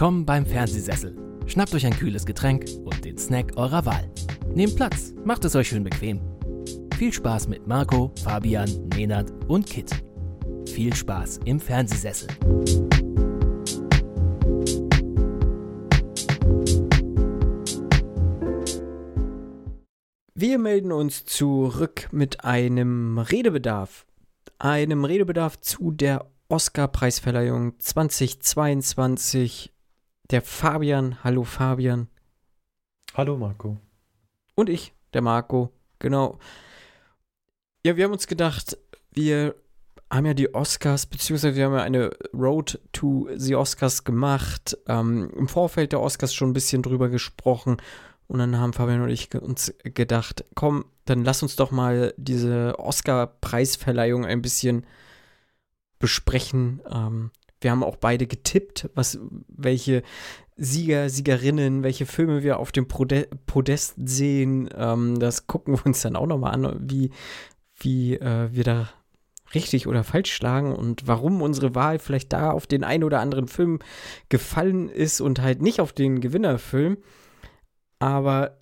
Willkommen beim Fernsehsessel. Schnappt euch ein kühles Getränk und den Snack eurer Wahl. Nehmt Platz, macht es euch schön bequem. Viel Spaß mit Marco, Fabian, Nenad und Kit. Viel Spaß im Fernsehsessel. Wir melden uns zurück mit einem Redebedarf. Einem Redebedarf zu der Oscar-Preisverleihung 2022. Der Fabian, hallo Fabian. Hallo Marco. Und ich, der Marco, genau. Ja, wir haben uns gedacht, wir haben ja die Oscars, beziehungsweise wir haben ja eine Road to the Oscars gemacht, ähm, im Vorfeld der Oscars schon ein bisschen drüber gesprochen. Und dann haben Fabian und ich uns gedacht, komm, dann lass uns doch mal diese Oscar-Preisverleihung ein bisschen besprechen. Ähm, wir haben auch beide getippt, was, welche Sieger, Siegerinnen, welche Filme wir auf dem Prode Podest sehen. Ähm, das gucken wir uns dann auch nochmal an, wie, wie äh, wir da richtig oder falsch schlagen und warum unsere Wahl vielleicht da auf den einen oder anderen Film gefallen ist und halt nicht auf den Gewinnerfilm. Aber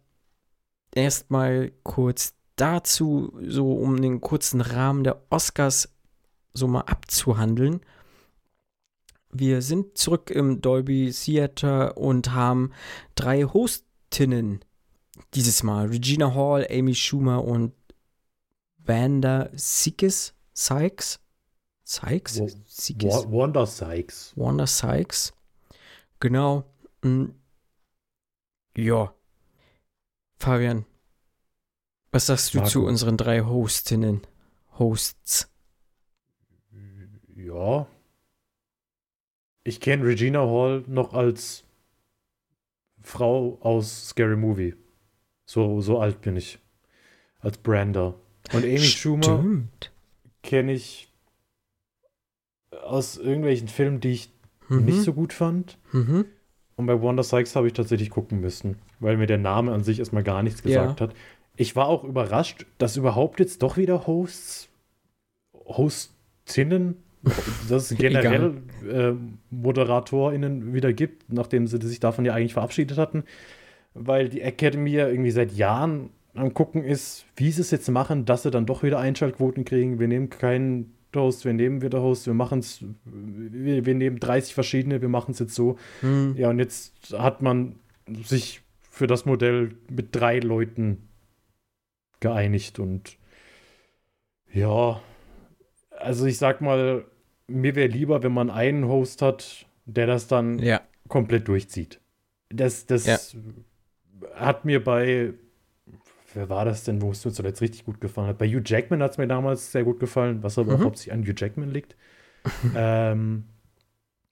erstmal kurz dazu, so um den kurzen Rahmen der Oscars so mal abzuhandeln. Wir sind zurück im Dolby Theater und haben drei Hostinnen dieses Mal. Regina Hall, Amy Schumer und Wanda Sykes. Sykes? Sykes? Sykes? Wanda Sykes. Wanda Sykes. Genau. Hm. Ja. Fabian, was sagst du Marco. zu unseren drei Hostinnen? Hosts. Ja. Ich kenne Regina Hall noch als Frau aus Scary Movie. So, so alt bin ich. Als Brander. Und Amy Stimmt. Schumer kenne ich aus irgendwelchen Filmen, die ich mhm. nicht so gut fand. Mhm. Und bei Wanda Sykes habe ich tatsächlich gucken müssen, weil mir der Name an sich erstmal gar nichts gesagt ja. hat. Ich war auch überrascht, dass überhaupt jetzt doch wieder Hosts, Hostinnen dass es generell äh, ModeratorInnen wieder gibt, nachdem sie sich davon ja eigentlich verabschiedet hatten. Weil die Academy ja irgendwie seit Jahren am gucken ist, wie sie es jetzt machen, dass sie dann doch wieder Einschaltquoten kriegen. Wir nehmen keinen Host, wir nehmen wieder Host, wir machen es, wir, wir, nehmen 30 verschiedene, wir machen es jetzt so. Hm. Ja, und jetzt hat man sich für das Modell mit drei Leuten geeinigt und ja, also ich sag mal, mir wäre lieber, wenn man einen Host hat, der das dann ja. komplett durchzieht. Das, das ja. hat mir bei, wer war das denn, wo es mir zuletzt richtig gut gefallen hat? Bei Hugh Jackman hat es mir damals sehr gut gefallen, was aber mhm. auch hauptsächlich an Hugh Jackman liegt. ähm,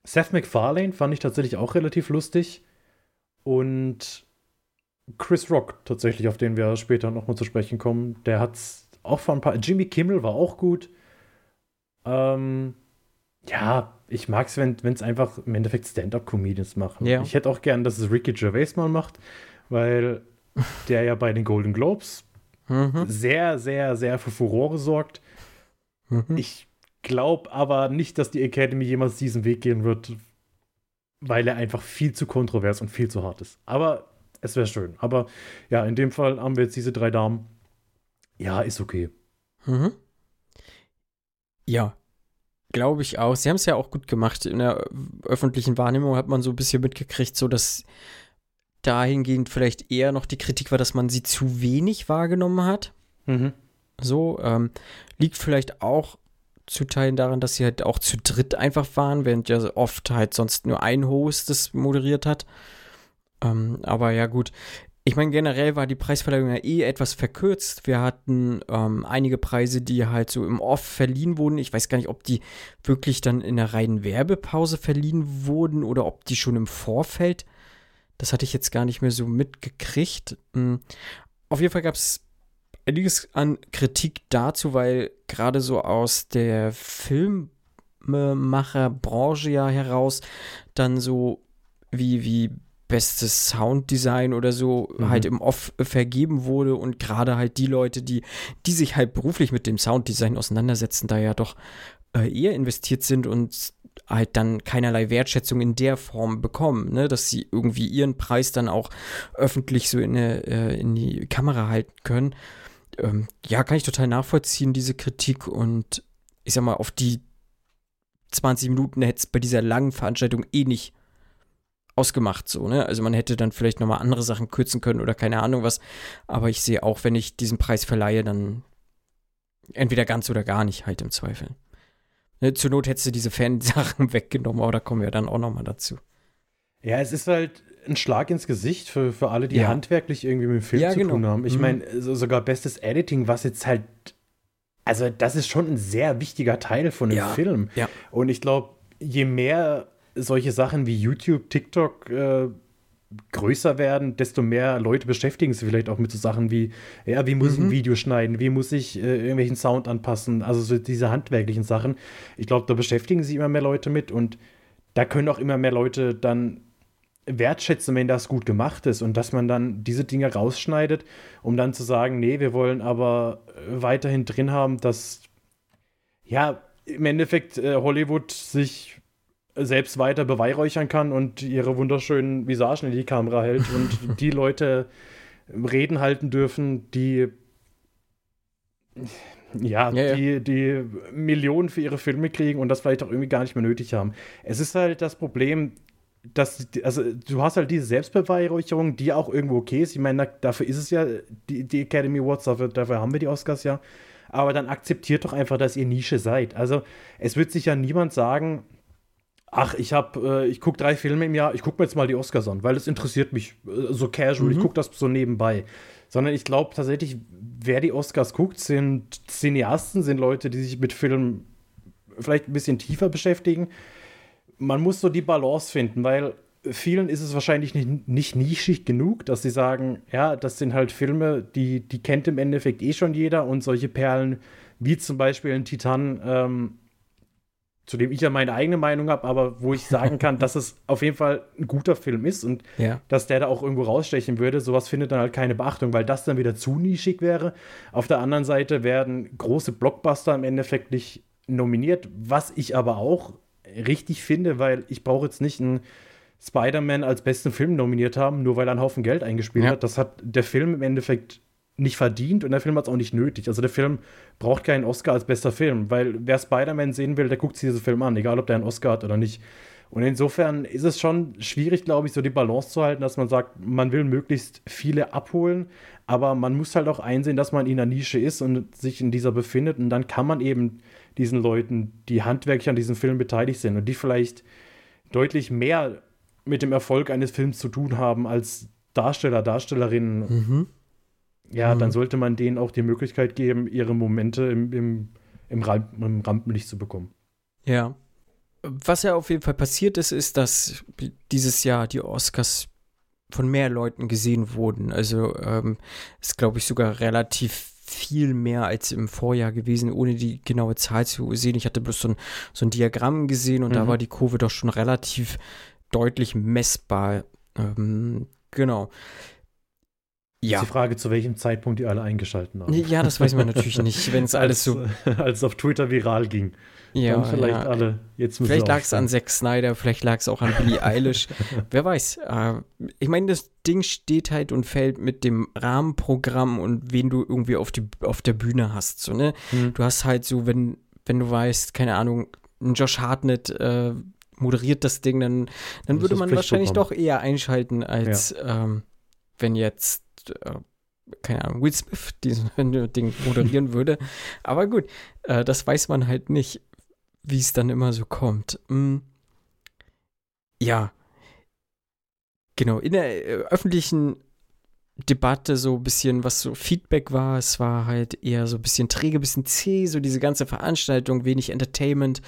Seth MacFarlane fand ich tatsächlich auch relativ lustig. Und Chris Rock tatsächlich, auf den wir später nochmal zu sprechen kommen, der hat es auch von ein paar. Jimmy Kimmel war auch gut. Ähm, ja, ich mag es, wenn es einfach im Endeffekt Stand-up-Comedians machen. Ja. Ich hätte auch gern, dass es Ricky Gervais mal macht, weil der ja bei den Golden Globes mhm. sehr, sehr, sehr für Furore sorgt. Mhm. Ich glaube aber nicht, dass die Academy jemals diesen Weg gehen wird, weil er einfach viel zu kontrovers und viel zu hart ist. Aber es wäre schön. Aber ja, in dem Fall haben wir jetzt diese drei Damen. Ja, ist okay. Mhm. Ja, Glaube ich auch. Sie haben es ja auch gut gemacht. In der öffentlichen Wahrnehmung hat man so ein bisschen mitgekriegt, so dass dahingehend vielleicht eher noch die Kritik war, dass man sie zu wenig wahrgenommen hat. Mhm. So, ähm, liegt vielleicht auch zu Teilen daran, dass sie halt auch zu dritt einfach waren, während ja oft halt sonst nur ein Host das moderiert hat. Ähm, aber ja, gut. Ich meine, generell war die Preisverleihung ja eh etwas verkürzt. Wir hatten ähm, einige Preise, die halt so im Off verliehen wurden. Ich weiß gar nicht, ob die wirklich dann in der reinen Werbepause verliehen wurden oder ob die schon im Vorfeld. Das hatte ich jetzt gar nicht mehr so mitgekriegt. Mhm. Auf jeden Fall gab es einiges an Kritik dazu, weil gerade so aus der Filmemacherbranche ja heraus dann so wie, wie bestes Sounddesign oder so mhm. halt im Off vergeben wurde und gerade halt die Leute, die, die sich halt beruflich mit dem Sounddesign auseinandersetzen, da ja doch äh, eher investiert sind und halt dann keinerlei Wertschätzung in der Form bekommen, ne? dass sie irgendwie ihren Preis dann auch öffentlich so in, eine, äh, in die Kamera halten können. Ähm, ja, kann ich total nachvollziehen, diese Kritik und ich sag mal, auf die 20 Minuten hätte es bei dieser langen Veranstaltung eh nicht ausgemacht, so, ne? Also man hätte dann vielleicht nochmal andere Sachen kürzen können oder keine Ahnung was. Aber ich sehe auch, wenn ich diesen Preis verleihe, dann entweder ganz oder gar nicht, halt im Zweifel. Ne, zur Not hättest du diese Fansachen weggenommen, aber da kommen wir dann auch nochmal dazu. Ja, es ist halt ein Schlag ins Gesicht für, für alle, die ja. handwerklich irgendwie mit dem Film ja, zu genau. tun haben. Ich mhm. meine, so, sogar bestes Editing, was jetzt halt also das ist schon ein sehr wichtiger Teil von dem ja, Film. Ja. Und ich glaube, je mehr solche Sachen wie YouTube, TikTok äh, größer werden, desto mehr Leute beschäftigen sich vielleicht auch mit so Sachen wie, ja, wie muss ich ein mhm. Video schneiden, wie muss ich äh, irgendwelchen Sound anpassen, also so diese handwerklichen Sachen. Ich glaube, da beschäftigen sich immer mehr Leute mit und da können auch immer mehr Leute dann wertschätzen, wenn das gut gemacht ist und dass man dann diese Dinge rausschneidet, um dann zu sagen, nee, wir wollen aber äh, weiterhin drin haben, dass ja im Endeffekt äh, Hollywood sich selbst weiter beweihräuchern kann und ihre wunderschönen Visagen in die Kamera hält und die Leute reden halten dürfen, die ja, ja, die, die Millionen für ihre Filme kriegen und das vielleicht auch irgendwie gar nicht mehr nötig haben. Es ist halt das Problem, dass, also du hast halt diese Selbstbeweihräucherung, die auch irgendwo okay ist. Ich meine, dafür ist es ja die, die Academy Awards, dafür, dafür haben wir die Oscars ja. Aber dann akzeptiert doch einfach, dass ihr Nische seid. Also es wird sich ja niemand sagen, ach, ich habe, äh, ich gucke drei Filme im Jahr, ich gucke mir jetzt mal die Oscars an, weil das interessiert mich äh, so casual, mhm. ich gucke das so nebenbei. Sondern ich glaube tatsächlich, wer die Oscars guckt, sind Cineasten, sind Leute, die sich mit Filmen vielleicht ein bisschen tiefer beschäftigen man muss so die Balance finden, weil vielen ist es wahrscheinlich nicht, nicht nischig genug, dass sie sagen, ja, das sind halt Filme, die, die kennt im Endeffekt eh schon jeder und solche Perlen wie zum Beispiel ein Titan, ähm, zu dem ich ja meine eigene Meinung habe, aber wo ich sagen kann, dass es auf jeden Fall ein guter Film ist und ja. dass der da auch irgendwo rausstechen würde, sowas findet dann halt keine Beachtung, weil das dann wieder zu nischig wäre. Auf der anderen Seite werden große Blockbuster im Endeffekt nicht nominiert, was ich aber auch richtig finde, weil ich brauche jetzt nicht einen Spider-Man als besten Film nominiert haben, nur weil er einen Haufen Geld eingespielt ja. hat. Das hat der Film im Endeffekt nicht verdient und der Film hat es auch nicht nötig. Also der Film braucht keinen Oscar als bester Film, weil wer Spider-Man sehen will, der guckt sich diesen Film an, egal ob der einen Oscar hat oder nicht. Und insofern ist es schon schwierig, glaube ich, so die Balance zu halten, dass man sagt, man will möglichst viele abholen, aber man muss halt auch einsehen, dass man in einer Nische ist und sich in dieser befindet und dann kann man eben diesen Leuten, die handwerklich an diesem Film beteiligt sind und die vielleicht deutlich mehr mit dem Erfolg eines Films zu tun haben als Darsteller, Darstellerinnen. Mhm. Ja, mhm. dann sollte man denen auch die Möglichkeit geben, ihre Momente im, im, im, Ramp im Rampenlicht zu bekommen. Ja. Was ja auf jeden Fall passiert ist, ist, dass dieses Jahr die Oscars von mehr Leuten gesehen wurden. Also ähm, ist, glaube ich, sogar relativ viel mehr als im Vorjahr gewesen, ohne die genaue Zahl zu sehen. Ich hatte bloß so ein, so ein Diagramm gesehen und mhm. da war die Kurve doch schon relativ deutlich messbar. Ähm, genau. Ja. Ist die Frage, zu welchem Zeitpunkt die alle eingeschalten haben. Ja, das weiß man natürlich nicht, wenn es alles so. Als es auf Twitter viral ging. Ja, Dann vielleicht ja. alle. Jetzt vielleicht lag es an Zack Snyder, vielleicht lag es auch an Billie Eilish. Wer weiß. Äh, ich meine, das Ding steht halt und fällt mit dem Rahmenprogramm und wen du irgendwie auf, die, auf der Bühne hast. So, ne? Mhm. Du hast halt so, wenn, wenn du weißt, keine Ahnung, ein Josh Hartnett äh, moderiert das Ding, dann, dann würde man wahrscheinlich doch eher einschalten, als ja. ähm, wenn jetzt äh, keine Ahnung, Will Smith dieses Ding moderieren würde. Aber gut, äh, das weiß man halt nicht wie es dann immer so kommt. Hm. Ja. Genau, in der äh, öffentlichen Debatte so ein bisschen, was so Feedback war, es war halt eher so ein bisschen träge, ein bisschen zäh, so diese ganze Veranstaltung, wenig Entertainment.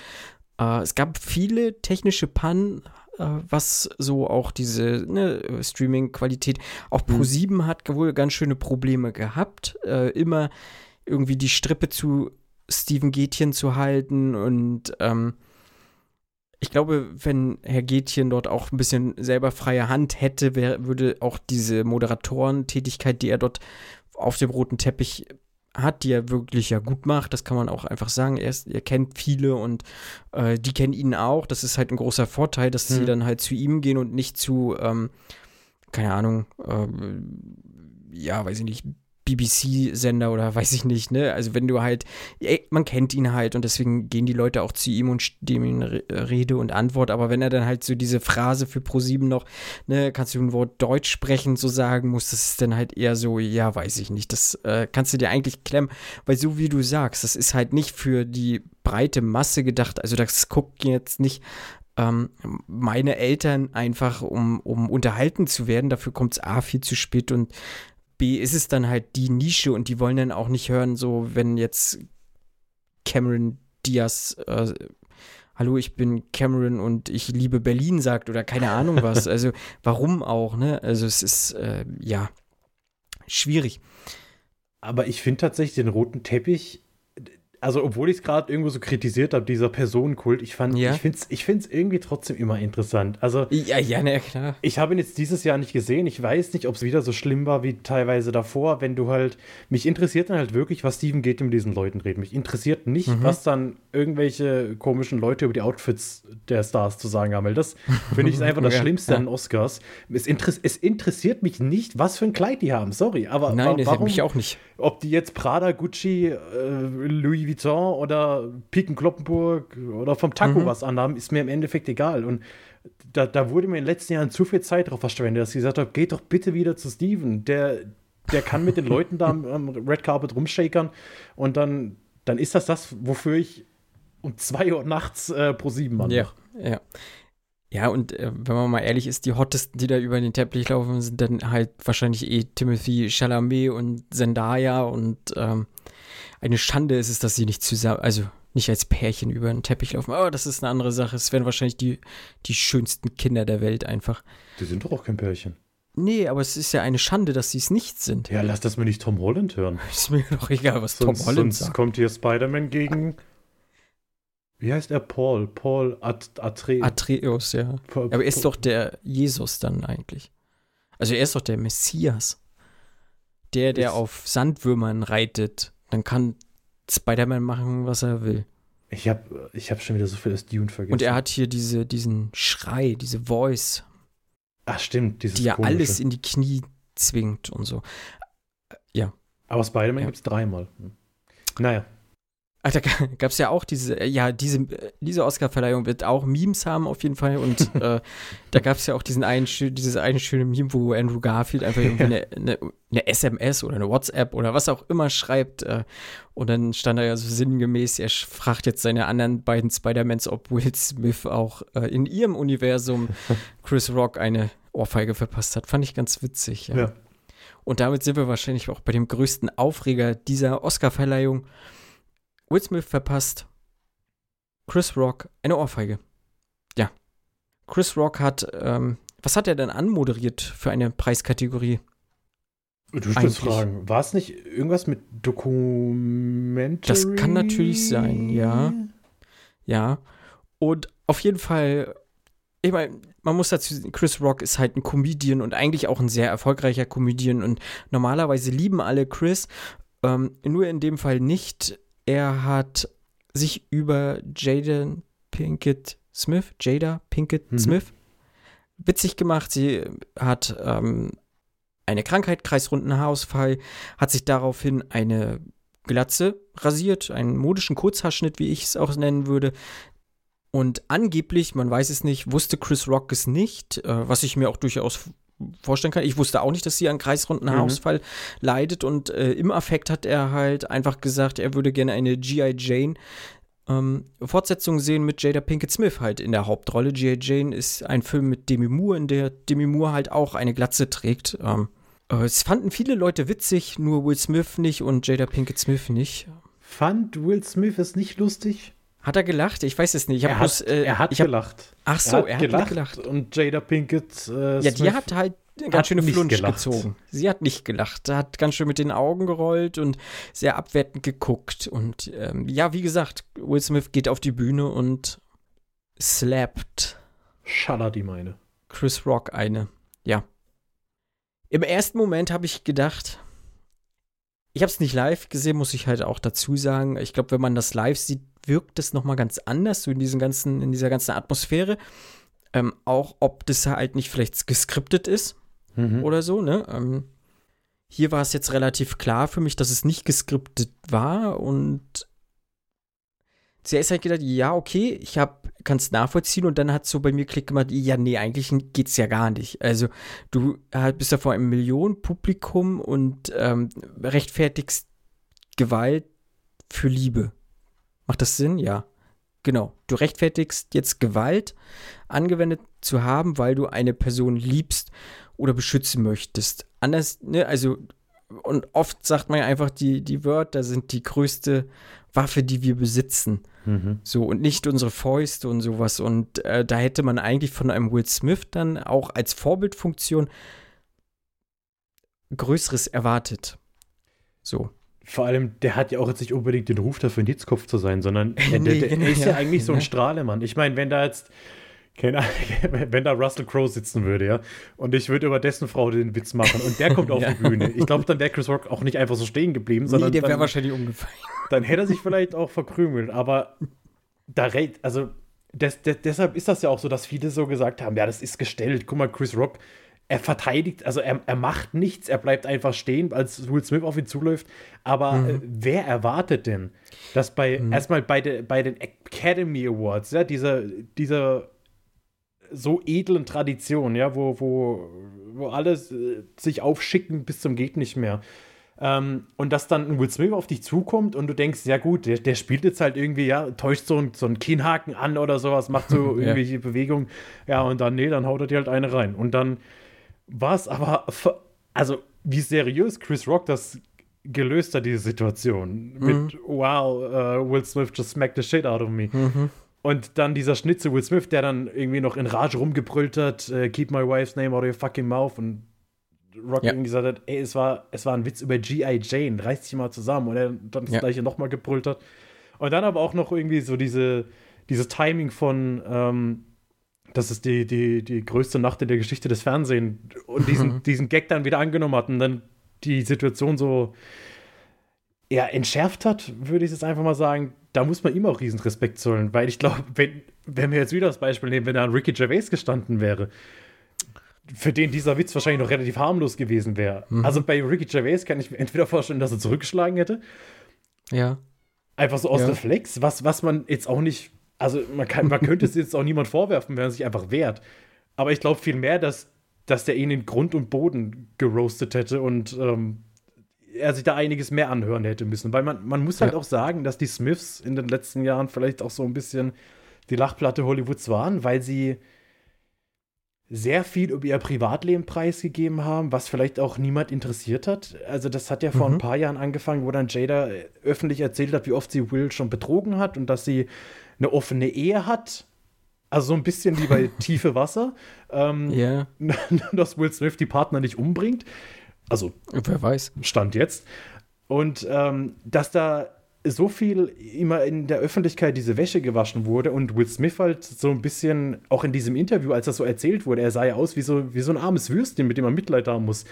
Äh, es gab viele technische Pannen, was so auch diese ne, Streaming-Qualität, auch mhm. Pro7 hat wohl ganz schöne Probleme gehabt, äh, immer irgendwie die Strippe zu Steven Gätchen zu halten und ähm, ich glaube, wenn Herr Gätchen dort auch ein bisschen selber freie Hand hätte, wär, würde auch diese Moderatorentätigkeit, die er dort auf dem roten Teppich hat, die er wirklich ja gut macht. Das kann man auch einfach sagen. Er, ist, er kennt viele und äh, die kennen ihn auch. Das ist halt ein großer Vorteil, dass hm. sie dann halt zu ihm gehen und nicht zu, ähm, keine Ahnung, äh, ja, weiß ich nicht, BBC-Sender oder weiß ich nicht, ne? Also wenn du halt, ey, man kennt ihn halt und deswegen gehen die Leute auch zu ihm und stehen ihm Rede und Antwort, aber wenn er dann halt so diese Phrase für Pro7 noch, ne, kannst du ein Wort Deutsch sprechen, so sagen muss, das ist dann halt eher so, ja, weiß ich nicht, das äh, kannst du dir eigentlich klemmen, weil so wie du sagst, das ist halt nicht für die breite Masse gedacht, also das guckt jetzt nicht ähm, meine Eltern einfach, um, um unterhalten zu werden. Dafür kommt es A viel zu spät und B ist es dann halt die Nische und die wollen dann auch nicht hören, so wenn jetzt Cameron Diaz, äh, hallo, ich bin Cameron und ich liebe Berlin sagt oder keine Ahnung was. Also warum auch, ne? Also es ist, äh, ja, schwierig. Aber ich finde tatsächlich den roten Teppich also obwohl ich es gerade irgendwo so kritisiert habe, dieser Personenkult, ich fand, ja. ich finde es ich find's irgendwie trotzdem immer interessant. Also, ja, ja, ne, klar. Ich habe ihn jetzt dieses Jahr nicht gesehen. Ich weiß nicht, ob es wieder so schlimm war wie teilweise davor, wenn du halt, mich interessiert dann halt wirklich, was Steven geht mit diesen Leuten redet. Mich interessiert nicht, mhm. was dann irgendwelche komischen Leute über die Outfits der Stars zu sagen haben, weil das finde ich einfach das ja, Schlimmste an Oscars. Es, interess es, interessiert mich nicht, was für ein Kleid die haben, sorry, aber Nein, wa warum, mich auch nicht. Ob die jetzt Prada, Gucci, äh, Louis Vuitton oder Piken Kloppenburg oder vom Taco mhm. was anhaben, ist mir im Endeffekt egal. Und da, da, wurde mir in den letzten Jahren zu viel Zeit drauf verschwendet, dass ich gesagt habe, geht doch bitte wieder zu Steven. Der, der kann mit den Leuten da am Red Carpet rumshakern und dann, dann ist das das, wofür ich um 2 Uhr nachts äh, pro 7 anmache. Ja, ja. Ja, und äh, wenn man mal ehrlich ist, die hottesten, die da über den Teppich laufen, sind dann halt wahrscheinlich eh Timothy Chalamet und Zendaya und ähm, eine Schande ist es, dass sie nicht zusammen, also nicht als Pärchen über den Teppich laufen. Aber das ist eine andere Sache. Es wären wahrscheinlich die, die schönsten Kinder der Welt einfach. Die sind doch auch kein Pärchen. Nee, aber es ist ja eine Schande, dass sie es nicht sind. Ja, lass das mir nicht Tom Holland hören. Ist mir doch egal, was sonst, Tom Holland sonst sagt. kommt hier Spider-Man gegen wie heißt er? Paul. Paul At Atre Atreus, ja. Paul, Aber er ist doch der Jesus dann eigentlich. Also er ist doch der Messias. Der, der auf Sandwürmern reitet. Dann kann Spider-Man machen, was er will. Ich habe ich hab schon wieder so viel das Dune vergessen. Und er hat hier diese, diesen Schrei, diese Voice. Ach, stimmt. Dieses die ja alles in die Knie zwingt und so. Ja. Aber Spider-Man ja. gibt es dreimal. Hm. Naja. Ach, da gab es ja auch diese, ja, diese, diese Oscar-Verleihung wird auch Memes haben auf jeden Fall. Und äh, da gab es ja auch diesen einen, dieses eine schöne Meme, wo Andrew Garfield einfach irgendwie eine, eine, eine, SMS oder eine WhatsApp oder was auch immer schreibt. Äh, und dann stand da ja so sinngemäß, er fragt jetzt seine anderen beiden Spider-Mans, ob Will Smith auch äh, in ihrem Universum Chris Rock eine Ohrfeige verpasst hat. Fand ich ganz witzig. Ja. ja. Und damit sind wir wahrscheinlich auch bei dem größten Aufreger dieser Oscar-Verleihung. Will Smith verpasst Chris Rock eine Ohrfeige. Ja. Chris Rock hat, ähm, was hat er denn anmoderiert für eine Preiskategorie? Du stellst fragen, war es nicht irgendwas mit Dokument? Das kann natürlich sein, ja. Ja. Und auf jeden Fall, ich meine, man muss dazu, Chris Rock ist halt ein Comedian und eigentlich auch ein sehr erfolgreicher Comedian und normalerweise lieben alle Chris, ähm, nur in dem Fall nicht. Er hat sich über Jaden Pinkett Smith, Jada Pinkett mhm. Smith, witzig gemacht. Sie hat ähm, eine Krankheit, kreisrunden Haarausfall, hat sich daraufhin eine Glatze rasiert, einen modischen Kurzhaarschnitt, wie ich es auch nennen würde. Und angeblich, man weiß es nicht, wusste Chris Rock es nicht, äh, was ich mir auch durchaus vorstellen kann. Ich wusste auch nicht, dass sie an kreisrunden Haarausfall mhm. leidet und äh, im Affekt hat er halt einfach gesagt, er würde gerne eine G.I. Jane ähm, Fortsetzung sehen mit Jada Pinkett Smith halt in der Hauptrolle. G.I. Jane ist ein Film mit Demi Moore, in der Demi Moore halt auch eine Glatze trägt. Ähm, äh, es fanden viele Leute witzig, nur Will Smith nicht und Jada Pinkett Smith nicht. Fand Will Smith es nicht lustig? Hat er gelacht? Ich weiß es nicht. er, bloß, hat, äh, er hat hab, gelacht. Ach so, er hat, er hat gelacht. Und Jada Pinkett. Äh, ja, die hat halt ganz schöne Flunsch gelacht. gezogen. Sie hat nicht gelacht. Hat ganz schön mit den Augen gerollt und sehr abwertend geguckt. Und ähm, ja, wie gesagt, Will Smith geht auf die Bühne und slappt. Schaller die meine. Chris Rock eine. Ja. Im ersten Moment habe ich gedacht, ich habe es nicht live gesehen, muss ich halt auch dazu sagen. Ich glaube, wenn man das live sieht, wirkt es noch mal ganz anders, so in, diesem ganzen, in dieser ganzen Atmosphäre. Ähm, auch ob das halt nicht vielleicht geskriptet ist mhm. oder so, ne? Ähm, hier war es jetzt relativ klar für mich, dass es nicht geskriptet war und zuerst halt gedacht, ja, okay, ich kann es nachvollziehen und dann hat so bei mir Klick gemacht, ja, nee, eigentlich geht es ja gar nicht. Also du bist ja vor einem Millionenpublikum und ähm, rechtfertigst Gewalt für Liebe. Macht das Sinn? Ja. Genau. Du rechtfertigst jetzt Gewalt angewendet zu haben, weil du eine Person liebst oder beschützen möchtest. Anders, ne, also, und oft sagt man ja einfach, die, die Wörter sind die größte Waffe, die wir besitzen. Mhm. So, und nicht unsere Fäuste und sowas. Und äh, da hätte man eigentlich von einem Will Smith dann auch als Vorbildfunktion Größeres erwartet. So. Vor allem, der hat ja auch jetzt nicht unbedingt den Ruf dafür, ein Hitzkopf zu sein, sondern nee, der, der, der ist ja, ja eigentlich so ein Strahlemann. Ich meine, wenn da jetzt keine Ahnung, wenn da Russell Crowe sitzen würde, ja, und ich würde über dessen Frau den Witz machen und der kommt auf ja. die Bühne. Ich glaube, dann wäre Chris Rock auch nicht einfach so stehen geblieben, sondern. Nee, der wäre wahrscheinlich umgefallen. Dann hätte er sich vielleicht auch verkrümelt, aber da, also des, des, deshalb ist das ja auch so, dass viele so gesagt haben: Ja, das ist gestellt. Guck mal, Chris Rock, er verteidigt, also er, er macht nichts, er bleibt einfach stehen, als Will Smith auf ihn zuläuft. Aber mhm. äh, wer erwartet denn, dass bei, mhm. erstmal bei, de, bei den Academy Awards, ja, dieser, dieser so edlen Tradition, ja, wo, wo, wo alle äh, sich aufschicken bis zum Geht nicht mehr. Ähm, und dass dann ein Will Smith auf dich zukommt und du denkst, ja gut, der, der spielt jetzt halt irgendwie, ja, täuscht so, ein, so einen Kinnhaken an oder sowas, macht so irgendwelche ja. Bewegungen, ja, und dann, nee, dann haut er dir halt eine rein. Und dann war es aber, also wie seriös Chris Rock das gelöst hat, diese Situation. Mhm. Mit, wow, uh, Will Smith just smacked the shit out of me. Mhm. Und dann dieser Schnitt zu Will Smith, der dann irgendwie noch in Rage rumgebrüllt hat, äh, keep my wife's name out of your fucking mouth. Und Rock ja. irgendwie gesagt hat, ey, es war, es war ein Witz über G.I. Jane, reiß dich mal zusammen. Und er dann das ja. gleiche nochmal gebrüllt hat. Und dann aber auch noch irgendwie so diese, dieses Timing von, ähm, das ist die, die, die größte Nacht in der Geschichte des Fernsehens und diesen, diesen Gag dann wieder angenommen hat und dann die Situation so ja, entschärft hat, würde ich jetzt einfach mal sagen, da muss man ihm auch riesen Respekt zollen, weil ich glaube, wenn, wenn wir jetzt wieder das Beispiel nehmen, wenn da ein Ricky Gervais gestanden wäre, für den dieser Witz wahrscheinlich noch relativ harmlos gewesen wäre. Mhm. Also bei Ricky Gervais kann ich mir entweder vorstellen, dass er zurückgeschlagen hätte. Ja. Einfach so aus ja. Reflex, was, was man jetzt auch nicht, also man, kann, man könnte es jetzt auch niemand vorwerfen, wenn er sich einfach wehrt. Aber ich glaube vielmehr, dass, dass der ihn in Grund und Boden geroastet hätte und ähm, er sich da einiges mehr anhören hätte müssen. Weil man, man muss halt ja. auch sagen, dass die Smiths in den letzten Jahren vielleicht auch so ein bisschen die Lachplatte Hollywoods waren, weil sie sehr viel über ihr Privatleben preisgegeben haben, was vielleicht auch niemand interessiert hat. Also das hat ja vor mhm. ein paar Jahren angefangen, wo dann Jada öffentlich erzählt hat, wie oft sie Will schon betrogen hat und dass sie eine offene Ehe hat. Also so ein bisschen wie bei Tiefe Wasser. Ähm, yeah. Dass Will Smith die Partner nicht umbringt. Also, wer weiß. Stand jetzt. Und ähm, dass da so viel immer in der Öffentlichkeit diese Wäsche gewaschen wurde und Will Smith halt so ein bisschen, auch in diesem Interview, als das so erzählt wurde, er sah ja aus wie so, wie so ein armes Würstchen, mit dem man Mitleid haben muss.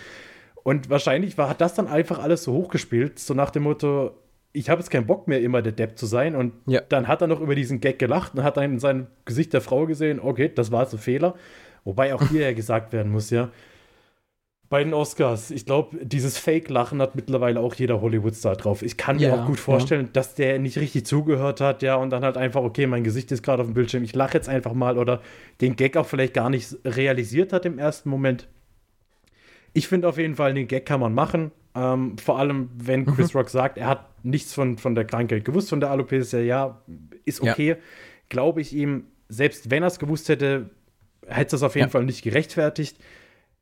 Und wahrscheinlich war, hat das dann einfach alles so hochgespielt, so nach dem Motto, ich habe jetzt keinen Bock mehr, immer der Depp zu sein. Und ja. dann hat er noch über diesen Gag gelacht und hat dann in seinem Gesicht der Frau gesehen, okay, das war so ein Fehler. Wobei auch hier ja gesagt werden muss, ja, bei den Oscars, ich glaube, dieses Fake-Lachen hat mittlerweile auch jeder Hollywood-Star drauf. Ich kann mir ja, auch gut vorstellen, ja. dass der nicht richtig zugehört hat, ja, und dann halt einfach, okay, mein Gesicht ist gerade auf dem Bildschirm, ich lache jetzt einfach mal oder den Gag auch vielleicht gar nicht realisiert hat im ersten Moment. Ich finde auf jeden Fall, den Gag kann man machen. Ähm, vor allem, wenn mhm. Chris mhm. Rock sagt, er hat nichts von, von der Krankheit gewusst, von der Alopecia, ja, ist okay. Ja. Glaube ich ihm, selbst wenn er es gewusst hätte, hätte es auf jeden Fall nicht gerechtfertigt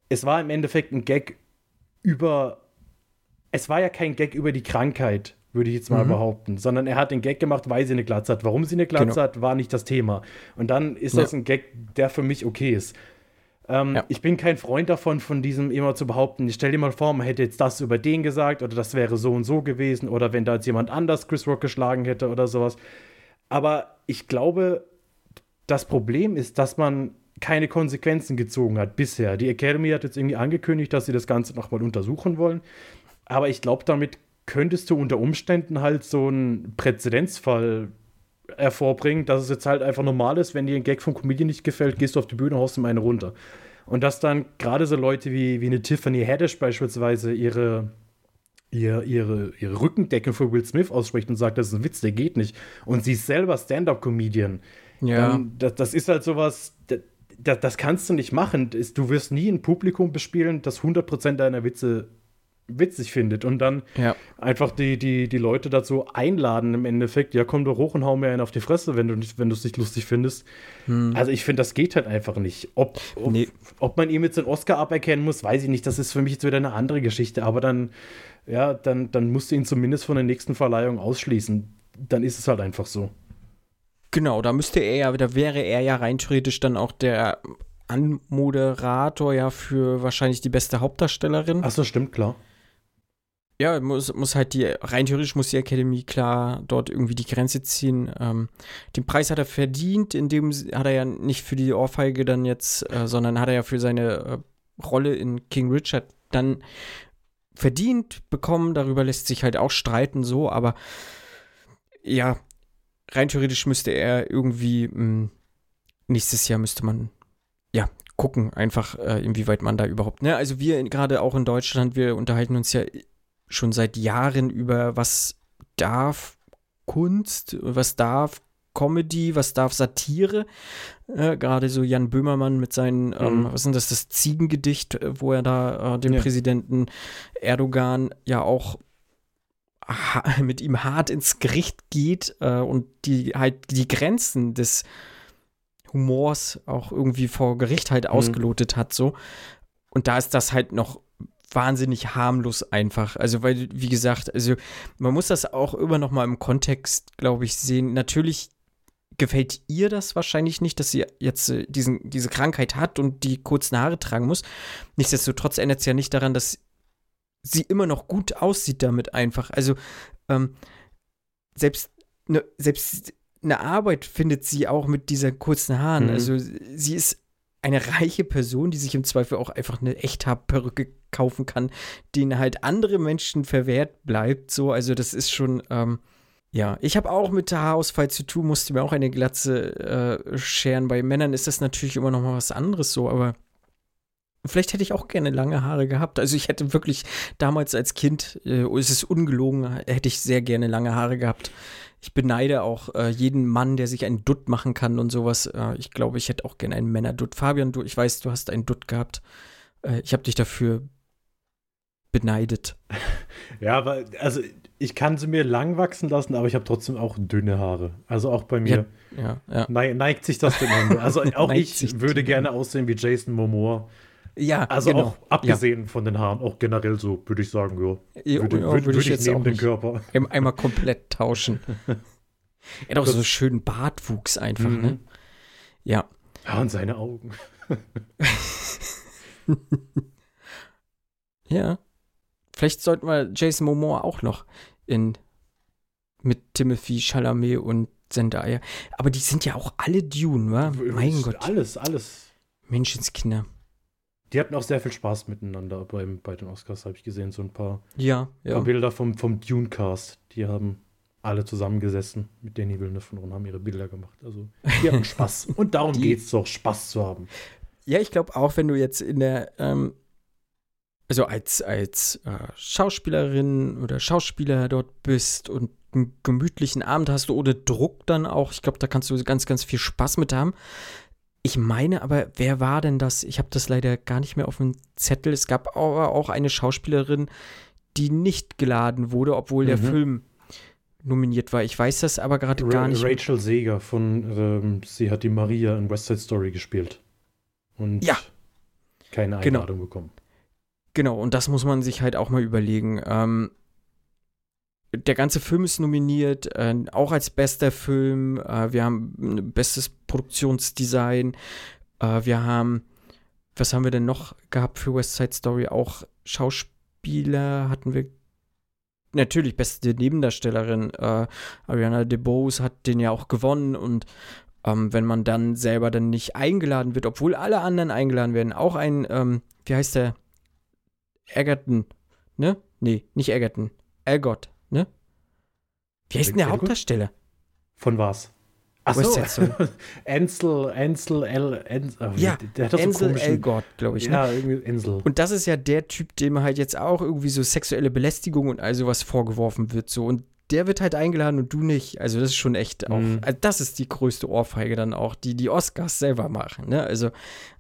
es war im Endeffekt ein Gag über. Es war ja kein Gag über die Krankheit, würde ich jetzt mal mhm. behaupten, sondern er hat den Gag gemacht, weil sie eine Glatze hat. Warum sie eine Glatze genau. hat, war nicht das Thema. Und dann ist ja. das ein Gag, der für mich okay ist. Ähm, ja. Ich bin kein Freund davon, von diesem immer zu behaupten, stell dir mal vor, man hätte jetzt das über den gesagt oder das wäre so und so gewesen oder wenn da jetzt jemand anders Chris Rock geschlagen hätte oder sowas. Aber ich glaube, das Problem ist, dass man keine Konsequenzen gezogen hat bisher. Die Academy hat jetzt irgendwie angekündigt, dass sie das Ganze nochmal untersuchen wollen. Aber ich glaube, damit könntest du unter Umständen halt so einen Präzedenzfall hervorbringen, dass es jetzt halt einfach normal ist, wenn dir ein Gag vom Comedian nicht gefällt, gehst du auf die Bühne, haust ihm eine runter. Und dass dann gerade so Leute wie, wie eine Tiffany Haddish beispielsweise ihre, ihre, ihre, ihre Rückendeckung für Will Smith ausspricht und sagt, das ist ein Witz, der geht nicht. Und sie ist selber Stand-Up-Comedian. Ja. Ähm, das, das ist halt sowas, das, das kannst du nicht machen. Du wirst nie ein Publikum bespielen, das 100% deiner Witze witzig findet und dann ja. einfach die, die, die Leute dazu einladen im Endeffekt, ja komm doch hoch und hau mir einen auf die Fresse, wenn du nicht, wenn du es nicht lustig findest. Hm. Also ich finde, das geht halt einfach nicht. Ob, ob, nee. ob, man ihm jetzt den Oscar aberkennen muss, weiß ich nicht. Das ist für mich jetzt wieder eine andere Geschichte. Aber dann, ja, dann, dann musst du ihn zumindest von der nächsten Verleihung ausschließen. Dann ist es halt einfach so. Genau, da müsste er ja, da wäre er ja rein theoretisch dann auch der Anmoderator ja für wahrscheinlich die beste Hauptdarstellerin. Ach so, stimmt, klar. Ja, muss, muss halt die, rein theoretisch muss die Academy klar dort irgendwie die Grenze ziehen. Ähm, den Preis hat er verdient, in dem hat er ja nicht für die Ohrfeige dann jetzt, äh, sondern hat er ja für seine äh, Rolle in King Richard dann verdient bekommen. Darüber lässt sich halt auch streiten, so, aber ja, rein theoretisch müsste er irgendwie, mh, hm, nächstes Jahr müsste man ja, gucken einfach, äh, inwieweit man da überhaupt, ne, also wir gerade auch in Deutschland, wir unterhalten uns ja schon seit Jahren über, was darf Kunst, was darf Comedy, was darf Satire. Äh, Gerade so Jan Böhmermann mit seinen, ähm, mhm. ähm, was ist das, das Ziegengedicht, äh, wo er da äh, dem ja. Präsidenten Erdogan ja auch mit ihm hart ins Gericht geht äh, und die halt die Grenzen des Humors auch irgendwie vor Gericht halt mhm. ausgelotet hat, so. Und da ist das halt noch wahnsinnig harmlos einfach. Also, weil, wie gesagt, also man muss das auch immer noch mal im Kontext, glaube ich, sehen. Natürlich gefällt ihr das wahrscheinlich nicht, dass sie jetzt äh, diesen, diese Krankheit hat und die kurzen Haare tragen muss. Nichtsdestotrotz ändert es ja nicht daran, dass sie immer noch gut aussieht damit einfach. Also, ähm, selbst, ne, selbst eine Arbeit findet sie auch mit dieser kurzen Haaren. Mhm. Also, sie ist eine reiche Person, die sich im Zweifel auch einfach eine Echthaarperücke kaufen kann, denen halt andere Menschen verwehrt bleibt. So, also das ist schon, ähm, ja. Ich habe auch mit Haarausfall zu tun, musste mir auch eine Glatze äh, scheren. Bei Männern ist das natürlich immer noch mal was anderes so, aber Vielleicht hätte ich auch gerne lange Haare gehabt. Also ich hätte wirklich damals als Kind, äh, es ist ungelogen, hätte ich sehr gerne lange Haare gehabt ich beneide auch äh, jeden Mann, der sich einen Dutt machen kann und sowas. Äh, ich glaube, ich hätte auch gerne einen Männerdutt. Fabian, du, ich weiß, du hast einen Dutt gehabt. Äh, ich habe dich dafür beneidet. Ja, aber also ich kann sie mir lang wachsen lassen, aber ich habe trotzdem auch dünne Haare. Also auch bei mir ja, ja, ja. neigt sich das dem Ende. Also auch ich würde gerne aussehen wie Jason Momoa. Ja, also genau. auch abgesehen von den Haaren, auch generell so, würde ich sagen, ja. würde, ja, würde, würde ich, jetzt neben den Körper. Einmal komplett tauschen. er hat auch so einen schönen Bartwuchs einfach, ne? mhm. ne? Ja. Ja, und seine Augen. ja. Vielleicht sollten wir Jason Momoa auch noch in mit Timothy Chalamet und Zendaya. Aber die sind ja auch alle Dune, wa? Mein Gott. Alles, alles. Menschenskinder. Die hatten auch sehr viel Spaß miteinander beim, bei den Oscars, habe ich gesehen. So ein paar, ja, ja. paar Bilder vom, vom Dune-Cast. Die haben alle zusammengesessen mit Danny Villeneuve und haben ihre Bilder gemacht. Also, die hatten Spaß. und darum geht es doch, Spaß zu haben. Ja, ich glaube auch, wenn du jetzt in der, ähm, also als, als äh, Schauspielerin oder Schauspieler dort bist und einen gemütlichen Abend hast du ohne Druck dann auch, ich glaube, da kannst du ganz, ganz viel Spaß mit haben. Ich meine aber, wer war denn das? Ich habe das leider gar nicht mehr auf dem Zettel. Es gab aber auch eine Schauspielerin, die nicht geladen wurde, obwohl mhm. der Film nominiert war. Ich weiß das aber gerade gar nicht. Rachel Seger von, ähm, sie hat die Maria in West Side Story gespielt. Und ja. keine genau. Einladung genau. bekommen. Genau, und das muss man sich halt auch mal überlegen. Ähm, der ganze Film ist nominiert, äh, auch als bester Film. Äh, wir haben bestes Produktionsdesign. Äh, wir haben, was haben wir denn noch gehabt für West Side Story? Auch Schauspieler hatten wir. Natürlich, beste Nebendarstellerin. Äh, Ariana DeBose hat den ja auch gewonnen und ähm, wenn man dann selber dann nicht eingeladen wird, obwohl alle anderen eingeladen werden, auch ein, ähm, wie heißt der? Egerton, ne? Nee, nicht Egerton. Elgott, ne? Wie heißt denn der? Hauptdarsteller? Von was? Ach so. Ansel, Ansel, Ansel, Ja, der hat so Ansel komischen, Elgott, glaube ich. Ne? Ja, irgendwie Ansel. Und das ist ja der Typ, dem halt jetzt auch irgendwie so sexuelle Belästigung und all sowas vorgeworfen wird. So. Und der wird halt eingeladen und du nicht. Also, das ist schon echt auch. Mhm. Also das ist die größte Ohrfeige dann auch, die die Oscars selber machen. Ne? Also,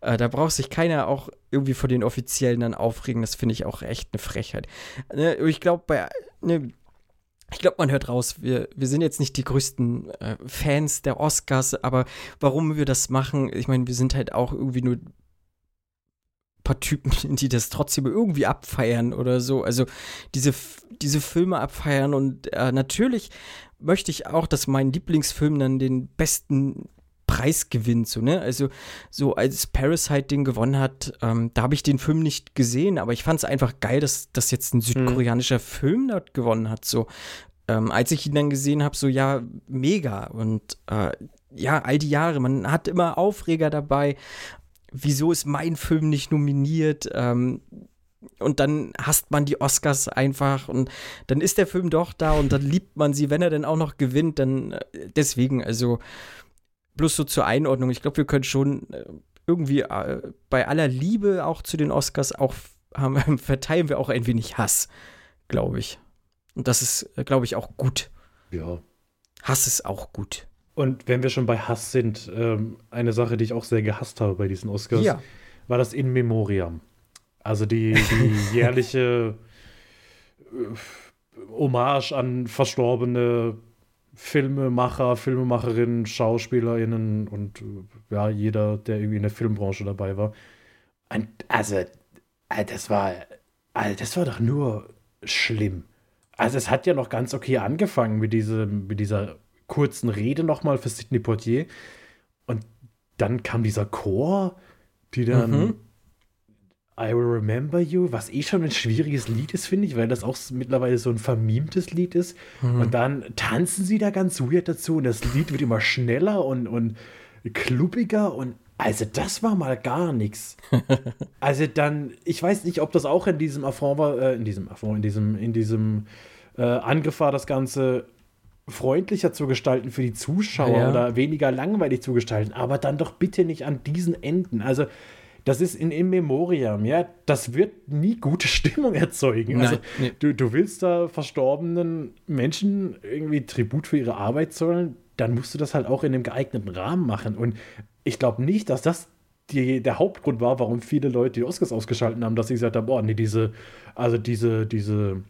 äh, da braucht sich keiner auch irgendwie vor den Offiziellen dann aufregen. Das finde ich auch echt eine Frechheit. Ne? Ich glaube, bei. Ne, ich glaube, man hört raus, wir, wir sind jetzt nicht die größten äh, Fans der Oscars, aber warum wir das machen, ich meine, wir sind halt auch irgendwie nur paar Typen, die das trotzdem irgendwie abfeiern oder so. Also diese, diese Filme abfeiern und äh, natürlich möchte ich auch, dass mein Lieblingsfilm dann den besten Preis gewinnt, so, ne? Also, so als Parasite den gewonnen hat, ähm, da habe ich den Film nicht gesehen, aber ich fand es einfach geil, dass das jetzt ein südkoreanischer Film dort gewonnen hat, so. Ähm, als ich ihn dann gesehen habe, so, ja, mega. Und äh, ja, all die Jahre, man hat immer Aufreger dabei. Wieso ist mein Film nicht nominiert? Ähm, und dann hasst man die Oscars einfach und dann ist der Film doch da und dann liebt man sie, wenn er dann auch noch gewinnt, dann äh, deswegen, also bloß so zur Einordnung, ich glaube, wir können schon äh, irgendwie äh, bei aller Liebe auch zu den Oscars auch haben, verteilen wir auch ein wenig Hass, glaube ich. Und das ist, glaube ich, auch gut. Ja. Hass ist auch gut. Und wenn wir schon bei Hass sind, ähm, eine Sache, die ich auch sehr gehasst habe bei diesen Oscars, war das In Memoriam. Also die, die jährliche äh, Hommage an verstorbene Filmemacher, Filmemacherinnen, SchauspielerInnen und äh, ja, jeder, der irgendwie in der Filmbranche dabei war. Und also, äh, das war, also das war doch nur schlimm. Also es hat ja noch ganz okay angefangen mit, diesem, mit dieser kurzen Rede nochmal für Sidney Poitier. Und dann kam dieser Chor, die dann Mhm. I Will Remember You, was eh schon ein schwieriges Lied ist, finde ich, weil das auch mittlerweile so ein vermimtes Lied ist. Und dann tanzen sie da ganz weird dazu und das Lied wird immer schneller und, und klubbiger und also das war mal gar nichts. Also dann, ich weiß nicht, ob das auch in diesem Affront war, äh, in diesem Affront, in diesem, in diesem äh, Angriff war, das Ganze freundlicher zu gestalten für die Zuschauer Ja. oder weniger langweilig zu gestalten, aber dann doch bitte nicht an diesen Enden. Also das ist in In Memoriam, ja, das wird nie gute Stimmung erzeugen. Nein, also nee. du, du willst da verstorbenen Menschen irgendwie Tribut für ihre Arbeit zollen, dann musst du das halt auch in einem geeigneten Rahmen machen. Und ich glaube nicht, dass das die, der Hauptgrund war, warum viele Leute die Oscars ausgeschaltet haben, dass sie gesagt haben, boah, nee, diese, also diese, diese,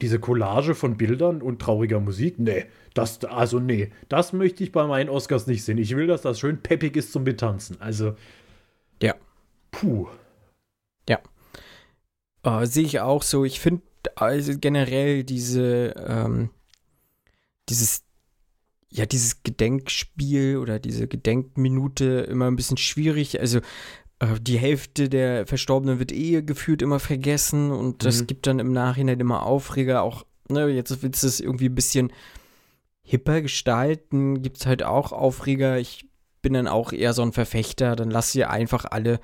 diese Collage von Bildern und trauriger Musik, nee, das, also nee, das möchte ich bei meinen Oscars nicht sehen. Ich will, dass das schön peppig ist zum Betanzen. Also, Ja. puh. Äh, Sehe ich auch so. Ich finde also generell diese, ähm, dieses, ja, dieses Gedenkspiel oder diese Gedenkminute immer ein bisschen schwierig. Also die Hälfte der Verstorbenen wird eh gefühlt immer vergessen und das Mhm. gibt dann im Nachhinein immer Aufreger. Auch, ne, jetzt willst du es irgendwie ein bisschen hipper gestalten, gibt es halt auch Aufreger. Ich bin dann auch eher so ein Verfechter, dann lass sie einfach alle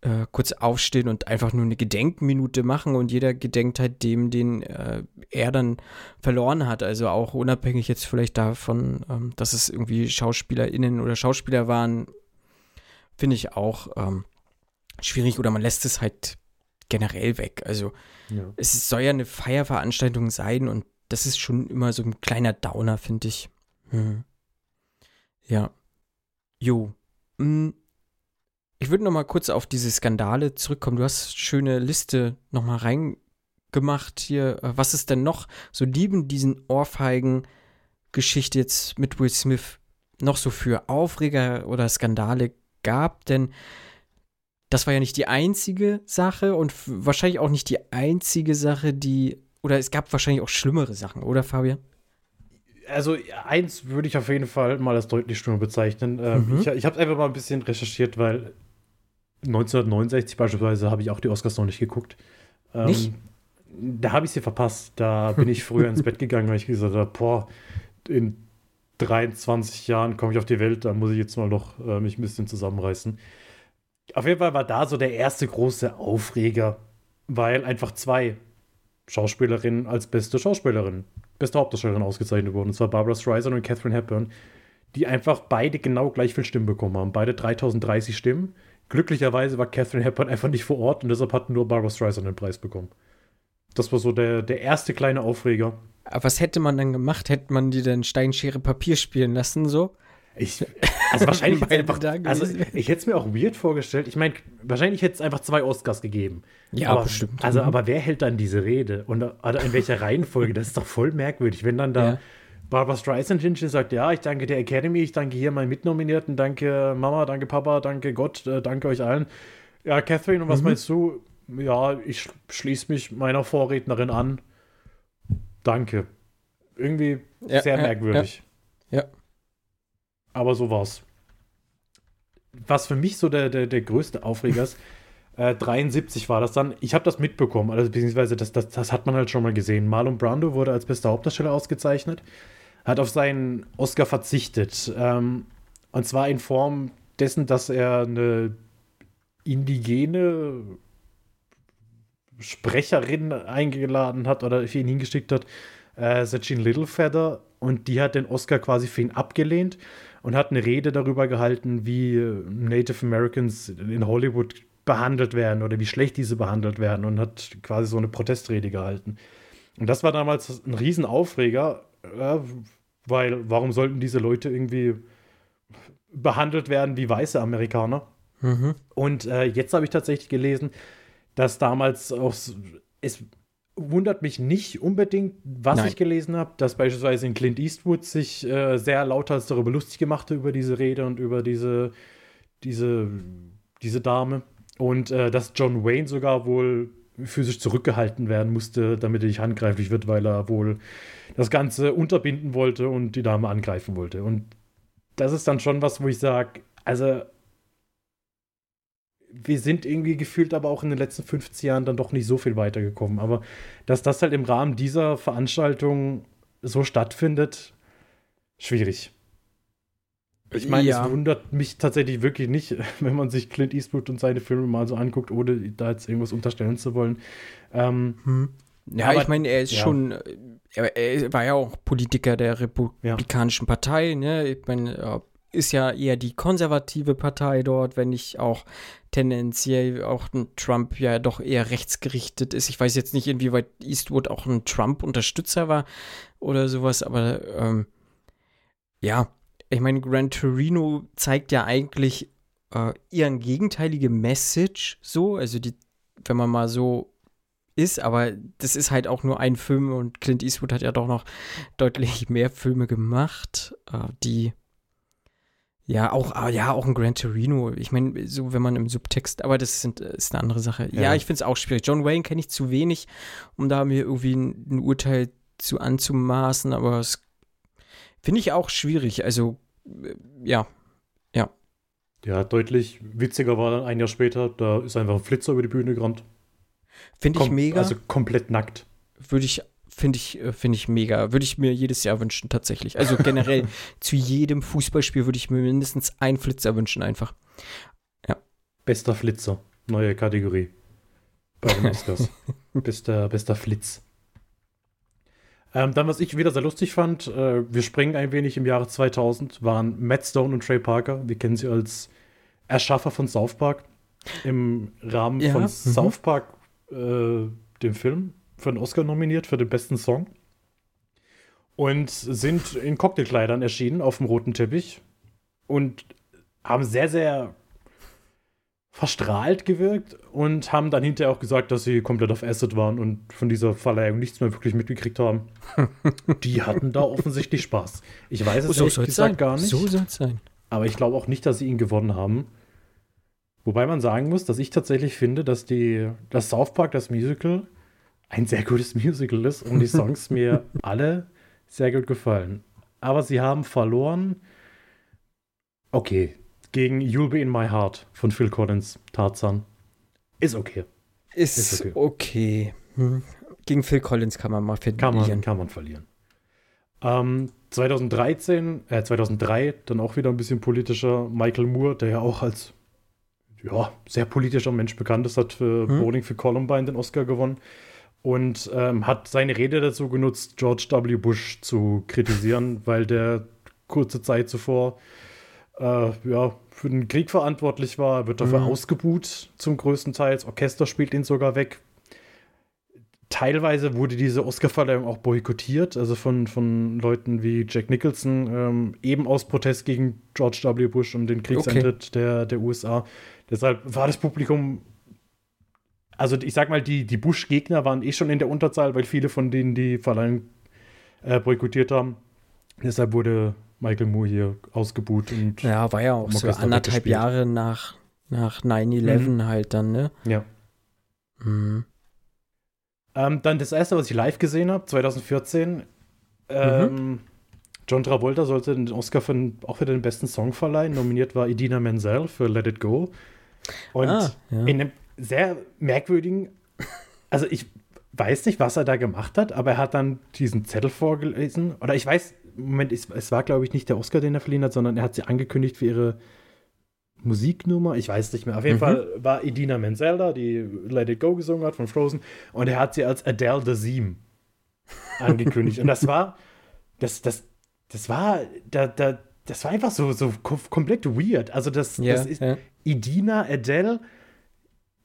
äh, kurz aufstehen und einfach nur eine Gedenkminute machen und jeder gedenkt halt dem, den äh, er dann verloren hat. Also auch unabhängig jetzt vielleicht davon, ähm, dass es irgendwie SchauspielerInnen oder Schauspieler waren, finde ich auch ähm, schwierig oder man lässt es halt generell weg. Also Ja. es soll ja eine Feierveranstaltung sein und das ist schon immer so ein kleiner Downer, finde ich. Hm. Ja. Jo. Hm. Ich würde noch mal kurz auf diese Skandale zurückkommen. Du hast schöne Liste noch mal reingemacht hier. Äh, Was ist denn noch so lieben diesen Ohrfeigen-Geschichte jetzt mit Will Smith noch so für Aufreger oder Skandale gab? Denn das war ja nicht die einzige Sache und wahrscheinlich auch nicht die einzige Sache, die oder es gab wahrscheinlich auch schlimmere Sachen, oder Fabian? Also eins würde ich auf jeden Fall mal als deutlich schlimmer bezeichnen. Ähm, Mhm. Ich, ich habe einfach mal ein bisschen recherchiert, weil 1969 beispielsweise habe ich auch die Oscars noch nicht geguckt. Ähm, Nicht? Da habe ich sie verpasst. Da bin ich früher ins Bett gegangen, weil ich gesagt habe, boah, in 23 Jahren komme ich auf die Welt, da muss ich jetzt mal noch äh, mich ein bisschen zusammenreißen. Auf jeden Fall war da so der erste große Aufreger, weil einfach zwei Schauspielerin als beste Schauspielerin, beste Hauptdarstellerin ausgezeichnet wurden. Und zwar Barbara Streisand und Catherine Hepburn, die einfach beide genau gleich viel Stimmen bekommen haben. Beide 3030 Stimmen. Glücklicherweise war Catherine Hepburn einfach nicht vor Ort und deshalb hat nur Barbara Streisand den Preis bekommen. Das war so der, der erste kleine Aufreger. Aber was hätte man dann gemacht? Hätte man die dann Steinschere Papier spielen lassen, so? Ich, also wahrscheinlich einfach, also ich hätte es mir auch weird vorgestellt. Ich meine, wahrscheinlich hätte es einfach zwei Oscars gegeben. Ja, aber, bestimmt. Also, aber wer hält dann diese Rede? Und oder in welcher Reihenfolge? Das ist doch voll merkwürdig, wenn dann da ja. Barbara Streisand hinsteht sagt, ja, ich danke der Academy, ich danke hier meinen Mitnominierten, danke Mama, danke Papa, danke Gott, äh, danke euch allen. Ja, Catherine, und was mhm. meinst du? Ja, ich schließe mich meiner Vorrednerin an. Danke. Irgendwie ja, sehr merkwürdig. ja. ja. Aber so war's. Was für mich so der, der, der größte Aufreger ist, äh, 73 war das dann. Ich habe das mitbekommen, also beziehungsweise das, das, das hat man halt schon mal gesehen. Marlon Brando wurde als bester Hauptdarsteller ausgezeichnet, hat auf seinen Oscar verzichtet. Ähm, und zwar in Form dessen, dass er eine indigene Sprecherin eingeladen hat oder für ihn hingeschickt hat, äh, Sachin Littlefeather, und die hat den Oscar quasi für ihn abgelehnt und hat eine Rede darüber gehalten, wie Native Americans in Hollywood behandelt werden oder wie schlecht diese behandelt werden und hat quasi so eine Protestrede gehalten. Und das war damals ein Riesenaufreger, äh, weil warum sollten diese Leute irgendwie behandelt werden wie weiße Amerikaner? Mhm. Und äh, jetzt habe ich tatsächlich gelesen, dass damals auch es wundert mich nicht unbedingt, was Nein. ich gelesen habe, dass beispielsweise in Clint Eastwood sich äh, sehr lauthals darüber lustig gemacht hat, über diese Rede und über diese, diese, diese Dame. Und äh, dass John Wayne sogar wohl physisch zurückgehalten werden musste, damit er nicht handgreiflich wird, weil er wohl das Ganze unterbinden wollte und die Dame angreifen wollte. Und das ist dann schon was, wo ich sage, also wir sind irgendwie gefühlt aber auch in den letzten 50 Jahren dann doch nicht so viel weitergekommen. Aber dass das halt im Rahmen dieser Veranstaltung so stattfindet, schwierig. Ich meine, ja. es wundert mich tatsächlich wirklich nicht, wenn man sich Clint Eastwood und seine Filme mal so anguckt, ohne da jetzt irgendwas unterstellen zu wollen. Ähm, hm. Ja, aber, ich meine, er ist ja. schon, er, er, war ja auch Politiker der Republikanischen ja. Partei, ne? Ich meine, ist ja eher die konservative Partei dort, wenn nicht auch tendenziell auch ein Trump ja doch eher rechtsgerichtet ist. Ich weiß jetzt nicht, inwieweit Eastwood auch ein Trump-Unterstützer war oder sowas, aber ähm, ja, ich meine, Gran Torino zeigt ja eigentlich äh, eher gegenteilige Message, so, also die, wenn man mal so ist, aber das ist halt auch nur ein Film und Clint Eastwood hat ja doch noch deutlich mehr Filme gemacht, äh, die ja, auch, ah, ja, auch ein Gran Torino. Ich meine, so wenn man im Subtext, aber das sind, ist eine andere Sache. Ja, ja ich finde es auch schwierig. John Wayne kenne ich zu wenig, um da mir irgendwie ein, ein Urteil zu anzumaßen, aber es finde ich auch schwierig. Also, äh, ja, ja. Ja, deutlich witziger war dann ein Jahr später, da ist einfach ein Flitzer über die Bühne gerannt. Finde ich Kom mega. Also komplett nackt. Würde ich Finde ich, äh, find ich mega. Würde ich mir jedes Jahr wünschen, tatsächlich. Also generell zu jedem Fußballspiel würde ich mir mindestens einen Flitzer wünschen, einfach. Ja. Bester Flitzer. Neue Kategorie. Bei den Oscars. bester, bester Flitz. Ähm, dann, was ich wieder sehr lustig fand, äh, wir springen ein wenig im Jahre 2000, waren Matt Stone und Trey Parker. Wir kennen sie als Erschaffer von South Park. Im Rahmen ja, von mhm. South Park, äh, dem Film, für einen Oscar nominiert für den besten Song. Und sind in Cocktailkleidern erschienen auf dem roten Teppich und haben sehr, sehr verstrahlt gewirkt und haben dann hinterher auch gesagt, dass sie komplett auf Acid waren und von dieser Verleihung nichts mehr wirklich mitgekriegt haben. Die hatten da offensichtlich Spaß. Ich weiß es so ehrlich gesagt sein. gar nicht. So soll es sein. Aber ich glaube auch nicht, dass sie ihn gewonnen haben. Wobei man sagen muss, dass ich tatsächlich finde, dass die, das South Park, das Musical, ein sehr gutes Musical ist und die Songs mir alle sehr gut gefallen. Aber sie haben verloren. Okay, gegen You'll Be in My Heart von Phil Collins, Tarzan. Ist okay. Ist, ist okay. okay. Hm. Gegen Phil Collins kann man mal verlieren. Kann man, kann man verlieren. Ähm, 2013, äh, 2003, dann auch wieder ein bisschen politischer, Michael Moore, der ja auch als ja, sehr politischer Mensch bekannt ist, hat für hm. Bowling für Columbine den Oscar gewonnen. Und ähm, hat seine Rede dazu genutzt, George W. Bush zu kritisieren, weil der kurze Zeit zuvor äh, ja, für den Krieg verantwortlich war, wird dafür mhm. ausgebuht zum größten Teil. Das Orchester spielt ihn sogar weg. Teilweise wurde diese Oscarverleihung auch boykottiert, also von, von Leuten wie Jack Nicholson, ähm, eben aus Protest gegen George W. Bush und den Kriegseintritt okay. der, der USA. Deshalb war das Publikum, also ich sag mal, die, die Bush-Gegner waren eh schon in der Unterzahl, weil viele von denen die Verleihung äh, boykottiert haben. Deshalb wurde Michael Moore hier ausgebuht. Und ja, war ja auch so anderthalb Jahre nach, nach 9-11 mhm. halt dann, ne? Ja. Mhm. Ähm, dann das erste, was ich live gesehen habe, 2014. Ähm, mhm. John Travolta sollte den Oscar für, auch für den besten Song verleihen. Nominiert war Idina Menzel für Let It Go. Und ah, ja. in einem sehr merkwürdigen, also ich weiß nicht, was er da gemacht hat, aber er hat dann diesen Zettel vorgelesen. Oder ich weiß, Moment, es, es war, glaube ich, nicht der Oscar, den er verliehen hat, sondern er hat sie angekündigt für ihre Musiknummer. Ich weiß nicht mehr. Auf jeden mhm. Fall war Idina Menzel da, die Let It Go gesungen hat von Frozen. Und er hat sie als Adele Dazeem angekündigt. und das war, das, das, das war, da, da, das war einfach so, so komplett weird. Also das, yeah, das ist yeah. Idina, Adele,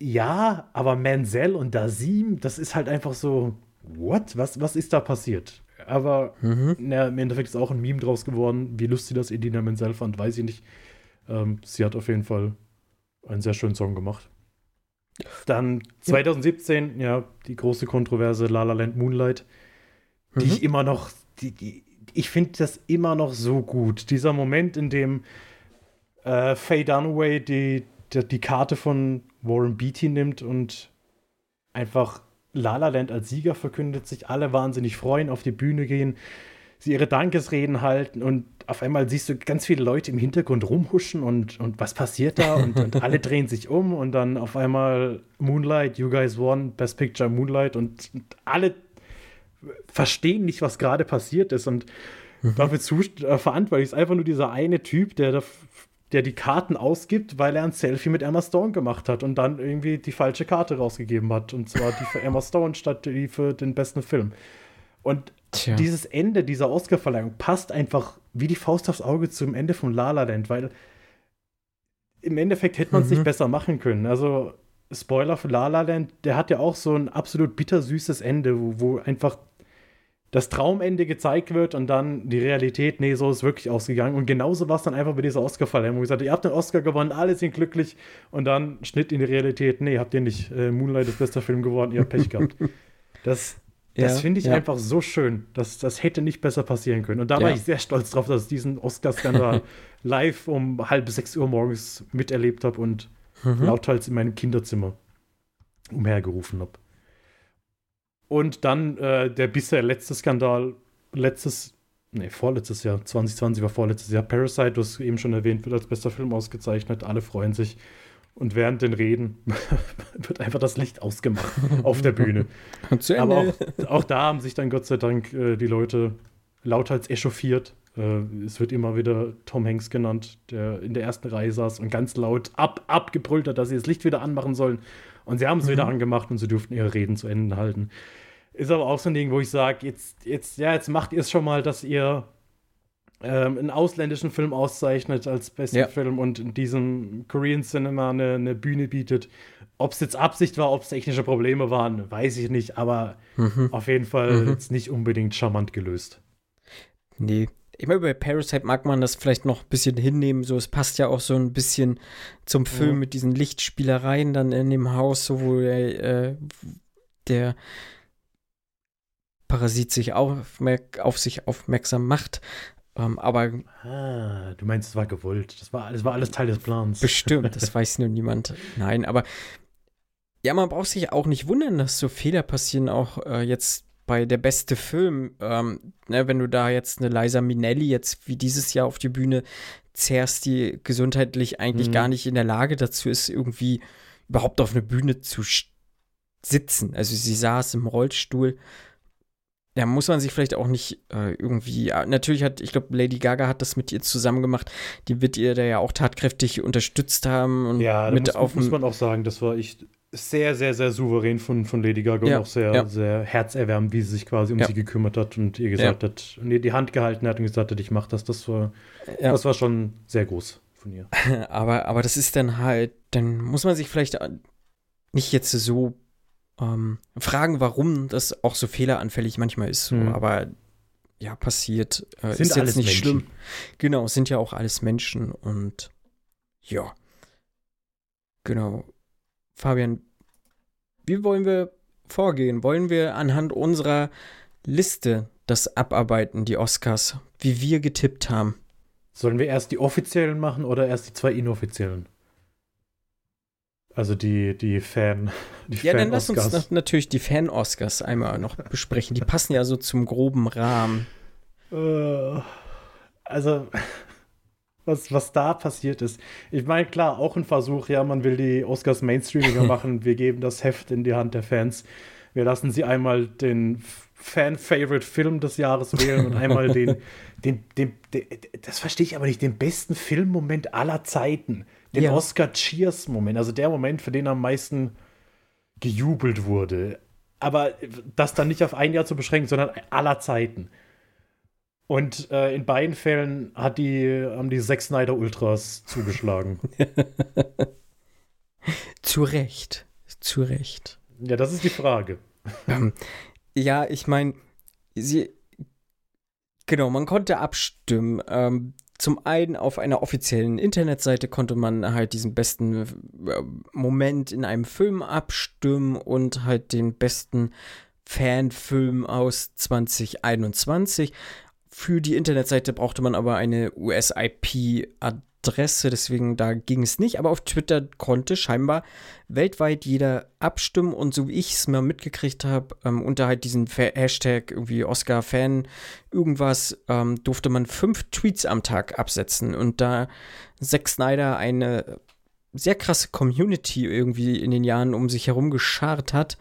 ja, aber Menzel und Dazeem, das ist halt einfach so, what? Was, was ist da passiert? aber mhm. na, im Endeffekt ist auch ein Meme draus geworden. Wie lustig das Edina Menzel fand, weiß ich nicht. Ähm, sie hat auf jeden Fall einen sehr schönen Song gemacht. Dann 2017, ja, die große Kontroverse La La Land Moonlight, die mhm. ich immer noch, die, die, ich finde das immer noch so gut. Dieser Moment, in dem äh, Faye Dunaway die, die, die Karte von Warren Beatty nimmt und einfach La La Land als Sieger verkündet, sich alle wahnsinnig freuen, auf die Bühne gehen, sie ihre Dankesreden halten und auf einmal siehst du ganz viele Leute im Hintergrund rumhuschen und, und was passiert da und, und alle drehen sich um und dann auf einmal Moonlight, You Guys Won, Best Picture Moonlight und, und alle verstehen nicht, was gerade passiert ist und mhm. dafür äh, verantwortlich ist einfach nur dieser eine Typ, der da der die Karten ausgibt, weil er ein Selfie mit Emma Stone gemacht hat und dann irgendwie die falsche Karte rausgegeben hat. Und zwar die für Emma Stone statt die für den besten Film. Und Tja. dieses Ende dieser Oscar-Verleihung passt einfach wie die Faust aufs Auge zum Ende von La La Land, weil im Endeffekt hätte man es mhm. nicht besser machen können. Also, Spoiler für La La Land, der hat ja auch so ein absolut bittersüßes Ende, wo, wo einfach das Traumende gezeigt wird und dann die Realität, nee, so ist wirklich ausgegangen. Und genauso war es dann einfach bei dieser Oscar-Verleihung, wo gesagt, ihr habt den Oscar gewonnen, alle sind glücklich und dann Schnitt in die Realität, nee, habt ihr nicht. Äh, Moonlight ist bester Film geworden, ihr habt Pech gehabt. Das, das ja, finde ich ja. einfach so schön. Das, das hätte nicht besser passieren können. Und da ja. war ich sehr stolz drauf, dass ich diesen Oscar-Skandal live um halb sechs Uhr morgens miterlebt habe und mhm. lauthals in meinem Kinderzimmer umhergerufen habe. Und dann äh, der bisher letzte Skandal, letztes, nee, vorletztes Jahr, 2020 war vorletztes Jahr, Parasite, du hast eben schon erwähnt, wird als bester Film ausgezeichnet, alle freuen sich. Und während den Reden wird einfach das Licht ausgemacht auf der Bühne. Aber auch, auch, da haben sich dann Gott sei Dank äh, die Leute lauthals echauffiert. Äh, es wird immer wieder Tom Hanks genannt, der in der ersten Reihe saß und ganz laut ab, abgebrüllt hat, dass sie das Licht wieder anmachen sollen. Und sie haben es mhm. wieder angemacht und sie durften ihre Reden zu Ende halten. Ist aber auch so ein Ding, wo ich sage, jetzt, jetzt, ja, jetzt macht ihr es schon mal, dass ihr ähm, einen ausländischen Film auszeichnet als besten ja. Film und in diesem Korean Cinema eine, eine Bühne bietet. Ob es jetzt Absicht war, ob es technische Probleme waren, weiß ich nicht, aber mhm. auf jeden Fall mhm. jetzt nicht unbedingt charmant gelöst. Nee. Ich meine, bei Parasite mag man das vielleicht noch ein bisschen hinnehmen. So, es passt ja auch so ein bisschen zum Film ja. mit diesen Lichtspielereien dann in dem Haus, so wo der, äh, der Parasit sich auf, auf sich aufmerksam macht. Ähm, aber. Ah, du meinst, es war gewollt. Das war, das war alles Teil des Plans. Bestimmt, das weiß nur niemand. Nein, aber. Ja, man braucht sich auch nicht wundern, dass so Fehler passieren, auch äh, jetzt bei der beste Film. Ähm, ne, wenn du da jetzt eine Liza Minnelli jetzt wie dieses Jahr auf die Bühne zerrst, die gesundheitlich eigentlich mhm. gar nicht in der Lage dazu ist, irgendwie überhaupt auf eine Bühne zu sitzen. Also sie saß im Rollstuhl ja, muss man sich vielleicht auch nicht äh, irgendwie. Natürlich hat, ich glaube, Lady Gaga hat das mit ihr zusammen gemacht. Die wird ihr da ja auch tatkräftig unterstützt haben. Und ja, mit muss, auf muss man auch sagen, das war ich sehr, sehr, sehr souverän von, von Lady Gaga ja, und auch sehr, ja. sehr herzerwärmend, wie sie sich quasi um ja. sie gekümmert hat und ihr gesagt hat, und ihr die Hand gehalten hat und gesagt hat, ich mach das. Das war, das war schon sehr groß von ihr. Aber, aber das ist dann halt, dann muss man sich vielleicht nicht jetzt so ähm, fragen, warum das auch so fehleranfällig manchmal ist. So. Mhm. Aber ja, passiert. Äh, sind ist jetzt nicht Menschen. schlimm. Genau, sind ja auch alles Menschen und ja. Genau. Fabian, wie wollen wir vorgehen? Wollen wir anhand unserer Liste das abarbeiten, die Oscars, wie wir getippt haben? Sollen wir erst die offiziellen machen oder erst die zwei inoffiziellen? Also die, die Fan. Die ja, Fan dann lass uns na natürlich die Fan-Oscars einmal noch besprechen. Die passen ja so zum groben Rahmen. Äh, also, was, was da passiert ist. Ich meine, klar, auch ein Versuch, ja, man will die Oscars mainstreamiger machen. Wir geben das Heft in die Hand der Fans. Wir lassen sie einmal den Fan-Favorite-Film des Jahres wählen und einmal den, den, den, den, das verstehe ich aber nicht, den besten Filmmoment aller Zeiten. Den ja. Oscar-Cheers-Moment, also der Moment, für den am meisten gejubelt wurde. Aber das dann nicht auf ein Jahr zu beschränken, sondern aller Zeiten. Und äh, in beiden Fällen hat die, haben die Zack Snyder Ultras zugeschlagen. zu Recht. Zu Recht. Ja, das ist die Frage. Ähm, ja, ich meine, sie. Genau, man konnte abstimmen. Ähm, zum einen auf einer offiziellen Internetseite konnte man halt diesen besten äh, Moment in einem Film abstimmen und halt den besten Fanfilm aus 2021. Für die Internetseite brauchte man aber eine US-IP-Adresse, deswegen da ging es nicht. Aber auf Twitter konnte scheinbar weltweit jeder abstimmen und so wie ich es mal mitgekriegt habe, ähm, unter halt diesen Hashtag irgendwie Oscar-Fan irgendwas, ähm, durfte man fünf Tweets am Tag absetzen. Und da Zack Snyder eine sehr krasse Community irgendwie in den Jahren um sich herum geschart hat,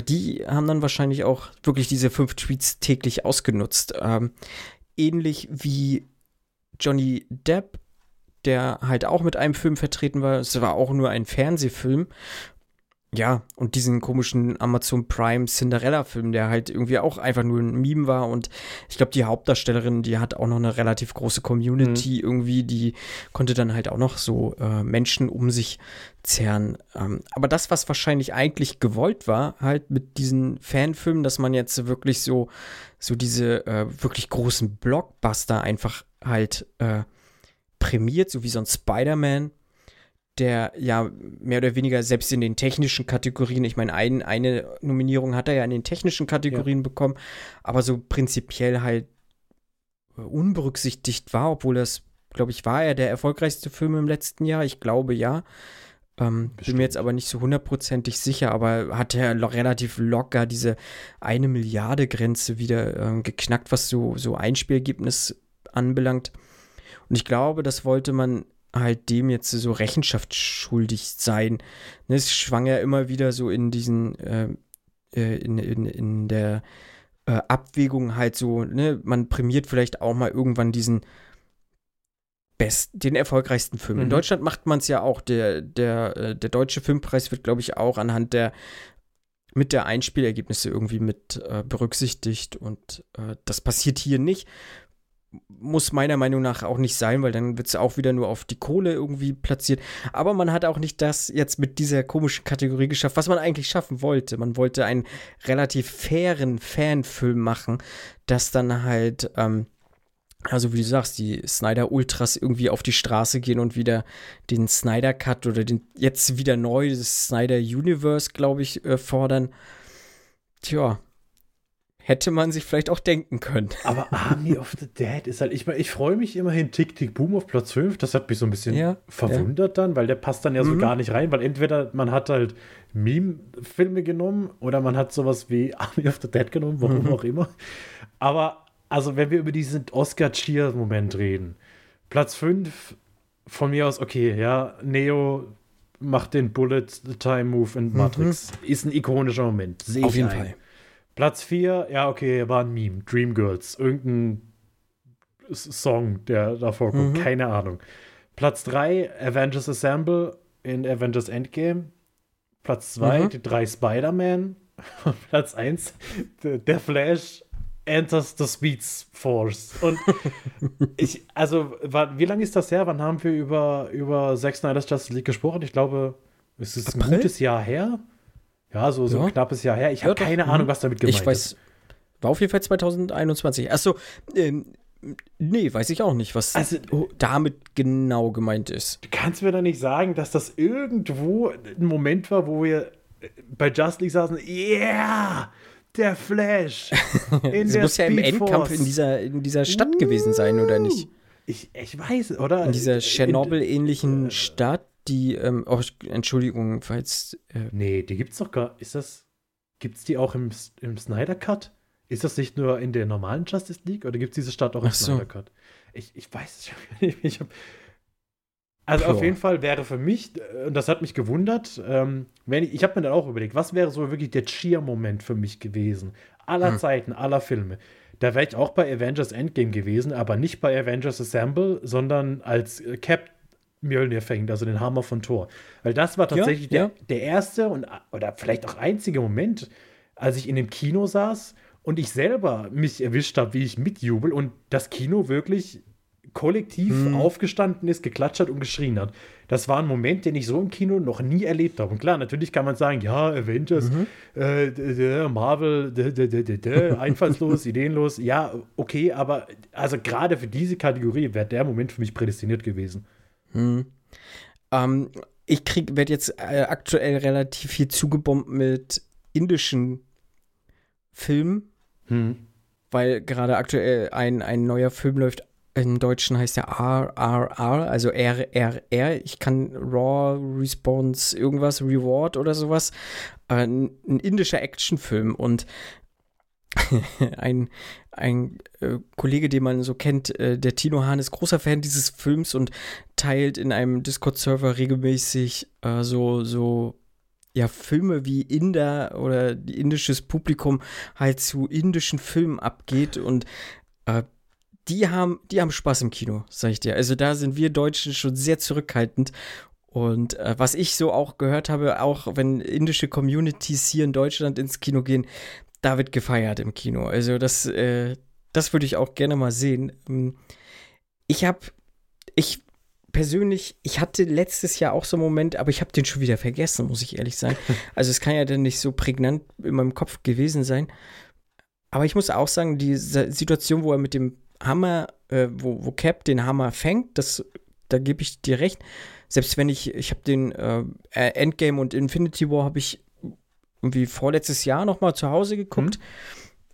die haben dann wahrscheinlich auch wirklich diese fünf Tweets täglich ausgenutzt. Ähm, ähnlich wie Johnny Depp, der halt auch mit einem Film vertreten war. Es war auch nur ein Fernsehfilm ja, und diesen komischen Amazon Prime Cinderella-Film, der halt irgendwie auch einfach nur ein Meme war. Und ich glaube, die Hauptdarstellerin, die hat auch noch eine relativ große Community mhm. irgendwie, die konnte dann halt auch noch so äh, Menschen um sich zerren. Ähm, aber das, was wahrscheinlich eigentlich gewollt war, halt mit diesen Fanfilmen, dass man jetzt wirklich so, so diese äh, wirklich großen Blockbuster einfach halt äh, prämiert, so wie so ein Spider-Man der ja mehr oder weniger selbst in den technischen Kategorien, ich meine, ein, eine Nominierung hat er ja in den technischen Kategorien ja. bekommen, aber so prinzipiell halt unberücksichtigt war, obwohl das, glaube ich, war er der erfolgreichste Film im letzten Jahr. Ich glaube ja. Ähm, bin mir jetzt aber nicht so hundertprozentig sicher, aber hat er relativ locker diese eine Milliarde Grenze wieder ähm, geknackt, was so, so Einspielergebnis anbelangt. Und ich glaube, das wollte man halt dem jetzt so Rechenschaft schuldig sein. Ne, es schwang ja immer wieder so in diesen, äh, äh, in, in, in der äh, Abwägung halt so, ne, man prämiert vielleicht auch mal irgendwann diesen best, den erfolgreichsten Film. Mhm. In Deutschland macht man es ja auch. Der, der, äh, der deutsche Filmpreis wird, glaube ich, auch anhand der mit der Einspielergebnisse irgendwie mit äh, berücksichtigt und äh, das passiert hier nicht muss meiner Meinung nach auch nicht sein, weil dann wird es auch wieder nur auf die Kohle irgendwie platziert. Aber man hat auch nicht das jetzt mit dieser komischen Kategorie geschafft, was man eigentlich schaffen wollte. Man wollte einen relativ fairen Fanfilm machen, das dann halt, ähm, also wie du sagst, die Snyder Ultras irgendwie auf die Straße gehen und wieder den Snyder Cut oder den jetzt wieder neu das Snyder Universe, glaube ich, äh, fordern. Tja, hätte man sich vielleicht auch denken können. Aber Army of the Dead ist halt, ich, ich freue mich immerhin Tick, Tick, Boom auf Platz 5. Das hat mich so ein bisschen ja, verwundert ja. dann, weil der passt dann ja so mhm. gar nicht rein, weil entweder man hat halt Meme-Filme genommen oder man hat sowas wie Army of the Dead genommen, warum mhm. auch immer. Aber, also, wenn wir über diesen Oscar-Cheer-Moment reden, Platz 5 von mir aus, okay, ja, Neo macht den Bullet Time Move in mhm. Matrix. Mhm. Ist ein ikonischer Moment. Sehe Auf jeden ein. Fall. Platz 4, ja, okay, war ein Meme. Dreamgirls. Irgendein Song, der da vorkommt. Mhm. Keine Ahnung. Platz 3, Avengers Assemble in Avengers Endgame. Platz 2 mhm. die drei Spider-Man. Platz 1 der Flash enters the Speed Force. Und ich, also, wie lange ist das her? Wann haben wir über, über Zack Snyder's Justice League gesprochen? Ich glaube, es ist April? ein gutes Jahr her. Ja, so, so ja. ein knappes Jahr her. Ich habe keine Ahnung, was damit gemeint ich weiß, ist. War auf jeden Fall 2021. Achso, ähm, nee, weiß ich auch nicht, was also, damit genau gemeint ist. Du kannst mir doch nicht sagen, dass das irgendwo ein Moment war, wo wir bei Just League saßen, yeah, der Flash. Es muss ja im Endkampf in dieser, in dieser Stadt uh, gewesen sein, oder nicht? Ich, ich weiß, oder? In dieser Tschernobyl-ähnlichen äh, Stadt, die, ähm, oh, Entschuldigung, falls. Äh, nee, die gibt's doch gar. Ist das. Gibt's die auch im, im Snyder Cut? Ist das nicht nur in der normalen Justice League oder gibt es diese Stadt auch im so. Snyder Cut? Ich, ich weiß es nicht. Ich hab, also Pure. auf jeden Fall wäre für mich, äh, und das hat mich gewundert, ähm, wenn ich, ich habe mir dann auch überlegt, was wäre so wirklich der Cheer-Moment für mich gewesen? Aller hm. Zeiten, aller Filme. Da wäre ich auch bei Avengers Endgame gewesen, aber nicht bei Avengers Assemble, sondern als äh, Cap Mjölnir fängt, also den Hammer von Thor. Weil das war tatsächlich ja, ja. Der, der erste und oder vielleicht auch einzige Moment, als ich in dem Kino saß und ich selber mich erwischt habe, wie ich mitjubel und das Kino wirklich kollektiv hm. aufgestanden ist, geklatscht hat und geschrien hat. Das war ein Moment, den ich so im Kino noch nie erlebt habe. Und klar, natürlich kann man sagen, ja, Avengers, mhm. äh, Marvel, einfallslos, ideenlos. Ja, okay, aber also gerade für diese Kategorie wäre der Moment für mich prädestiniert gewesen. Hm. Ähm, ich werde jetzt äh, aktuell relativ viel zugebombt mit indischen Filmen, hm. weil gerade aktuell ein, ein neuer Film läuft. Im Deutschen heißt der RRR, also RRR. Ich kann Raw Response irgendwas, Reward oder sowas. Äh, ein, ein indischer Actionfilm und ein, ein äh, Kollege, den man so kennt, äh, der Tino Hahn, ist großer Fan dieses Films und teilt in einem Discord-Server regelmäßig äh, so, so ja, Filme wie Inder oder indisches Publikum halt zu indischen Filmen abgeht und äh, die haben, die haben Spaß im Kino, sag ich dir. Also da sind wir Deutschen schon sehr zurückhaltend. Und äh, was ich so auch gehört habe, auch wenn indische Communities hier in Deutschland ins Kino gehen, da wird gefeiert im Kino. Also das, äh, das würde ich auch gerne mal sehen. Ähm, ich habe, ich persönlich, ich hatte letztes Jahr auch so einen Moment, aber ich habe den schon wieder vergessen, muss ich ehrlich sein. Also es kann ja dann nicht so prägnant in meinem Kopf gewesen sein. Aber ich muss auch sagen, die Situation, wo er mit dem Hammer, äh, wo, wo Cap den Hammer fängt, das, da gebe ich dir recht. Selbst wenn ich, ich habe den äh, Endgame und Infinity War habe ich irgendwie vorletztes Jahr noch mal zu Hause geguckt. Mhm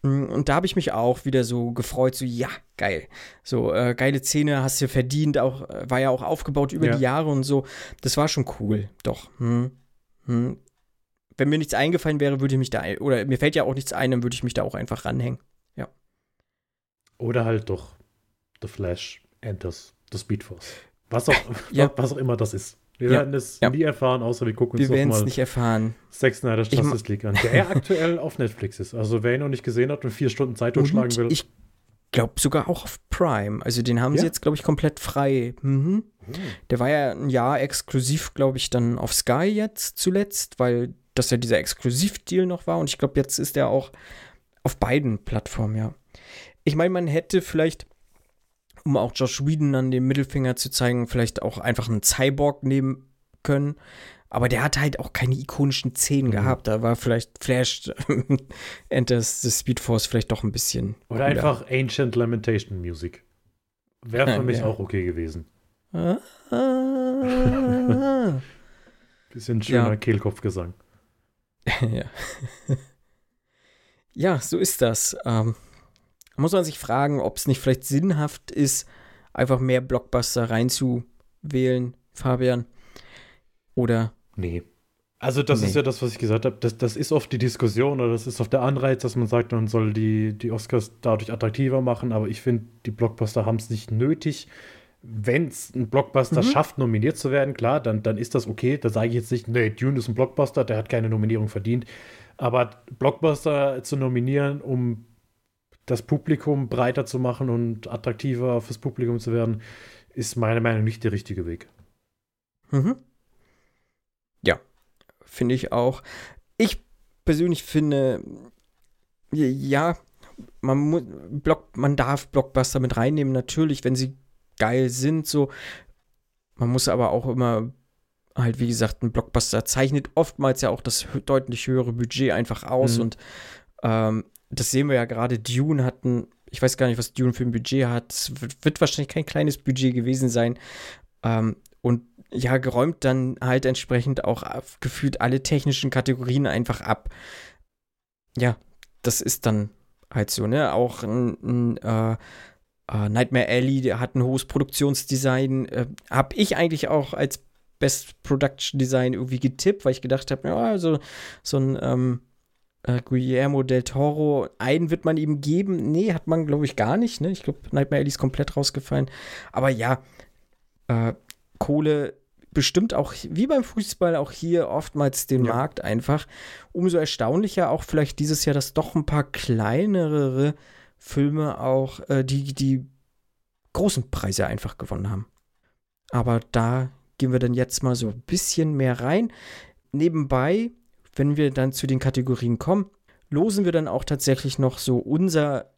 und da habe ich mich auch wieder so gefreut, so ja, geil. So äh, geile Szene, hast du verdient, auch äh, war ja auch aufgebaut über ja. die Jahre und so. Das war schon cool, doch. Hm. Hm. Wenn mir nichts eingefallen wäre, würde ich mich da oder mir fällt ja auch nichts ein, dann würde ich mich da auch einfach ranhängen. Ja. Oder halt doch The Flash enters the Speed Force. Was auch, ja. was auch immer das ist. Wir werden es nie erfahren, außer wir gucken uns wir noch mal nicht erfahren. Sex Snyder's Justice League an, der aktuell auf Netflix ist. Also wer ihn noch nicht gesehen hat und vier Stunden Zeit totschlagen will. Ich glaube sogar auch auf Prime. Also den haben ja? sie jetzt, glaube ich, komplett frei. Mhm. Hm. Der war ja ein Jahr exklusiv, glaube ich, dann auf Sky jetzt zuletzt, weil das ja dieser Exklusivdeal noch war. Und ich glaube, jetzt ist er auch auf beiden Plattformen, ja. Ich meine, man hätte vielleicht um auch Josh Whedon an den Mittelfinger zu zeigen, vielleicht auch einfach einen Cyborg nehmen können. Aber der hat halt auch keine ikonischen Szenen mhm. gehabt. Da war vielleicht Flash Enters the Speed Force vielleicht doch ein bisschen. Oder cooler. einfach Ancient Lamentation Music. Wäre für mich ja. auch okay gewesen. Ah, bisschen schöner ja. Kehlkopfgesang. ja. ja, so ist das. Ähm, muss man sich fragen, ob es nicht vielleicht sinnhaft ist, einfach mehr Blockbuster reinzuwählen, Fabian. Oder? Nee. Also das nee. ist ja das, was ich gesagt habe. Das, das ist oft die Diskussion oder das ist oft der Anreiz, dass man sagt, man soll die, die Oscars dadurch attraktiver machen. Aber ich finde, die Blockbuster haben es nicht nötig. Wenn es ein Blockbuster mhm. schafft, nominiert zu werden, klar, dann, dann ist das okay. Da sage ich jetzt nicht, nee, Dune ist ein Blockbuster, der hat keine Nominierung verdient. Aber Blockbuster zu nominieren, um das Publikum breiter zu machen und attraktiver fürs Publikum zu werden, ist meiner Meinung nach nicht der richtige Weg. Mhm. Ja, finde ich auch. Ich persönlich finde, ja, man, muss, Block, man darf Blockbuster mit reinnehmen, natürlich, wenn sie geil sind, so. Man muss aber auch immer halt, wie gesagt, ein Blockbuster zeichnet oftmals ja auch das deutlich höhere Budget einfach aus mhm. und ähm, das sehen wir ja gerade. Dune hatten, ich weiß gar nicht, was Dune für ein Budget hat. Es wird, wahrscheinlich kein kleines Budget gewesen sein. Ähm, und ja, geräumt dann halt entsprechend auch gefühlt alle technischen Kategorien einfach ab. Ja, das ist dann halt so, ne? Auch ein, ein äh, äh, Nightmare Alley, der hat ein hohes Produktionsdesign. Äh, hab ich eigentlich auch als Best Production Design irgendwie getippt, weil ich gedacht habe, ja, also so ein ähm, äh, Guillermo del Toro, einen wird man ihm geben. Nee, hat man, glaube ich, gar nicht. Ne? Ich glaube, Nightmare Alley ist komplett rausgefallen. Aber ja, äh, Kohle bestimmt auch, wie beim Fußball, auch hier oftmals den ja. Markt einfach. Umso erstaunlicher auch vielleicht dieses Jahr, dass doch ein paar kleinere Filme auch äh, die, die großen Preise einfach gewonnen haben. Aber da gehen wir dann jetzt mal so ein bisschen mehr rein. Nebenbei, wenn wir dann zu den Kategorien kommen, losen wir dann auch tatsächlich noch so unser,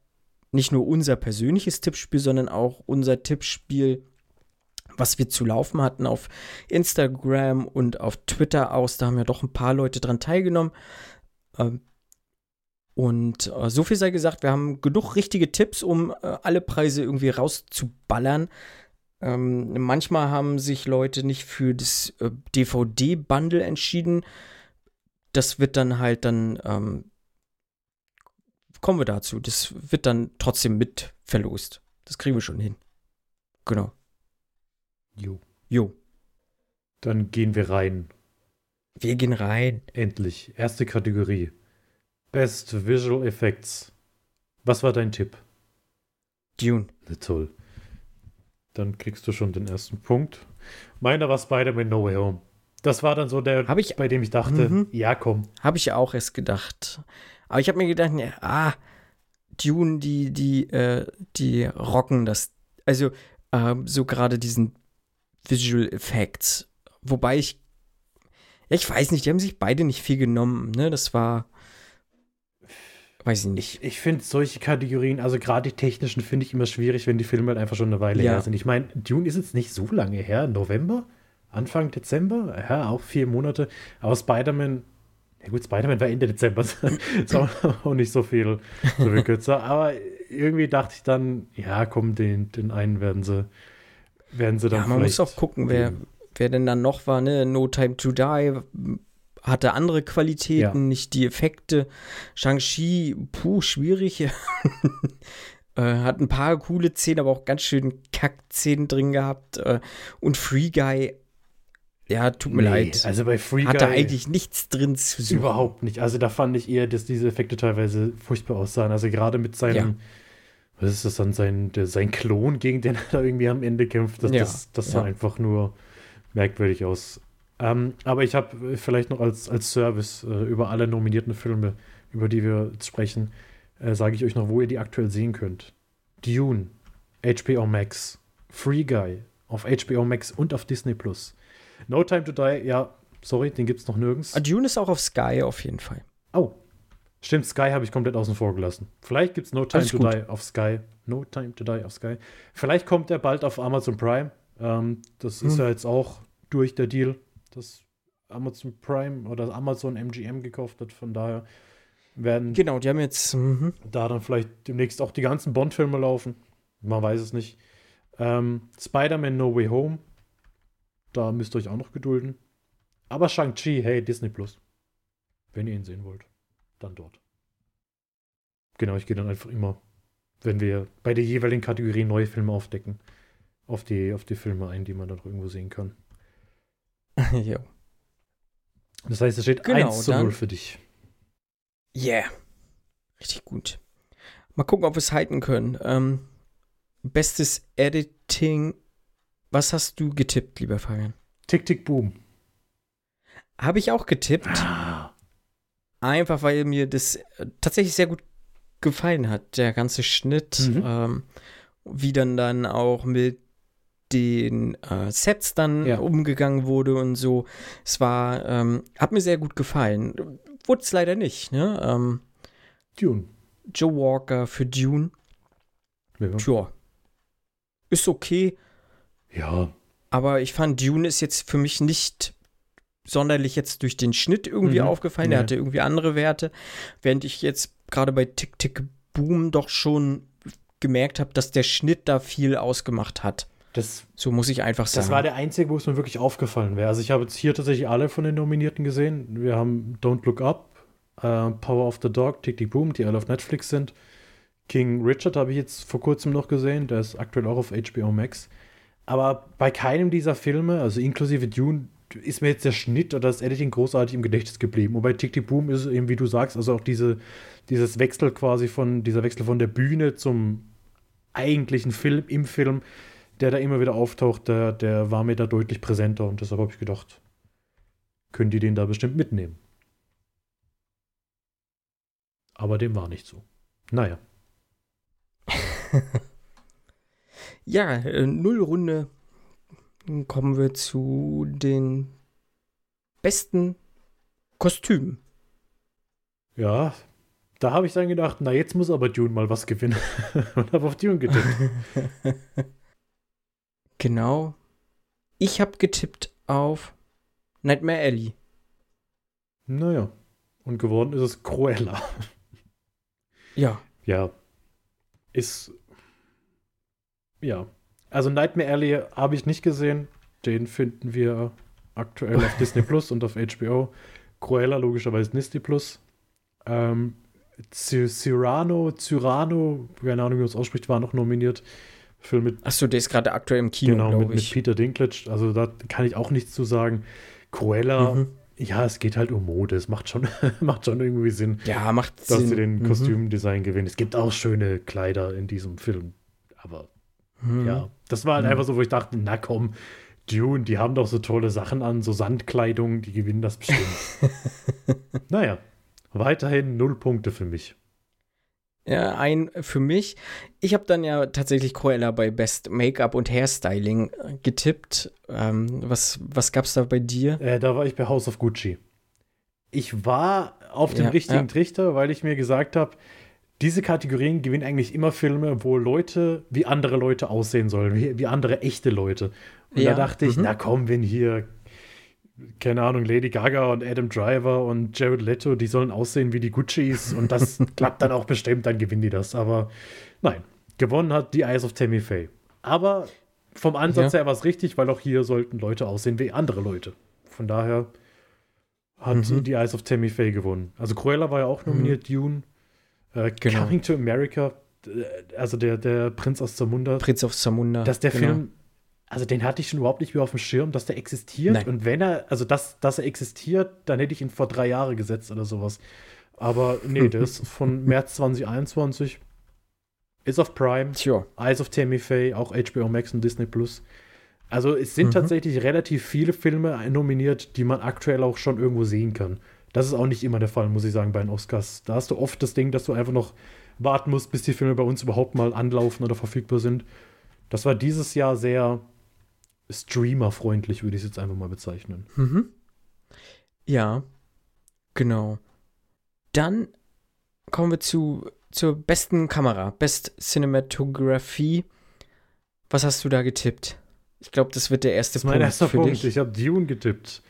nicht nur unser persönliches Tippspiel, sondern auch unser Tippspiel, was wir zu laufen hatten auf Instagram und auf Twitter aus. Da haben ja doch ein paar Leute dran teilgenommen. Ähm, und äh, so viel sei gesagt, wir haben genug richtige Tipps, um äh, alle Preise irgendwie rauszuballern. Ähm, manchmal haben sich Leute nicht für das äh, DVD-Bundle entschieden. Das wird dann halt dann, ähm, kommen wir dazu, das wird dann trotzdem mit verlost. Das kriegen wir schon hin. Genau. Jo. Jo. Dann gehen wir rein. Wir gehen rein. Endlich. Erste Kategorie. Best Visual Effects. Was war dein Tipp? Dune. Na toll. Dann kriegst du schon den ersten Punkt. Meiner war Spider-Man No Way Home. Das war dann so der, ich, bei dem ich dachte, mhm. ja, komm. Habe ich auch erst gedacht. Aber ich habe mir gedacht, ja, ah, Dune, die, die, äh, die rocken das. Also, äh, so gerade diesen Visual Effects. Wobei ich, ja, ich weiß nicht, die haben sich beide nicht viel genommen, ne? Das war, weiß ich nicht. Ich, ich finde solche Kategorien, also gerade die technischen, finde ich immer schwierig, wenn die Filme halt einfach schon eine Weile ja. her sind. Ich meine, Dune ist jetzt nicht so lange her, November, Anfang Dezember, ja, auch vier Monate. Aber Spider-Man, ja gut, Spider-Man war Ende Dezember, ist auch nicht so viel, so viel kürzer. Aber irgendwie dachte ich dann, ja, komm, den, den einen werden sie, werden sie dann ja, man muss auch gucken, wer, wer denn dann noch war, ne? No Time to Die hatte andere Qualitäten, ja. nicht die Effekte. Shang-Chi, puh, schwierig. äh, hat ein paar coole Szenen, aber auch ganz schön Kack-Szenen drin gehabt. Äh, und Free Guy, ja, tut mir nee, leid. Also bei Free Guy. Hat da eigentlich nichts drin zu suchen. Überhaupt nicht. Also da fand ich eher, dass diese Effekte teilweise furchtbar aussahen. Also gerade mit seinem. Ja. Was ist das dann? Sein, der, sein Klon, gegen den er da irgendwie am Ende kämpft. Das, ja. das, das sah ja. einfach nur merkwürdig aus. Ähm, aber ich habe vielleicht noch als, als Service äh, über alle nominierten Filme, über die wir sprechen, äh, sage ich euch noch, wo ihr die aktuell sehen könnt. Dune, HBO Max, Free Guy auf HBO Max und auf Disney Plus. No Time to Die, ja, sorry, den gibt es noch nirgends. Ah, Dune ist auch auf Sky auf jeden Fall. Oh, stimmt, Sky habe ich komplett außen vor gelassen. Vielleicht gibt es No Time Alles to gut. Die auf Sky. No Time to Die auf Sky. Vielleicht kommt er bald auf Amazon Prime. Ähm, das hm. ist ja jetzt auch durch der Deal das Amazon Prime oder Amazon MGM gekauft hat. Von daher werden. Genau, die haben jetzt. Mhm. Da dann vielleicht demnächst auch die ganzen Bond-Filme laufen. Man weiß es nicht. Ähm, Spider-Man No Way Home. Da müsst ihr euch auch noch gedulden. Aber Shang-Chi, hey, Disney Plus. Wenn ihr ihn sehen wollt, dann dort. Genau, ich gehe dann einfach immer, wenn wir bei der jeweiligen Kategorie neue Filme aufdecken, auf die, auf die Filme ein, die man dann irgendwo sehen kann. jo. Das heißt, es steht genau, 1 zu 0 für dich. Yeah. Richtig gut. Mal gucken, ob wir es halten können. Ähm, bestes Editing. Was hast du getippt, lieber Fabian? Tick, tick, boom. Habe ich auch getippt. Einfach, weil mir das äh, tatsächlich sehr gut gefallen hat. Der ganze Schnitt. Mhm. Ähm, wie dann dann auch mit den äh, Sets dann Ja. umgegangen wurde und so. Es war, ähm, hat mir sehr gut gefallen. Wurde es leider nicht, ne? Ähm, Dune. Joe Walker für Dune. Ja. Tja. Ist okay, ja. aber ich fand, Dune ist jetzt für mich nicht sonderlich jetzt durch den Schnitt irgendwie Mhm. aufgefallen. Nee. Er hatte irgendwie andere Werte. Während ich jetzt gerade bei Tick Tick Boom doch schon gemerkt habe, dass der Schnitt da viel ausgemacht hat. Das, So muss ich einfach sagen. das war der einzige, wo es mir wirklich aufgefallen wäre. Also ich habe jetzt hier tatsächlich alle von den Nominierten gesehen. Wir haben Don't Look Up, äh, Power of the Dog, Tick Tick Boom, die alle auf Netflix sind. King Richard habe ich jetzt vor kurzem noch gesehen. Der ist aktuell auch auf HBO Max. Aber bei keinem dieser Filme, also inklusive Dune, ist mir jetzt der Schnitt oder das Editing großartig im Gedächtnis geblieben. Und bei Tick Tick Boom ist es eben, wie du sagst, also auch diese, dieses Wechsel quasi von, dieser Wechsel von der Bühne zum eigentlichen Film im Film, der da immer wieder auftaucht, der, der war mir da deutlich präsenter und deshalb habe ich gedacht, können die den da bestimmt mitnehmen. Aber dem war nicht so. Naja. ja, äh, Nullrunde. Kommen wir zu den besten Kostümen. Ja, da habe ich dann gedacht, na jetzt muss aber Dune mal was gewinnen. und habe auf Dune getippt. Genau. Ich habe getippt auf Nightmare Alley. naja. Und geworden ist es Cruella. Ja. Ja. Ist. Ja. Also Nightmare Alley habe ich nicht gesehen. Den finden wir aktuell auf Disney Plus und auf HBO. Cruella logischerweise Disney Plus. Ähm, Cy- Cyrano, Cyrano, keine Ahnung, wie man es ausspricht, war noch nominiert. Film mit, Achso, der ist gerade aktuell im Kino, genau, mit, mit. Peter Dinklage. Also da kann ich auch nichts zu sagen. Cruella, Mhm. ja, es geht halt um Mode. Es macht schon, macht schon irgendwie Sinn Ja, macht dass Sinn. sie den Mhm. Kostümdesign gewinnen. Es gibt auch schöne Kleider in diesem Film. Aber Mhm. ja, das war halt Mhm. einfach so, wo ich dachte, na komm, Dune, die haben doch so tolle Sachen an, so Sandkleidung, die gewinnen das bestimmt. naja, weiterhin null Punkte für mich. Ja, ein für mich. Ich habe dann ja tatsächlich Cruella bei Best Make-up und Hairstyling äh, getippt. Ähm, was was gab's da bei dir? Äh, da war ich bei House of Gucci. Ich war auf dem Ja, richtigen ja. Trichter, weil ich mir gesagt habe, diese Kategorien gewinnen eigentlich immer Filme, wo Leute wie andere Leute aussehen sollen, wie, wie andere echte Leute. Und Ja, da dachte ich, mhm. na komm, wenn hier, keine Ahnung, Lady Gaga und Adam Driver und Jared Leto, die sollen aussehen wie die Guccis und das klappt dann auch bestimmt, dann gewinnen die das. Aber nein, gewonnen hat die Eyes of Tammy Faye. Aber vom Ansatz Ja. her war es richtig, weil auch hier sollten Leute aussehen wie andere Leute. Von daher hat Mhm. die Eyes of Tammy Faye gewonnen. Also Cruella war ja auch nominiert, Dune. Äh, Genau. Coming to America, also der, der Prinz aus Zamunda, Prinz of Zamunda. dass der genau. Film, also den hatte ich schon überhaupt nicht mehr auf dem Schirm, dass der existiert. Nein. Und wenn er, also dass, dass er existiert, dann hätte ich ihn vor drei Jahren gesetzt oder sowas. Aber nee, der ist von März 2021. Ist auf Prime. Tja. Eyes of Tammy Faye, auch HBO Max und Disney Plus. Also es sind Mhm. tatsächlich relativ viele Filme nominiert, die man aktuell auch schon irgendwo sehen kann. Das ist auch nicht immer der Fall, muss ich sagen, bei den Oscars. Da hast du oft das Ding, dass du einfach noch warten musst, bis die Filme bei uns überhaupt mal anlaufen oder verfügbar sind. Das war dieses Jahr sehr streamerfreundlich, würde ich es jetzt einfach mal bezeichnen. Mhm. Ja, genau. Dann kommen wir zu, zur besten Kamera, Best Cinematography. Was hast du da getippt? Ich glaube, das wird der erste Das ist mein Punkt erster für Punkt. dich. Ich habe Dune getippt.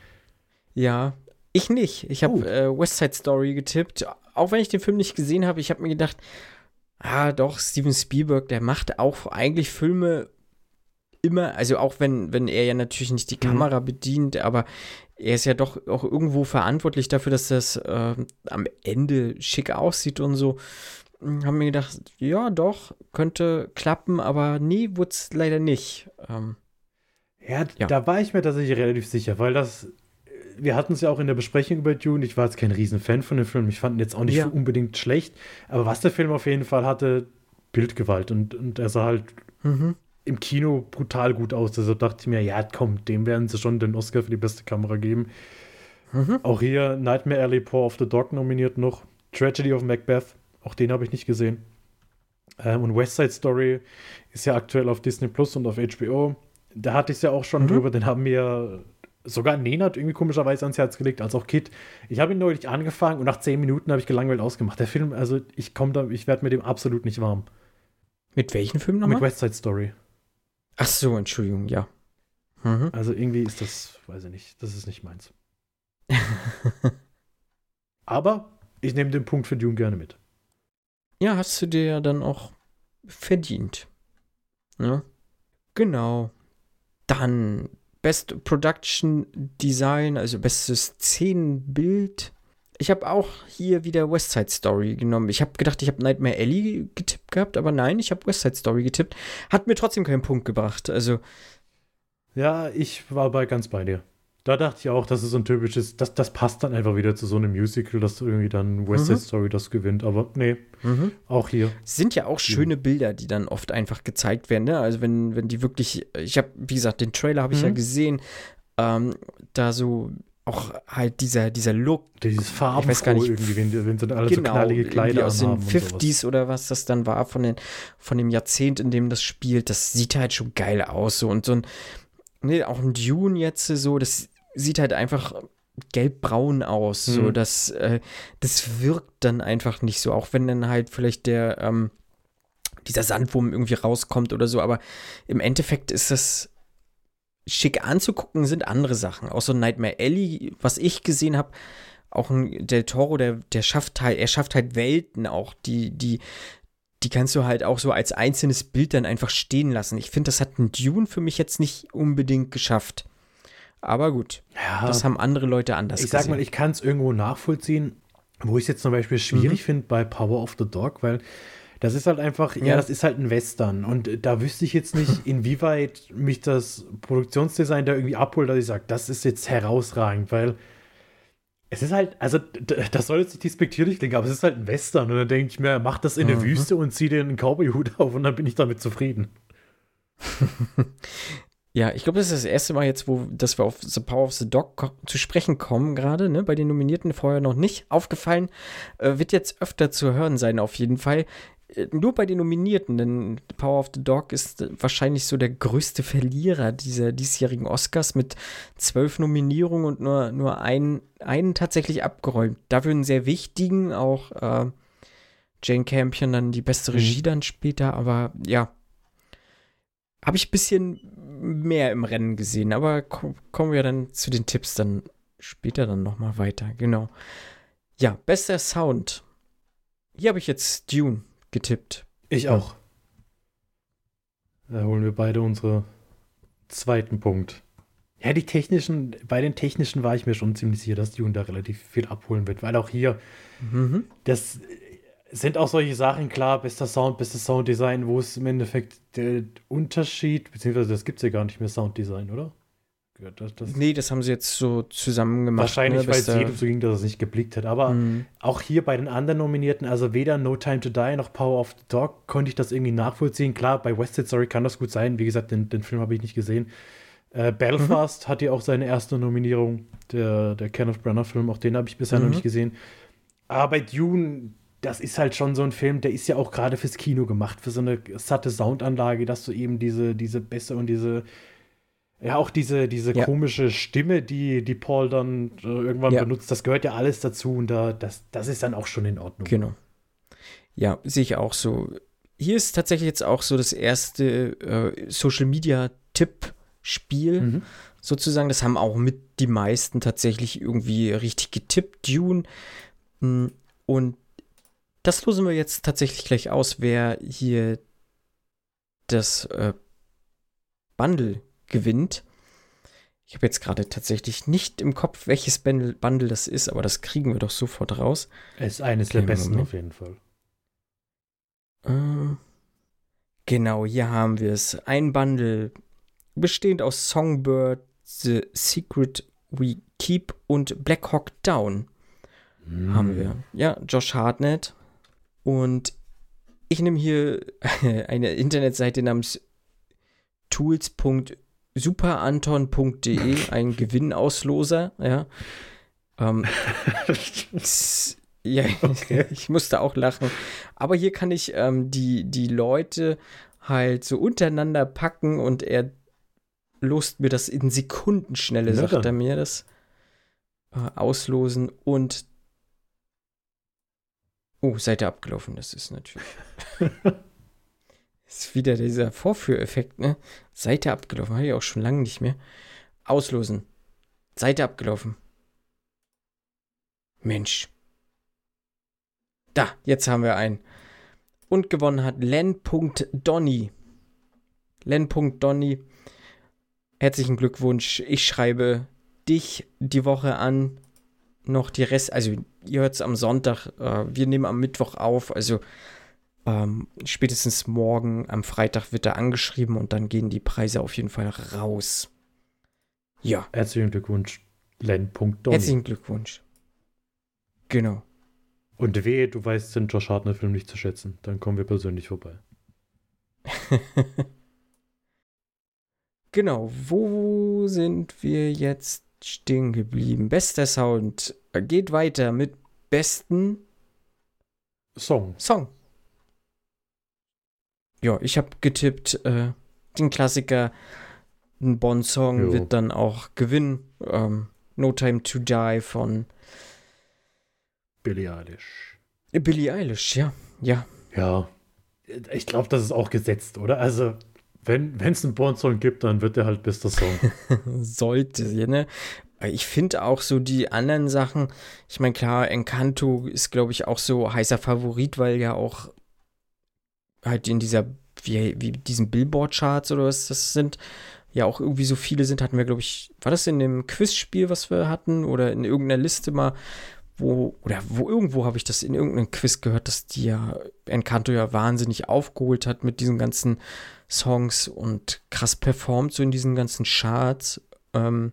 Ja, ich nicht. Ich habe Oh. äh, West Side Story getippt. Auch wenn ich den Film nicht gesehen habe, ich habe mir gedacht, ah, doch, Steven Spielberg, der macht auch eigentlich Filme immer, also auch wenn, wenn er ja natürlich nicht die Mhm. Kamera bedient, aber er ist ja doch auch irgendwo verantwortlich dafür, dass das äh, am Ende schick aussieht und so. Hm, Haben mir gedacht, ja, doch, könnte klappen, aber nee, wurde es leider nicht. Ähm, Ja, Ja. da war ich mir tatsächlich relativ sicher, weil das, wir hatten es ja auch in der Besprechung über Dune, ich war jetzt kein Riesenfan von dem Film, ich fand ihn jetzt auch nicht Ja. unbedingt schlecht, aber was der Film auf jeden Fall hatte, Bildgewalt und, und er sah halt mhm. im Kino brutal gut aus, deshalb dachte ich mir, ja komm, dem werden sie schon den Oscar für die beste Kamera geben. Mhm. Auch hier Nightmare Alley, Paw of the Dog nominiert noch, Tragedy of Macbeth, auch den habe ich nicht gesehen. Ähm, und West Side Story ist ja aktuell auf Disney Plus und auf HBO. da hatte ich es ja auch schon mhm. drüber, den haben wir sogar Nena hat irgendwie komischerweise ans Herz gelegt, als auch Kit. Ich habe ihn neulich angefangen und nach zehn Minuten habe ich gelangweilt ausgemacht. Der Film, also ich komme da, ich werde mit dem absolut nicht warm. Mit welchem Film nochmal? Mit West Side Story. Ach so, Entschuldigung, ja. Mhm. Also irgendwie ist das, weiß ich nicht, das ist nicht meins. Aber ich nehme den Punkt für Dune gerne mit. Ja, hast du dir ja dann auch verdient. Ja. Ne? Genau. Dann Best Production Design, also bestes Szenenbild. Ich habe auch hier wieder West Side Story genommen. Ich habe gedacht, ich habe Nightmare Alley getippt gehabt, aber nein, ich habe West Side Story getippt. Hat mir trotzdem keinen Punkt gebracht. Also. Ja, ich war bei ganz bei dir. Da dachte ich auch, das ist so ein typisches, das, das passt dann einfach wieder zu so einem Musical, dass irgendwie dann West Side mhm. Story das gewinnt. Aber nee, mhm. auch hier. Sind ja auch schöne Bilder, die dann oft einfach gezeigt werden. Ne? Also wenn, wenn die wirklich, ich habe, wie gesagt, den Trailer habe ich mhm. ja gesehen, ähm, da so auch halt dieser, dieser Look. Dieses Farben, ich weiß gar nicht, irgendwie, wenn, wenn sie alle genau, so knallige Kleider aus den 50s oder was das dann war, von, den, von dem Jahrzehnt, in dem das spielt, das sieht halt schon geil aus. So. Und so ein, nee, auch ein Dune jetzt so, das sieht halt einfach gelbbraun aus. Mhm. So, das, äh, das wirkt dann einfach nicht so, auch wenn dann halt vielleicht der, ähm, dieser Sandwurm irgendwie rauskommt oder so, aber im Endeffekt ist das schick anzugucken, sind andere Sachen. Auch so Nightmare Alley, was ich gesehen habe, auch ein Del Toro, der, der schafft halt, er schafft halt Welten auch, die, die, die kannst du halt auch so als einzelnes Bild dann einfach stehen lassen. Ich finde, das hat ein Dune für mich jetzt nicht unbedingt geschafft. Aber gut, ja, das haben andere Leute anders Ich sag mal, ich kann es irgendwo nachvollziehen, wo ich es jetzt zum Beispiel schwierig mhm. finde bei Power of the Dog, weil das ist halt einfach, ja. ja. das ist halt ein Western. Und da wüsste ich jetzt nicht, inwieweit mich das Produktionsdesign da irgendwie abholt, dass ich sage, das ist jetzt herausragend, weil es ist halt, also das soll jetzt nicht despektierlich klingen, aber es ist halt ein Western. Und dann denke ich mir, mach das in der mhm. Wüste und zieh dir einen Cowboy-Hut auf und dann bin ich damit zufrieden. Ja, ich glaube, das ist das erste Mal jetzt, wo dass wir auf The Power of the Dog zu sprechen kommen, gerade, ne? Bei den Nominierten vorher noch nicht aufgefallen. Äh, wird jetzt öfter zu hören sein, auf jeden Fall. Äh, nur bei den Nominierten, denn Power of the Dog ist wahrscheinlich so der größte Verlierer dieser diesjährigen Oscars mit zwölf Nominierungen und nur, nur einen, einen tatsächlich abgeräumt. Dafür einen sehr wichtigen, auch äh, Jane Campion dann die beste mhm. Regie mhm. dann später, aber ja, habe ich ein bisschen mehr im Rennen gesehen, aber kommen wir dann zu den Tipps dann später dann nochmal weiter. Genau. Ja, bester Sound. Hier habe ich jetzt Dune getippt. Ich auch. Da holen wir beide unsere zweiten Punkt. Ja, die technischen, bei den technischen war ich mir schon ziemlich sicher, dass Dune da relativ viel abholen wird, weil auch hier mhm. das sind auch solche Sachen klar, bester Sound, bestes Sounddesign, wo es im Endeffekt der Unterschied, beziehungsweise das gibt es ja gar nicht mehr Sounddesign, oder? Das, das nee, das haben sie jetzt so zusammen gemacht. Wahrscheinlich, ne, weil es jedem so ging, dass es nicht geblickt hat. Aber mhm. auch hier bei den anderen Nominierten, also weder No Time to Die noch Power of the Dog, konnte ich das irgendwie nachvollziehen. Klar, bei West Side Story kann das gut sein. Wie gesagt, den, den Film habe ich nicht gesehen. Äh, Belfast mhm. hat ja auch seine erste Nominierung, der, der Kenneth Branagh-Film. Auch den habe ich bisher mhm. noch nicht gesehen. Aber bei Dune, das ist halt schon so ein Film, der ist ja auch gerade fürs Kino gemacht, für so eine satte Soundanlage, dass du eben diese, diese Bässe und diese, ja, auch diese, diese ja. komische Stimme, die, die Paul dann äh, irgendwann ja. benutzt, das gehört ja alles dazu und da, das, das ist dann auch schon in Ordnung. Genau. Ja, sehe ich auch so. Hier ist tatsächlich jetzt auch so das erste äh, Social Media Tipp-Spiel. Mhm. Sozusagen, das haben auch mit die meisten tatsächlich irgendwie richtig getippt, Dune. Hm, und das losen wir jetzt tatsächlich gleich aus, wer hier das äh, Bundle gewinnt. Ich habe jetzt gerade tatsächlich nicht im Kopf, welches Bundle das ist, aber das kriegen wir doch sofort raus. Es ist eines okay, der besten Moment. auf jeden Fall. Äh, genau, hier haben wir es. Ein Bundle bestehend aus Songbird, The Secret We Keep und Black Hawk Down. Mm. Haben wir. Ja, Josh Hartnett, und ich nehme hier eine Internetseite namens tools.superanton.de, ein Gewinnausloser, ja. Ähm, ja, okay. ich musste auch lachen. Aber hier kann ich ähm, die, die Leute halt so untereinander packen und er lost mir das in Sekundenschnelle, Ja, sagt dann. er mir das. Äh, auslosen und. Oh, Seite abgelaufen, das ist natürlich. Ist wieder dieser Vorführeffekt, ne? Seite abgelaufen, habe ich auch schon lange nicht mehr. Auslosen. Seite abgelaufen. Mensch. Da, jetzt haben wir einen. Und gewonnen hat Len.Donny. Len.Donny. Herzlichen Glückwunsch. Ich schreibe dich die Woche an. Noch die Rest, also ihr hört es am Sonntag. Äh, wir nehmen am Mittwoch auf. Also ähm, spätestens morgen am Freitag wird er angeschrieben und dann gehen die Preise auf jeden Fall raus. Ja, Herzlichen Glückwunsch, Len.Donny. herzlichen Glückwunsch. Genau. Und wehe, du weißt den Josh Hartnett-Film nicht zu schätzen. Dann kommen wir persönlich vorbei. genau, wo sind wir jetzt stehen geblieben? Bester Sound geht weiter mit besten Song. Song. Ja, ich habe getippt, äh, den Klassiker, ein Bond-Song wird dann auch gewinnen. Ähm, no Time to Die von Billie Eilish. Billie Eilish, ja. Ja, Ja. Ich glaube, das ist auch gesetzt, oder? Also, wenn es einen Bond-Song gibt, dann wird der halt bester Song. sollte, ne? Ich finde auch so die anderen Sachen, ich meine, klar, Encanto ist, glaube ich, auch so heißer Favorit, weil ja auch halt in dieser, wie, wie diesen Billboard-Charts oder was das sind, ja auch irgendwie so viele sind, hatten wir, glaube ich, war das in dem Quizspiel, was wir hatten, oder in irgendeiner Liste mal, wo, oder wo irgendwo habe ich das in irgendeinem Quiz gehört, dass die ja Encanto ja wahnsinnig aufgeholt hat mit diesen ganzen Songs und krass performt so in diesen ganzen Charts. Ähm,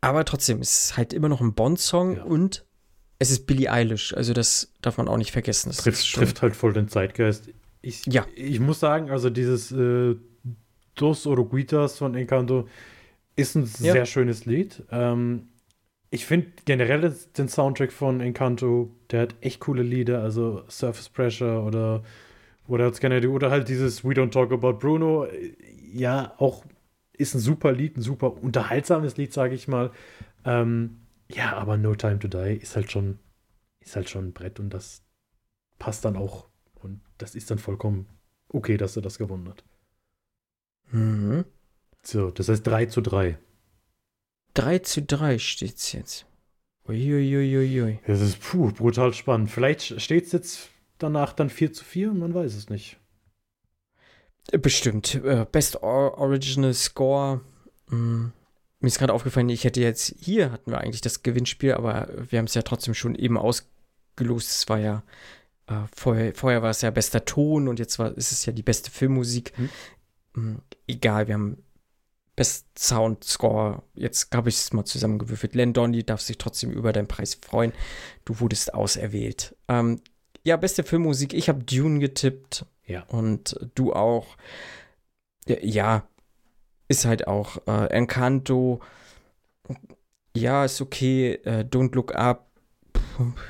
aber trotzdem, es ist halt immer noch ein Bond-Song Ja. und es ist Billie Eilish. Also das darf man auch nicht vergessen. Das trifft, trifft halt voll den Zeitgeist. Ich, Ja. ich muss sagen, also dieses äh, Dos Oroguitas von Encanto ist ein Ja. sehr schönes Lied. Ähm, ich finde generell den Soundtrack von Encanto, der hat echt coole Lieder, also Surface Pressure oder oder, oder halt dieses We Don't Talk About Bruno. Ja, auch ist ein super Lied, ein super unterhaltsames Lied, sage ich mal. Ähm, ja, aber No Time to Die ist halt schon, ist halt schon ein Brett und das passt dann auch. Und das ist dann vollkommen okay, dass er das gewonnen hat. Mhm. So, das heißt 3 zu 3. 3 zu 3 steht's jetzt. Uiuiuiui. Das ist puh, brutal spannend. Vielleicht steht es jetzt danach dann 4 zu 4, man weiß es nicht. Bestimmt. Äh, Best Or Original Score. Mm. Mir ist gerade aufgefallen, ich hätte jetzt, hier hatten wir eigentlich das Gewinnspiel, aber wir haben es ja trotzdem schon eben ausgelost. Es war ja, äh, vorher, vorher war es ja bester Ton und jetzt war, ist es ja die beste Filmmusik. Hm. Mm, Egal, wir haben Best Sound Score. Jetzt habe ich es mal zusammengewürfelt. Len Donny darf sich trotzdem über deinen Preis freuen. Du wurdest auserwählt. Ähm, ja, beste Filmmusik. Ich habe Dune getippt. Ja. Und du auch. Ja, ja ist halt auch äh, Encanto. Ja, ist okay. Äh, Don't Look Up.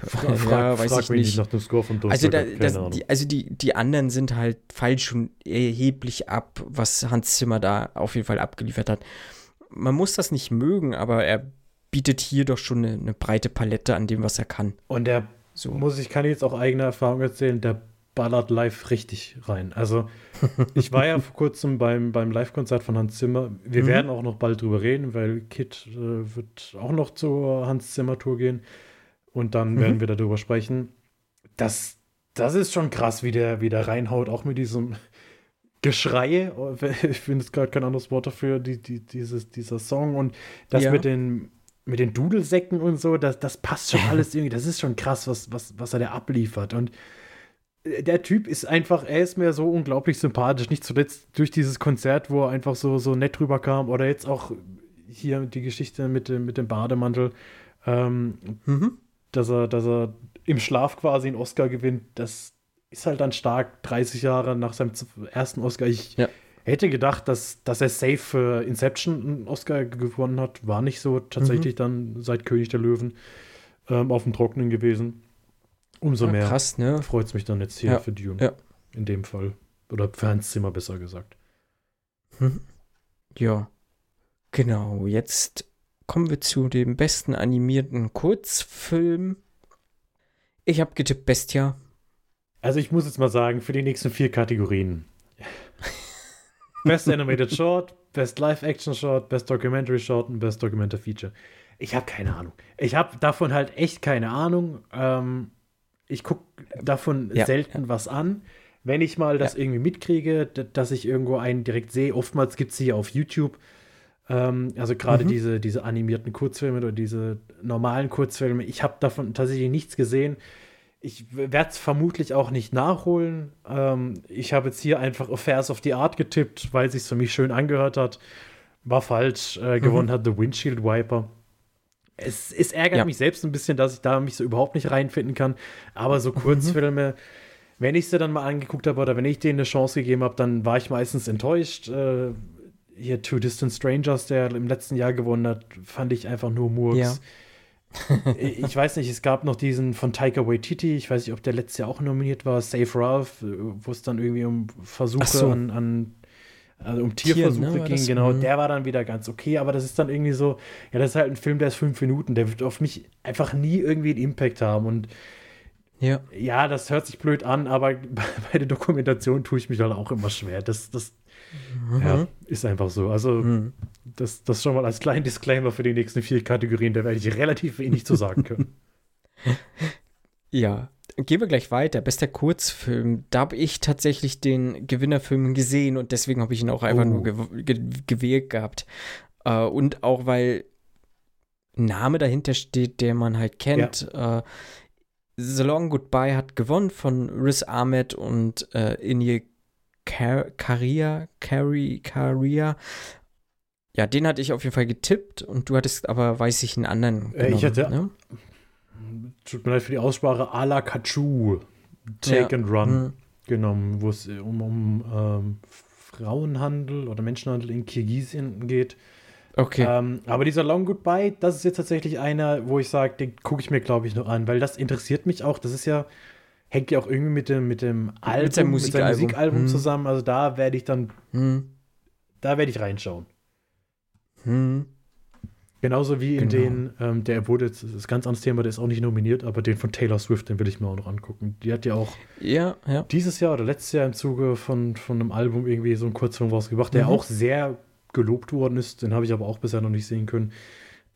Fra frag, frag mich nicht nach dem Score von Don't Also, Look da, Up, keine das, die, also die, die anderen sind halt falsch schon erheblich ab, was Hans Zimmer da auf jeden Fall abgeliefert hat. Man muss das nicht mögen, aber er bietet hier doch schon eine, eine breite Palette an dem, was er kann. Und der So. muss ich kann jetzt auch eigene Erfahrung erzählen, der ballert live richtig rein. Also ich war ja vor kurzem beim, beim Live-Konzert von Hans Zimmer. Wir Mhm. werden auch noch bald drüber reden, weil Kit äh, wird auch noch zur Hans Zimmer Tour gehen und dann Mhm. werden wir darüber sprechen. Das, das ist schon krass, wie der, wie der reinhaut, auch mit diesem Geschrei. Ich finde es gerade kein anderes Wort dafür, die, die, dieses, dieser Song und das Ja. mit den mit den Dudelsäcken und so, das, das passt schon alles irgendwie. Das ist schon krass, was, was, was er da abliefert. Und der Typ ist einfach, er ist mir so unglaublich sympathisch. Nicht zuletzt durch dieses Konzert, wo er einfach so, so nett rüberkam. Oder jetzt auch hier die Geschichte mit dem, mit dem Bademantel, ähm, Mhm. dass, er, dass er im Schlaf quasi einen Oscar gewinnt. Das ist halt dann stark, 30 Jahre nach seinem ersten Oscar. Ich Ja. hätte gedacht, dass, dass er safe für Inception einen Oscar gewonnen hat. War nicht so. Tatsächlich dann seit König der Löwen ähm, auf dem Trockenen gewesen. Umso Ja, mehr krass, ne? freut es mich dann jetzt hier Ja, für Dune. ja. In dem Fall. Oder für Hans Zimmer besser gesagt. Mhm. Ja, genau. Jetzt kommen wir zu dem besten animierten Kurzfilm. Ich habe getippt Bestia. Also ich muss jetzt mal sagen, für die nächsten vier Kategorien. Best Animated Short, Best Live Action Short, Best Documentary Short und Best Documentary Feature. Ich habe keine Ahnung. Ich habe davon halt echt keine Ahnung. Ähm, ich gucke davon ja, selten was an. Wenn ich mal das ja. irgendwie mitkriege, dass ich irgendwo einen direkt sehe, oftmals gibt es sie auf YouTube. Ähm, also gerade mhm. diese, diese animierten Kurzfilme oder diese normalen Kurzfilme. Ich habe davon tatsächlich nichts gesehen. Ich werde es vermutlich auch nicht nachholen. Ähm, ich habe jetzt hier einfach Affairs of the Art getippt, weil es sich für mich schön angehört hat. War falsch. Äh, gewonnen mhm. hat The Windshield Wiper. Es, es ärgert ja. mich selbst ein bisschen, dass ich da mich so überhaupt nicht reinfinden kann. Aber so mhm. Kurzfilme, mhm. wenn ich sie dann mal angeguckt habe oder wenn ich denen eine Chance gegeben habe, dann war ich meistens enttäuscht. Äh, hier Two Distant Strangers, der im letzten Jahr gewonnen hat, fand ich einfach nur Murks. Ja. ich weiß nicht, es gab noch diesen von Taika Waititi, ich weiß nicht, ob der letztes Jahr auch nominiert war, Save Ralph, wo es dann irgendwie um Versuche so. an, an also um Tierversuche Tier, ne, ging, genau, mhm. der war dann wieder ganz okay, aber das ist dann irgendwie so, ja, das ist halt ein Film, der ist fünf Minuten, der wird auf mich einfach nie irgendwie einen Impact haben und ja, ja das hört sich blöd an, aber bei der Dokumentation tue ich mich halt auch immer schwer. Das, das mhm. ja, ist einfach so. Also, mhm. das, das schon mal als kleinen Disclaimer für die nächsten vier Kategorien, da werde ich relativ wenig zu sagen können. Ja, gehen wir gleich weiter. Bester Kurzfilm. Da habe ich tatsächlich den Gewinnerfilm gesehen und deswegen habe ich ihn auch einfach oh. nur gew ge gewählt gehabt. Uh, und auch weil Name dahinter steht, der man halt kennt. Ja. Uh, The Long Goodbye hat gewonnen von Riz Ahmed und uh, Inye Caria, Carrie, Caria. Ja, den hatte ich auf jeden Fall getippt und du hattest aber, weiß ich, einen anderen. Genommen, ich hatte. Ne? Tut mir leid für die Aussprache, Ala Kachu, Take ja. and Run mhm. genommen, wo es um, um ähm, Frauenhandel oder Menschenhandel in Kirgisien geht. Okay. Ähm, aber dieser Long Goodbye, das ist jetzt tatsächlich einer, wo ich sage, den gucke ich mir, glaube ich, noch an, weil das interessiert mich auch. Das ist ja hängt ja auch irgendwie mit dem, mit dem Album, mit seinem Musikalbum, mit Musikalbum hm. zusammen. Also da werde ich dann, hm. da werde ich reinschauen. Hm. Genauso wie in genau. den, ähm, der wurde jetzt, das ist ganz anderes Thema, der ist auch nicht nominiert, aber den von Taylor Swift, den will ich mir auch noch angucken. Die hat ja auch ja, ja. dieses Jahr oder letztes Jahr im Zuge von, von einem Album irgendwie so einen Kurzfilm rausgebracht, der mhm. auch sehr gelobt worden ist. Den habe ich aber auch bisher noch nicht sehen können.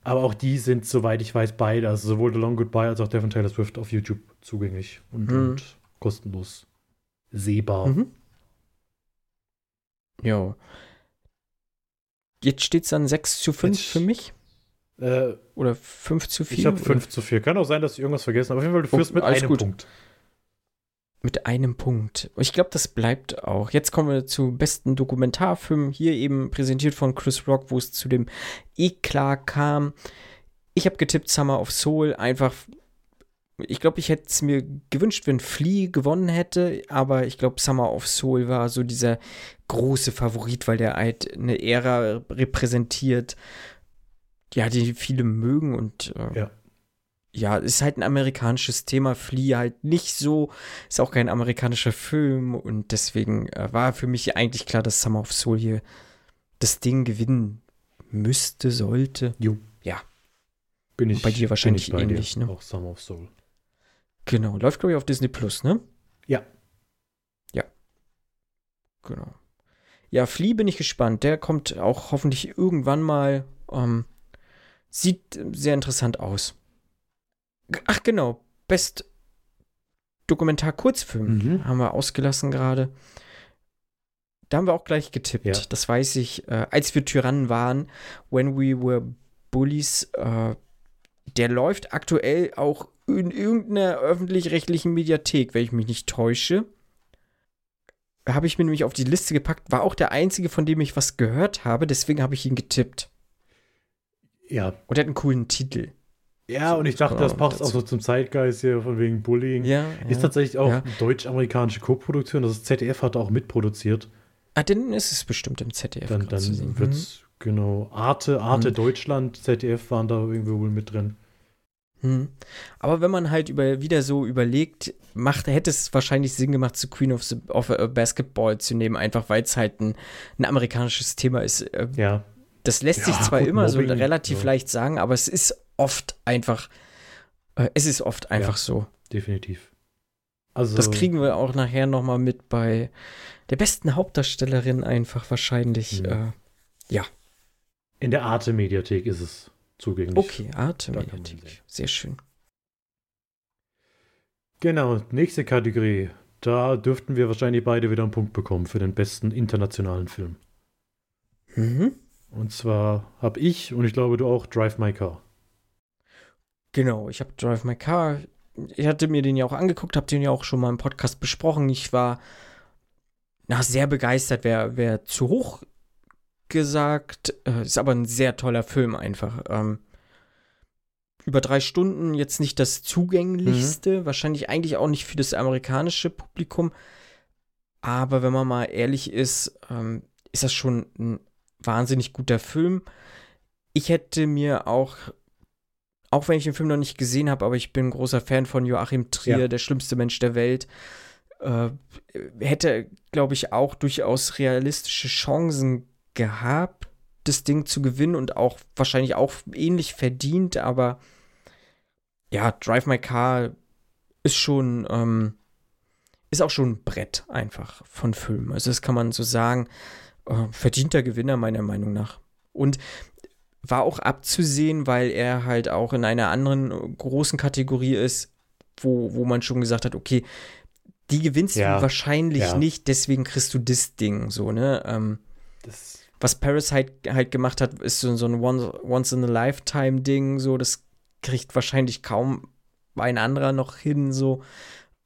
Aber auch die sind, soweit ich weiß, beide, also sowohl The Long Goodbye als auch der von Taylor Swift auf YouTube zugänglich und, mhm. und kostenlos sehbar. Mhm. Ja. Jetzt steht es dann 6 zu 5 Jetzt, für mich. Äh, Oder 5 zu 4? Ich habe 5 zu 4. Kann auch sein, dass ich irgendwas vergessen habe. Auf jeden Fall, du führst oh, mit einem gut. Punkt. Mit einem Punkt. Ich glaube, das bleibt auch. Jetzt kommen wir zu besten Dokumentarfilm. Hier eben präsentiert von Chris Rock, wo es zu dem Eklat kam. Ich habe getippt Summer of Soul. Einfach, ich glaube, ich hätte es mir gewünscht, wenn Flea gewonnen hätte. Aber ich glaube, Summer of Soul war so dieser große Favorit, weil der halt eine Ära repräsentiert. Ja, die viele mögen und äh, ja ja, ist halt ein amerikanisches Thema, Flea halt nicht so, ist auch kein amerikanischer Film und deswegen äh, war für mich eigentlich klar, dass Summer of Soul hier das Ding gewinnen müsste, sollte. Jo. Ja. Bin ich. Und bei dir wahrscheinlich bei ähnlich, dir. ne? Auch Summer of Soul. Genau, läuft glaube ich auf Disney Plus, ne? Ja. Ja. Genau. Ja, Flea bin ich gespannt. Der kommt auch hoffentlich irgendwann mal. Ähm, sieht sehr interessant aus. Ach genau, Best Dokumentar-Kurzfilm mhm. haben wir ausgelassen gerade. Da haben wir auch gleich getippt. Ja. Das weiß ich. Äh, als wir Tyrannen waren, When We Were Bullies, äh, der läuft aktuell auch in irgendeiner öffentlich-rechtlichen Mediathek, wenn ich mich nicht täusche. Habe ich mir nämlich auf die Liste gepackt, war auch der einzige, von dem ich was gehört habe, deswegen habe ich ihn getippt. Ja. Und er hat einen coolen Titel. Ja, und ich dachte, das passt auch so zum Zeitgeist hier von wegen Bullying. Ja, ist ja, tatsächlich auch ja. deutsch-amerikanische Co-Produktion. Das ZDF hat auch mitproduziert. Ah, dann ist es bestimmt im ZDF. Dann, dann wird es, mhm. genau, Arte, Arte mhm. Deutschland, ZDF waren da irgendwie wohl mit drin. Hm. Aber wenn man halt über, wieder so überlegt, macht, hätte es wahrscheinlich Sinn gemacht, zu Queen of, the, of uh, Basketball zu nehmen, einfach weil es halt ein, ein, amerikanisches Thema ist. Äh, ja. Das lässt ja, sich zwar gut, immer Mobbing, so relativ ja. leicht sagen, aber es ist oft einfach, äh, es ist oft einfach ja, so. Definitiv. Also, das kriegen wir auch nachher nochmal mit bei der besten Hauptdarstellerin einfach wahrscheinlich. Äh, ja. In der Arte-Mediathek ist es zugänglich. Okay, Arte-Mediathek. Sehr schön. Genau, nächste Kategorie. Da dürften wir wahrscheinlich beide wieder einen Punkt bekommen für den besten internationalen Film. Mhm. Und zwar habe ich und ich glaube du auch Drive My Car. Genau, ich habe Drive My Car. Ich hatte mir den ja auch angeguckt, habe den ja auch schon mal im Podcast besprochen. Ich war na, sehr begeistert, wäre wär zu hoch gesagt. Äh, ist aber ein sehr toller Film einfach. Ähm, über drei Stunden jetzt nicht das zugänglichste, mhm. wahrscheinlich eigentlich auch nicht für das amerikanische Publikum. Aber wenn man mal ehrlich ist, ähm, ist das schon ein wahnsinnig guter Film. Ich hätte mir auch, auch wenn ich den Film noch nicht gesehen habe, aber ich bin ein großer Fan von Joachim Trier, ja. der schlimmste Mensch der Welt, äh, hätte, glaube ich, auch durchaus realistische Chancen gehabt, das Ding zu gewinnen und auch wahrscheinlich auch ähnlich verdient, aber ja, Drive My Car ist schon, ähm, ist auch schon ein Brett einfach von Filmen. Also das kann man so sagen. Äh, verdienter Gewinner meiner Meinung nach. Und war auch abzusehen, weil er halt auch in einer anderen großen Kategorie ist, wo, wo man schon gesagt hat, okay, die gewinnst ja, du wahrscheinlich ja. nicht, deswegen kriegst du das Ding, so, ne? Ähm, was Paris halt, halt gemacht hat, ist so, so ein Once-in-a-Lifetime-Ding, so, das kriegt wahrscheinlich kaum ein anderer noch hin, so.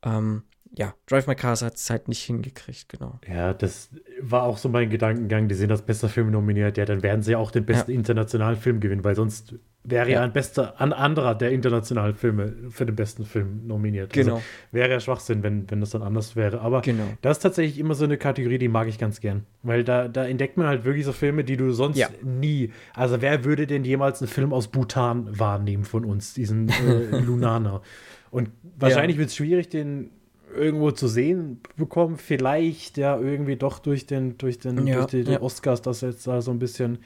Ähm, ja, Drive My Car hat es halt nicht hingekriegt, genau. Ja, das war auch so mein Gedankengang. Die sind als bester Film nominiert. Ja, dann werden sie auch den besten ja. internationalen Film gewinnen, weil sonst wäre ja, ein bester, ein anderer der internationalen Filme für den besten Film nominiert. Also genau. Also wäre ja Schwachsinn, wenn, wenn das dann anders wäre. Aber genau. das ist tatsächlich immer so eine Kategorie, die mag ich ganz gern. Weil da, da entdeckt man halt wirklich so Filme, die du sonst ja. nie. Also, wer würde denn jemals einen Film aus Bhutan wahrnehmen von uns, diesen äh, Lunana? Und wahrscheinlich wird es schwierig, den irgendwo zu sehen bekommen. Vielleicht ja irgendwie doch durch den, durch den, ja, durch die, ja. Oscars, dass jetzt da so ein bisschen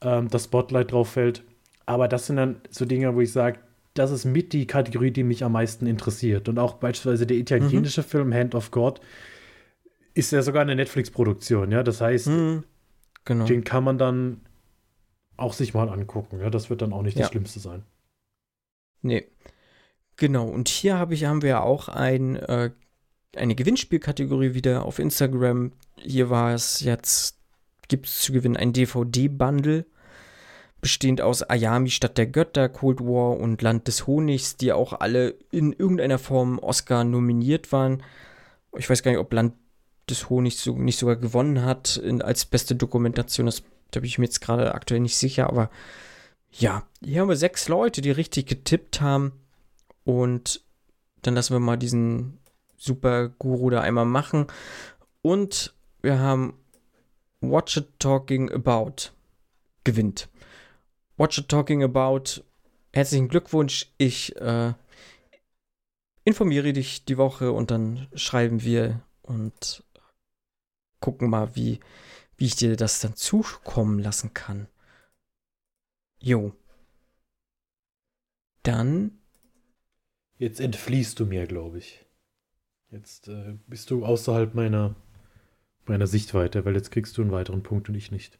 ähm, das Spotlight drauf fällt. Aber das sind dann so Dinge, wo ich sage, das ist mit die Kategorie, die mich am meisten interessiert. Und auch beispielsweise der italienische mhm. Film Hand of God ist ja sogar eine Netflix-Produktion, ja. Das heißt, mhm. genau. den kann man dann auch sich mal angucken. Ja, das wird dann auch nicht ja. das Schlimmste sein. Nee. Genau, und hier hab ich, haben wir auch ein, äh, eine Gewinnspielkategorie wieder auf Instagram. Hier war es jetzt, gibt es zu gewinnen ein DVD-Bundle, bestehend aus Ayami Stadt der Götter, Cold War und Land des Honigs, die auch alle in irgendeiner Form Oscar nominiert waren. Ich weiß gar nicht, ob Land des Honigs so, nicht sogar gewonnen hat in, als beste Dokumentation. Das, da bin ich mir jetzt gerade aktuell nicht sicher, aber ja, hier haben wir sechs Leute, die richtig getippt haben. Und dann lassen wir mal diesen Super Guru da einmal machen. Und wir haben Watch It Talking About gewinnt. Watch It Talking About, herzlichen Glückwunsch. Ich äh, informiere dich die Woche und dann schreiben wir und gucken mal, wie, wie ich dir das dann zukommen lassen kann. Jo. Dann Jetzt entfliehst du mir, glaube ich. Jetzt äh, bist du außerhalb meiner, meiner Sichtweite, weil jetzt kriegst du einen weiteren Punkt und ich nicht.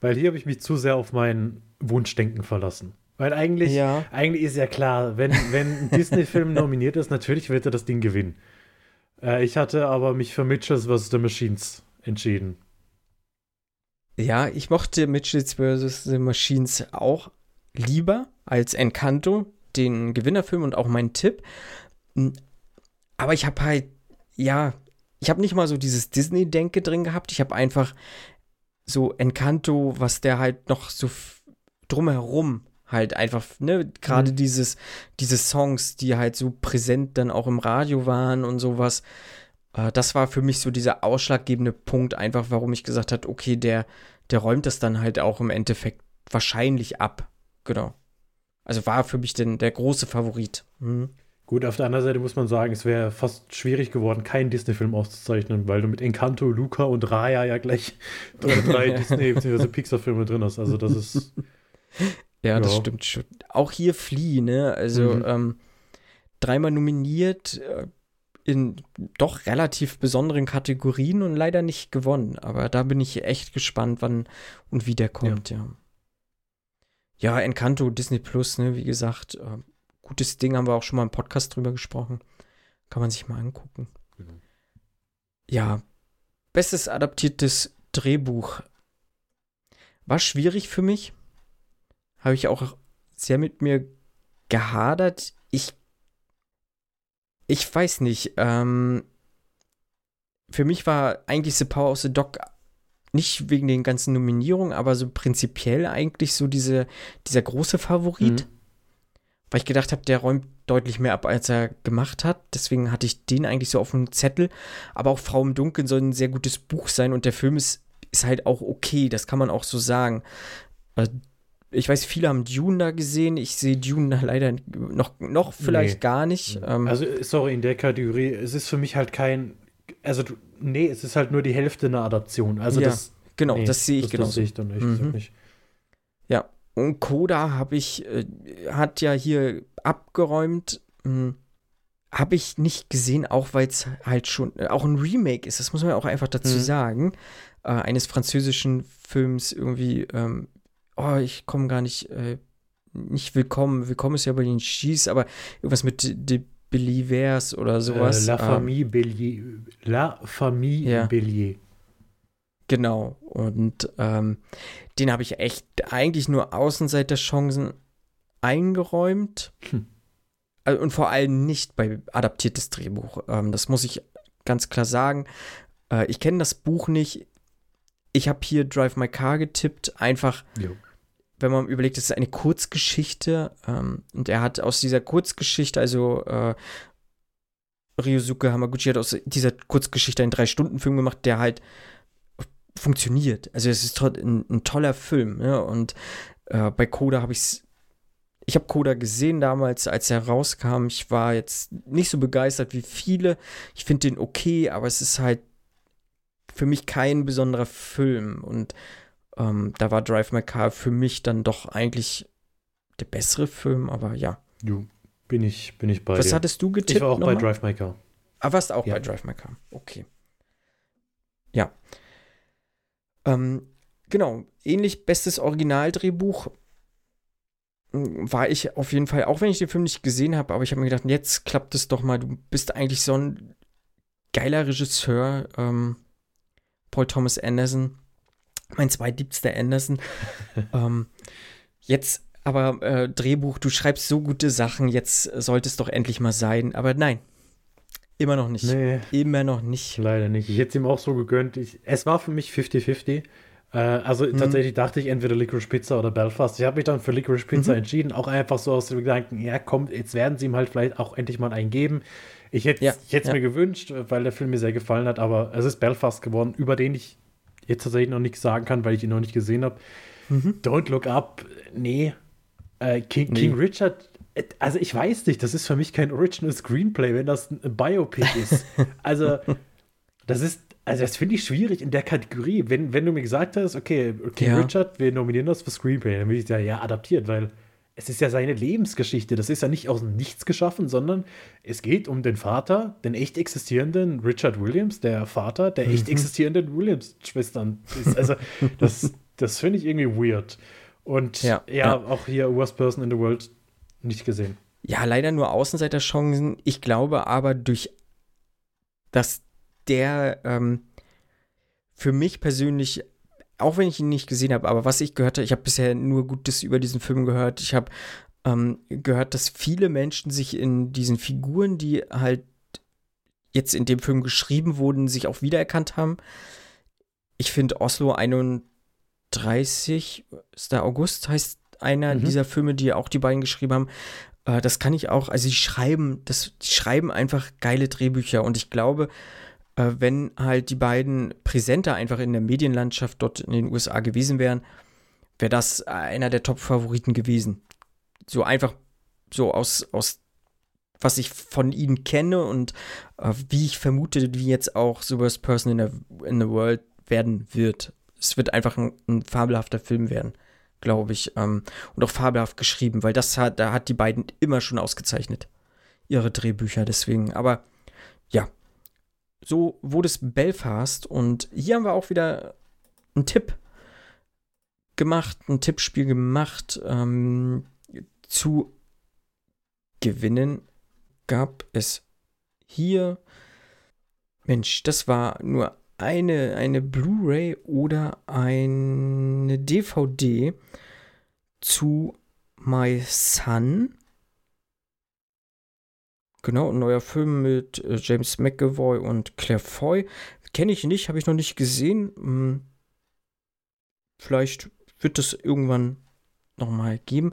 Weil hier habe ich mich zu sehr auf mein Wunschdenken verlassen. Weil eigentlich, ja. eigentlich ist ja klar, wenn, wenn ein Disney-Film nominiert ist, natürlich wird er das Ding gewinnen. Äh, ich hatte aber mich für Mitchells vs. The Machines entschieden. Ja, ich mochte Mitchells vs. The Machines auch lieber als Encanto den Gewinnerfilm und auch meinen Tipp. Aber ich habe halt, ja, ich habe nicht mal so dieses Disney-Denke drin gehabt. Ich habe einfach so Encanto, was der halt noch so drumherum halt einfach, ne, gerade mhm. dieses, diese Songs, die halt so präsent dann auch im Radio waren und sowas. Äh, das war für mich so dieser ausschlaggebende Punkt, einfach warum ich gesagt habe, okay, der, der räumt das dann halt auch im Endeffekt wahrscheinlich ab. Genau. Also war für mich denn der große Favorit. Mhm. Gut, auf der anderen Seite muss man sagen, es wäre fast schwierig geworden, keinen Disney-Film auszuzeichnen, weil du mit Encanto, Luca und Raya ja gleich drei, drei Disney- bzw. Pixar-Filme drin hast. Also das ist. ja, ja, das stimmt schon. Auch hier Flea, ne? Also mhm. ähm, dreimal nominiert, äh, in doch relativ besonderen Kategorien und leider nicht gewonnen. Aber da bin ich echt gespannt, wann und wie der kommt, ja. Ja, ja Encanto, Disney Plus, ne, wie gesagt, äh, gutes Ding, haben wir auch schon mal im Podcast drüber gesprochen. Kann man sich mal angucken. Mhm. Ja, bestes adaptiertes Drehbuch. War schwierig für mich. Habe ich auch sehr mit mir gehadert. Ich ich weiß nicht. Ähm, für mich war eigentlich The Power of the Dog nicht wegen den ganzen Nominierungen, aber so prinzipiell eigentlich so diese, dieser große Favorit. Mhm. Weil ich gedacht habe, der räumt deutlich mehr ab, als er gemacht hat. Deswegen hatte ich den eigentlich so auf dem Zettel. Aber auch Frau im Dunkeln soll ein sehr gutes Buch sein und der Film ist, ist halt auch okay. Das kann man auch so sagen. Äh, ich weiß, viele haben Dune da gesehen. Ich sehe Dune da leider noch, noch vielleicht nee. gar nicht. Ähm, also, sorry, in der Kategorie, es ist für mich halt kein. Also, nee, es ist halt nur die Hälfte einer Adaption. Also, ja, das. Genau, nee, das sehe ich genau. Das sehe ich dann echt mhm. nicht. Ja, und Koda habe ich, äh, hat ja hier abgeräumt. Hm, habe ich nicht gesehen, auch weil es halt schon äh, auch ein Remake ist. Das muss man ja auch einfach dazu mhm. sagen. Äh, eines französischen Films irgendwie ähm, oh, ich komme gar nicht, äh, nicht willkommen. Willkommen ist ja bei den Schieß, aber irgendwas mit De Believers oder sowas. Äh, La ähm, Famille Bellier. La Famille ja. Bellier. Genau. Und ähm, den habe ich echt eigentlich nur Außenseiterchancen eingeräumt. Hm. Also, und vor allem nicht bei adaptiertes Drehbuch. Ähm, das muss ich ganz klar sagen. Äh, ich kenne das Buch nicht. Ich habe hier Drive My Car getippt, einfach jo wenn man überlegt, es ist eine Kurzgeschichte ähm, und er hat aus dieser Kurzgeschichte, also äh, Ryosuke Hamaguchi hat aus dieser Kurzgeschichte einen Drei-Stunden-Film gemacht, der halt funktioniert. Also es ist ein, ein toller Film. Ja? Und äh, bei Koda habe ich es ich habe Koda gesehen damals, als er rauskam. Ich war jetzt nicht so begeistert wie viele. Ich finde den okay, aber es ist halt für mich kein besonderer Film. Und ähm, da war Drive My Car für mich dann doch eigentlich der bessere Film, aber ja. Jo, bin ich, bin ich bei Was dir. hattest du getippt? Ich war auch bei Drive My Car. Ah, warst auch ja. bei Drive My Car. Okay. Ja. Ähm, genau, ähnlich bestes Originaldrehbuch hm, war ich auf jeden Fall, auch wenn ich den Film nicht gesehen habe, aber ich habe mir gedacht, jetzt klappt es doch mal. Du bist eigentlich so ein geiler Regisseur, ähm, Paul Thomas Anderson mein zweitliebster Anderson. ähm, jetzt aber äh, Drehbuch, du schreibst so gute Sachen, jetzt sollte es doch endlich mal sein. Aber nein, immer noch nicht. Nee, immer noch nicht. Leider nicht. Ich hätte es ihm auch so gegönnt. Ich, es war für mich 50-50. Äh, also hm. tatsächlich dachte ich entweder Licorice Pizza oder Belfast. Ich habe mich dann für Licorice Pizza mhm. entschieden. Auch einfach so aus dem Gedanken, ja, kommt, jetzt werden sie ihm halt vielleicht auch endlich mal einen geben. Ich hätte es ja, ja. mir gewünscht, weil der Film mir sehr gefallen hat, aber es ist Belfast geworden, über den ich jetzt tatsächlich noch nichts sagen kann, weil ich ihn noch nicht gesehen habe. Mhm. Don't Look Up, nee. Äh, King, nee. King Richard, äh, also ich weiß nicht, das ist für mich kein Original Screenplay, wenn das ein Biopic ist. also, das ist, also das finde ich schwierig in der Kategorie. Wenn, wenn du mir gesagt hast, okay, King ja. Richard, wir nominieren das für Screenplay, dann würde ich sagen, ja, adaptiert, weil es ist ja seine Lebensgeschichte. Das ist ja nicht aus dem Nichts geschaffen, sondern es geht um den Vater, den echt existierenden Richard Williams, der Vater der echt mhm. existierenden Williams-Schwestern. Also, das, das finde ich irgendwie weird. Und ja, ja, ja, auch hier Worst Person in the World nicht gesehen. Ja, leider nur Außenseiterchancen. Ich glaube aber durch, dass der ähm, für mich persönlich auch wenn ich ihn nicht gesehen habe, aber was ich gehört habe, ich habe bisher nur Gutes über diesen Film gehört. Ich habe ähm, gehört, dass viele Menschen sich in diesen Figuren, die halt jetzt in dem Film geschrieben wurden, sich auch wiedererkannt haben. Ich finde Oslo 31. August heißt einer mhm. dieser Filme, die auch die beiden geschrieben haben. Äh, das kann ich auch, also die schreiben, das, die schreiben einfach geile Drehbücher und ich glaube, äh, wenn halt die beiden präsenter einfach in der Medienlandschaft dort in den USA gewesen wären, wäre das einer der Top-Favoriten gewesen. so einfach so aus, aus was ich von ihnen kenne und äh, wie ich vermute, wie jetzt auch The Worst Person in the, in the World werden wird. Es wird einfach ein, ein fabelhafter Film werden, glaube ich. Ähm, und auch fabelhaft geschrieben, weil das hat, da hat die beiden immer schon ausgezeichnet. Ihre Drehbücher deswegen. Aber ja, so wurde es Belfast und hier haben wir auch wieder einen Tipp gemacht, ein Tippspiel gemacht ähm, zu gewinnen gab es hier, Mensch, das war nur eine, eine Blu-ray oder eine DVD zu My Son. Genau, ein neuer Film mit äh, James McAvoy und Claire Foy. Kenne ich nicht, habe ich noch nicht gesehen. Hm. Vielleicht wird es irgendwann nochmal geben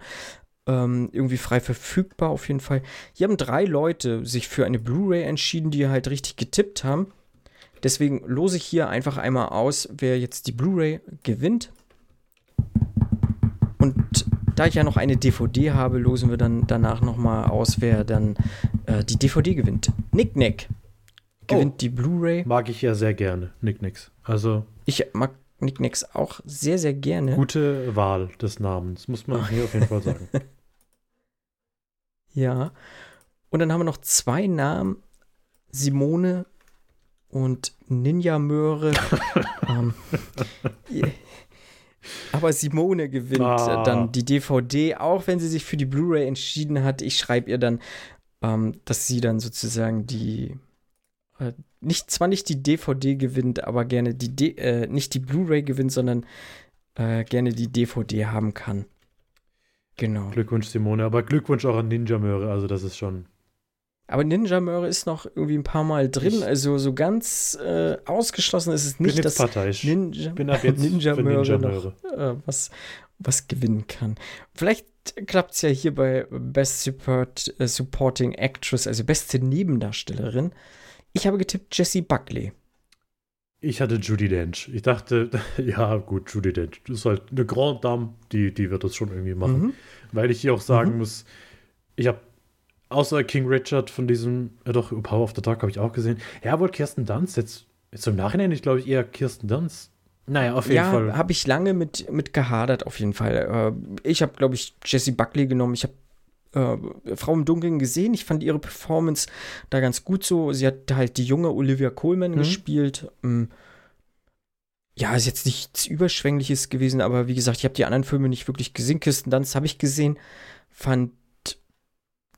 ähm, irgendwie frei verfügbar auf jeden Fall. Hier haben drei Leute sich für eine Blu-ray entschieden, die halt richtig getippt haben. Deswegen lose ich hier einfach einmal aus, wer jetzt die Blu-ray gewinnt. Da ich ja noch eine DVD habe, losen wir dann danach nochmal aus, wer dann äh, die DVD gewinnt. Nick Nick gewinnt oh, die Blu-ray. Mag ich ja sehr gerne, Nick Nicks. Also. Ich mag Nicknacks auch sehr, sehr gerne. Gute Wahl des Namens, muss man hier auf jeden Fall sagen. Ja. Und dann haben wir noch zwei Namen: Simone und Ninja Möhre. ähm, aber Simone gewinnt ah. dann die DVD, auch wenn sie sich für die Blu-ray entschieden hat. Ich schreibe ihr dann, ähm, dass sie dann sozusagen die äh, nicht zwar nicht die DVD gewinnt, aber gerne die D äh, nicht die Blu-ray gewinnt, sondern äh, gerne die DVD haben kann. Genau. Glückwunsch, Simone. Aber Glückwunsch auch an Ninja Möhre. Also, das ist schon. Aber Ninja Möhre ist noch irgendwie ein paar Mal drin. Ich also, so ganz äh, ausgeschlossen ist es nicht, dass parteiisch. Ninja, bin ab jetzt Ninja Möhre, Ninja -Möhre. noch äh, was, was gewinnen kann. Vielleicht klappt es ja hier bei Best Support, äh, Supporting Actress, also beste Nebendarstellerin. Ich habe getippt Jessie Buckley. Ich hatte Judy Dench. Ich dachte, ja, gut, Judy Dench. Das ist halt eine Grande Dame, die, die wird das schon irgendwie machen. Mhm. Weil ich hier auch sagen mhm. muss, ich habe außer King Richard von diesem, ja doch, Power of the Dark habe ich auch gesehen. Ja, wohl Kirsten Dunst. Jetzt, jetzt im Nachhinein, ich glaube ich eher Kirsten Dunst. Naja, auf jeden ja, Fall. Ja, habe ich lange mit, mit gehadert, auf jeden Fall. Äh, ich habe, glaube ich, Jessie Buckley genommen. Ich habe äh, Frau im Dunkeln gesehen. Ich fand ihre Performance da ganz gut so. Sie hat halt die junge Olivia Coleman mhm. gespielt. Ähm, ja, ist jetzt nichts Überschwängliches gewesen, aber wie gesagt, ich habe die anderen Filme nicht wirklich gesehen. Kirsten Dunst habe ich gesehen. Fand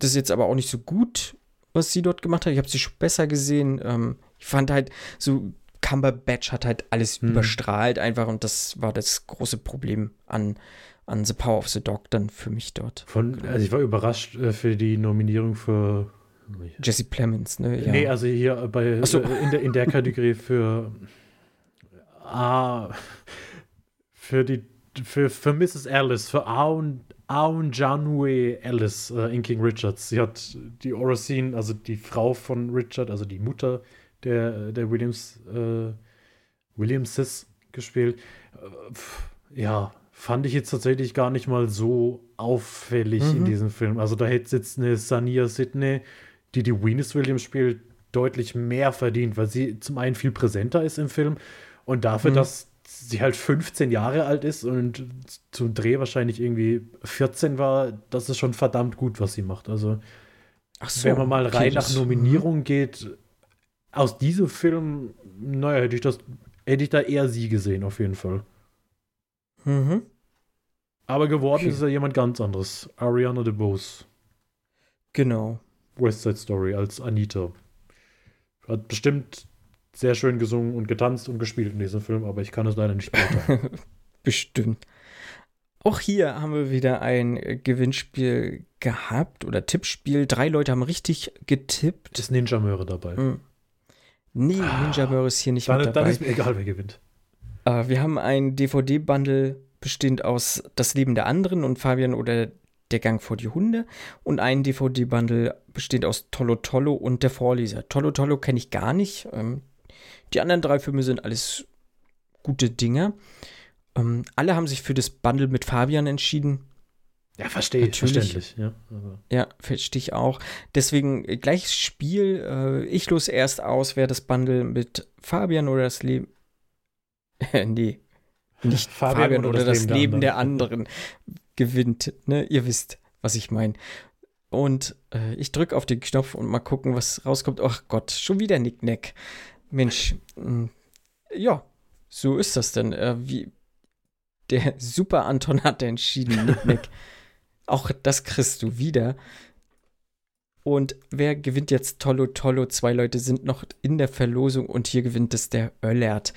das jetzt aber auch nicht so gut, was sie dort gemacht hat. Ich habe sie schon besser gesehen. Ähm, ich fand halt so, Cumberbatch hat halt alles hm. überstrahlt einfach und das war das große Problem an an The Power of the Dog dann für mich dort. Von, also ich war überrascht äh, für die Nominierung für Jesse Plemons, ne? Ja. Nee, also hier bei so. äh, in, der, in der Kategorie für ah, für die für, für Mrs. Alice, für Aun, Aun Janue Alice äh, in King Richards. Sie hat die Oracine, also die Frau von Richard, also die Mutter der, der Williams, äh, Williamses gespielt. Äh, ja, fand ich jetzt tatsächlich gar nicht mal so auffällig mhm. in diesem Film. Also da hätte jetzt eine Sania Sidney, die die Venus Williams spielt, deutlich mehr verdient, weil sie zum einen viel präsenter ist im Film und dafür, mhm. dass sie halt 15 Jahre alt ist und zum Dreh wahrscheinlich irgendwie 14 war, das ist schon verdammt gut, was sie macht. Also so, wenn man mal rein okay, nach mhm. Nominierung geht, aus diesem Film, naja, hätte ich das, hätte ich da eher sie gesehen, auf jeden Fall. Mhm. Aber geworden okay. ist ja jemand ganz anderes. Ariana DeBose. Genau. West Side Story als Anita. Hat bestimmt sehr schön gesungen und getanzt und gespielt in diesem Film, aber ich kann es leider nicht beurteilen. bestimmt. Auch hier haben wir wieder ein Gewinnspiel gehabt oder Tippspiel. Drei Leute haben richtig getippt. Ist Ninja Möhre dabei? Mhm. Nee, Ninja Möhre ist hier nicht dann, mit dabei. Dann ist mir egal, wer gewinnt. Uh, wir haben ein DVD-Bundle bestehend aus Das Leben der anderen und Fabian oder Der Gang vor die Hunde und ein DVD-Bundle bestehend aus Tollo Tollo und Der Vorleser. Tollo Tollo kenne ich gar nicht. Ähm, die anderen drei Filme sind alles gute Dinge. Ähm, alle haben sich für das Bundle mit Fabian entschieden. Ja, verstehe ich. Verständlich. Ja, ja verstehe ich auch. Deswegen äh, gleiches Spiel. Äh, ich los erst aus, wer das Bundle mit Fabian oder das Leben. nee. Nicht Fabian, Fabian oder, oder, das, Leben, Leben der, anderen. der anderen gewinnt. Ne? Ihr wisst, was ich meine. Und äh, ich drücke auf den Knopf und mal gucken, was rauskommt. Ach Gott, schon wieder Nicknack. Mensch, mh, hm, ja, so ist das denn. Äh, wie der Super Anton hat entschieden, Nicknack. Auch das kriegst du wieder. Und wer gewinnt jetzt Tollo Tollo? Zwei Leute sind noch in der Verlosung und hier gewinnt es der Öllert.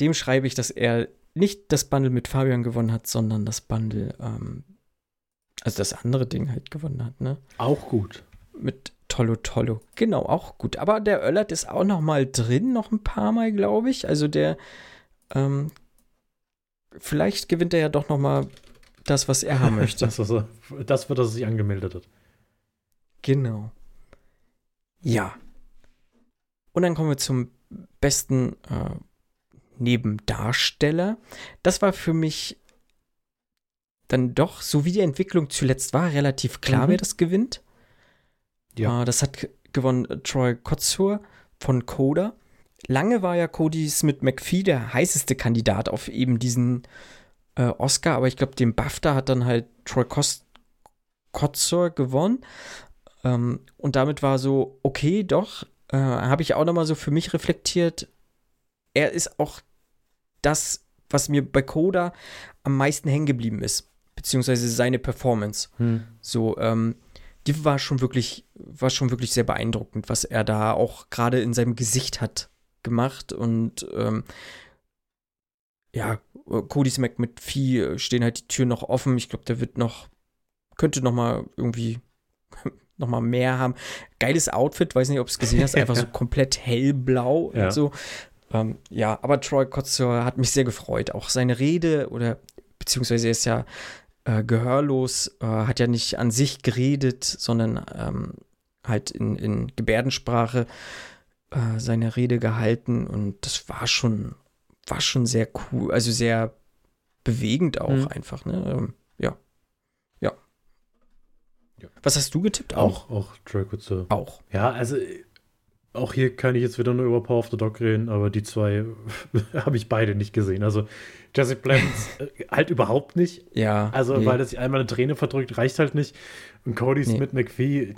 Dem schreibe ich, dass er nicht das Bundle mit Fabian gewonnen hat, sondern das Bundle, ähm, also das andere Ding halt gewonnen hat, ne? Auch gut. Mit Tollo Tollo. Genau, auch gut. Aber der Öllert ist auch noch mal drin, noch ein paar Mal, glaube ich. Also der, ähm, vielleicht gewinnt er ja doch noch mal das, was er haben möchte. das, was er, das, für das er sich angemeldet hat. Genau. Ja. Und dann kommen wir zum besten äh, Nebendarsteller. Das war für mich dann doch, so wie die Entwicklung zuletzt war, relativ klar, mhm. wer das gewinnt. Ja. Äh, das hat gewonnen äh, Troy Kotzur von Coda. Lange war ja Cody Smith McPhee der heißeste Kandidat auf eben diesen äh, Oscar, aber ich glaube, den BAFTA hat dann halt Troy Kotzur gewonnen. Ähm, und damit war so, okay, doch, äh, habe ich auch nochmal so für mich reflektiert. Er ist auch das, was mir bei Coda am meisten hängen geblieben ist, beziehungsweise seine Performance. Hm. So, ähm, die war schon wirklich, war schon wirklich sehr beeindruckend, was er da auch gerade in seinem Gesicht hat gemacht und ähm, ja, Cody Smack mit Vieh stehen halt die Türen noch offen. Ich glaube, der wird noch, könnte noch mal irgendwie noch mal mehr haben. Geiles Outfit, weiß nicht, ob du es gesehen hast, einfach so komplett hellblau ja. und so. Ähm, ja, aber Troy Kotzur hat mich sehr gefreut. Auch seine Rede oder beziehungsweise er ist ja äh, gehörlos, äh, hat ja nicht an sich geredet, sondern ähm, halt in, in Gebärdensprache äh, seine Rede gehalten und das war schon, war schon sehr cool, also sehr bewegend auch mhm. einfach, ne? Ähm, ja. ja. Ja. Was hast du getippt? Auch, auch, auch Kotzur. Auch. Ja, also auch hier kann ich jetzt wieder nur über Power of the Dog reden, aber die zwei habe ich beide nicht gesehen. Also Jesse Plemons äh, halt überhaupt nicht. Ja. Also, nee. weil er sich einmal eine Träne verdrückt, reicht halt nicht. Und Cody nee. Smith McPhee,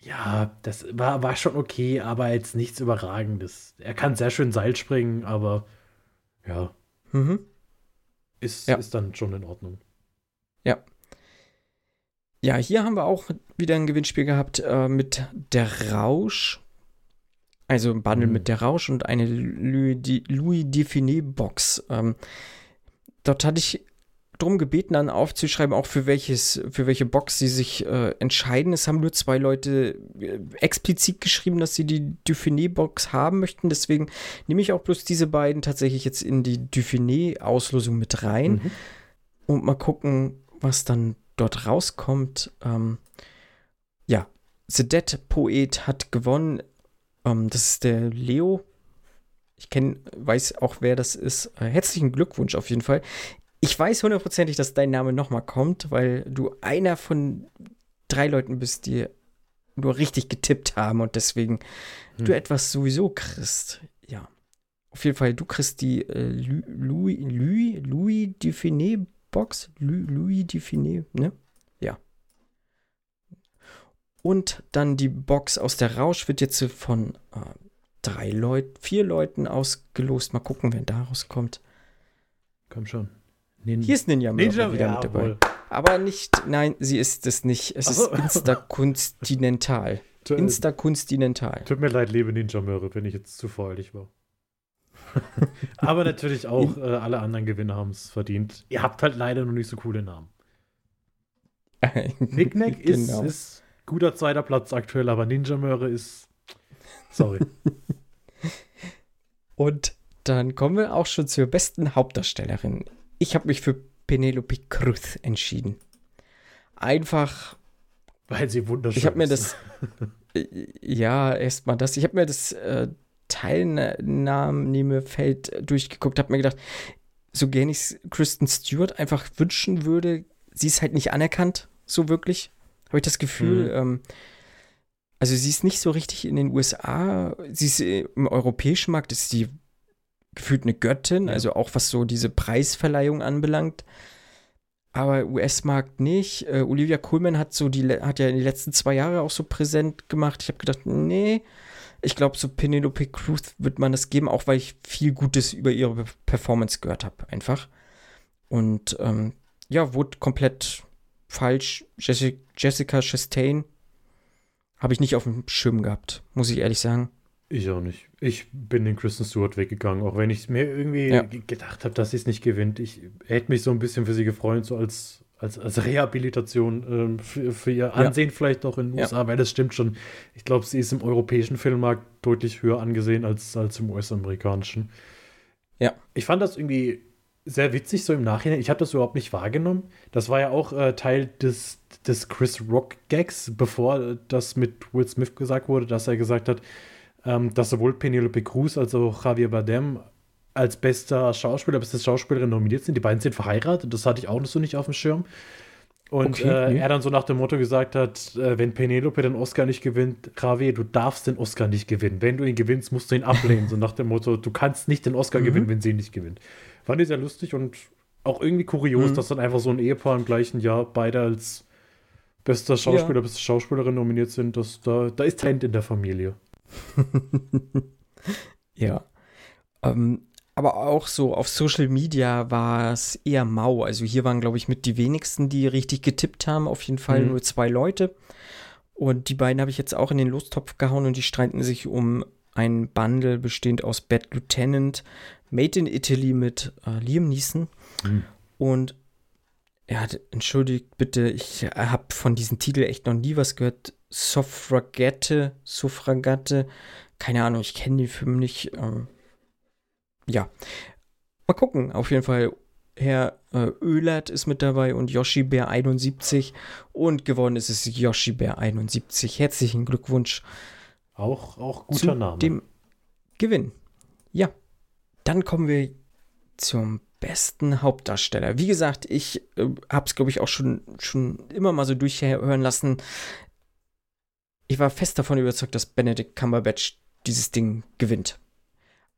ja, das war, war schon okay, aber jetzt nichts Überragendes. Er kann sehr schön Seil springen, aber ja. Mhm. Ist, ja. ist dann schon in Ordnung. Ja. Ja, hier haben wir auch wieder ein Gewinnspiel gehabt äh, mit der Rausch also ein Bundle mhm. mit der Rausch und eine Louis, Louis Define Box. Ähm, dort hatte ich darum gebeten, dann aufzuschreiben, auch für welches, für welche Box sie sich äh, entscheiden. Es haben nur zwei Leute äh, explizit geschrieben, dass sie die Dauphiné-Box haben möchten. Deswegen nehme ich auch bloß diese beiden tatsächlich jetzt in die Dauphiné-Auslosung mit rein. Mhm. Und mal gucken, was dann dort rauskommt. Ähm, ja, The Dead Poet hat gewonnen. Ähm, das ist der Leo. Ich kenn, weiß auch, wer das ist. Äh, herzlichen Glückwunsch auf jeden Fall. Ich weiß hundertprozentig, dass dein Name nochmal kommt, weil du einer von drei Leuten bist, die nur richtig getippt haben und deswegen hm. du etwas sowieso kriegst. Ja. Auf jeden Fall, du kriegst die äh, Louis, Louis, Louis Dufiné Box. Louis, Louis Dufiné, ne? Und dann die Box aus der Rausch wird jetzt von äh, drei Leuten, vier Leuten ausgelost. Mal gucken, wer daraus kommt. Komm schon. Nin Hier ist Ninja, Ninja wieder ja, mit dabei. Wohl. Aber nicht, nein, sie ist es nicht. Es so. ist Instakuntinental. Instakuntinental. Tut mir leid, liebe Ninja Möhre, wenn ich jetzt zu freudig war. Aber natürlich auch äh, alle anderen Gewinner haben es verdient. Ihr habt halt leider noch nicht so coole Namen. Nicknack ist, genau. ist guter zweiter Platz aktuell, aber Ninja Möhre ist. Sorry. Und dann kommen wir auch schon zur besten Hauptdarstellerin. Ich habe mich für Penelope Cruz entschieden. Einfach. Weil sie wunderschön ist. Ich habe mir das. ja, erstmal das. Ich habe mir das äh, Teilnahmefeld durchgeguckt, habe mir gedacht, so gerne ich Kristen Stewart einfach wünschen würde, sie ist halt nicht anerkannt so wirklich. Habe ich das Gefühl. Mhm. Ähm, also sie ist nicht so richtig in den USA, sie ist äh, im europäischen Markt, ist sie gefühlt eine Göttin, Ja. also auch was so diese Preisverleihung anbelangt. Aber US-Markt nicht. Äh, Olivia Colman hat so die hat ja in den letzten zwei Jahre auch so präsent gemacht. Ich habe gedacht, nee, ich glaube, so Penelope Cruz wird man das geben, auch weil ich viel Gutes über ihre Performance gehört habe, einfach. Und ähm, ja, wurde komplett falsch. Jessi- Jessica Chastain habe ich nicht auf dem Schirm gehabt, muss ich ehrlich sagen. Ich auch nicht. Ich bin den Kristen Stewart weggegangen, auch wenn ich mir irgendwie Ja. ge- gedacht habe, dass sie es nicht gewinnt. Ich hätte mich so ein bisschen für sie gefreut, so als, als, als Rehabilitation ähm, für, für ihr Ansehen vielleicht auch in den Ja. USA, weil das stimmt schon. Ich glaube, sie ist im europäischen Filmmarkt deutlich höher angesehen als, als im US-amerikanischen. Ja. Ich fand das irgendwie sehr witzig, so im Nachhinein. Ich habe das überhaupt nicht wahrgenommen. Das war ja auch äh, Teil des, des Chris Rock-Gags, bevor das mit Will Smith gesagt wurde, dass er gesagt hat, ähm, dass sowohl Penelope Cruz als auch Javier Bardem als bester Schauspieler, beste Schauspielerin nominiert sind. Die beiden sind verheiratet, das hatte ich auch noch so nicht auf dem Schirm. Und Okay, äh, nee. er dann so nach dem Motto gesagt hat, äh, wenn Penelope den Oscar nicht gewinnt, Javier, du darfst den Oscar nicht gewinnen. Wenn du ihn gewinnst, musst du ihn ablehnen. so nach dem Motto, du kannst nicht den Oscar Mhm. gewinnen, wenn sie ihn nicht gewinnt. Fand ich sehr lustig und auch irgendwie kurios, Mhm. dass dann einfach so ein Ehepaar im gleichen Jahr beide als bester Schauspieler, beste Schauspielerin nominiert sind. Das, da, da ist Talent in der Familie. Ja. Ähm, aber auch so auf Social Media war es eher mau. Also hier waren, glaube ich, mit die wenigsten, die richtig getippt haben. Auf jeden Fall Mhm. nur zwei Leute. Und die beiden habe ich jetzt auch in den Lostopf gehauen und die streiten sich um ein Bundle bestehend aus Bad Lieutenant, Made in Italy mit äh, Liam Neeson. Mhm. Und ja, d- entschuldigt bitte, ich habe von diesem Titel echt noch nie was gehört. Suffragette, Suffragette, keine Ahnung, ich kenne den Film nicht. Ähm, ja, mal gucken. Auf jeden Fall, Herr äh, Oehlert ist mit dabei und Yoshi Bär 71 und gewonnen ist es Yoshi Bär 71. Herzlichen Glückwunsch Auch, auch guter Name. dem Gewinn. Ja, dann kommen wir zum besten Hauptdarsteller. Wie gesagt, ich äh, habe es, glaube ich, auch schon, schon immer mal so durchhören lassen. Ich war fest davon überzeugt, dass Benedict Cumberbatch dieses Ding gewinnt.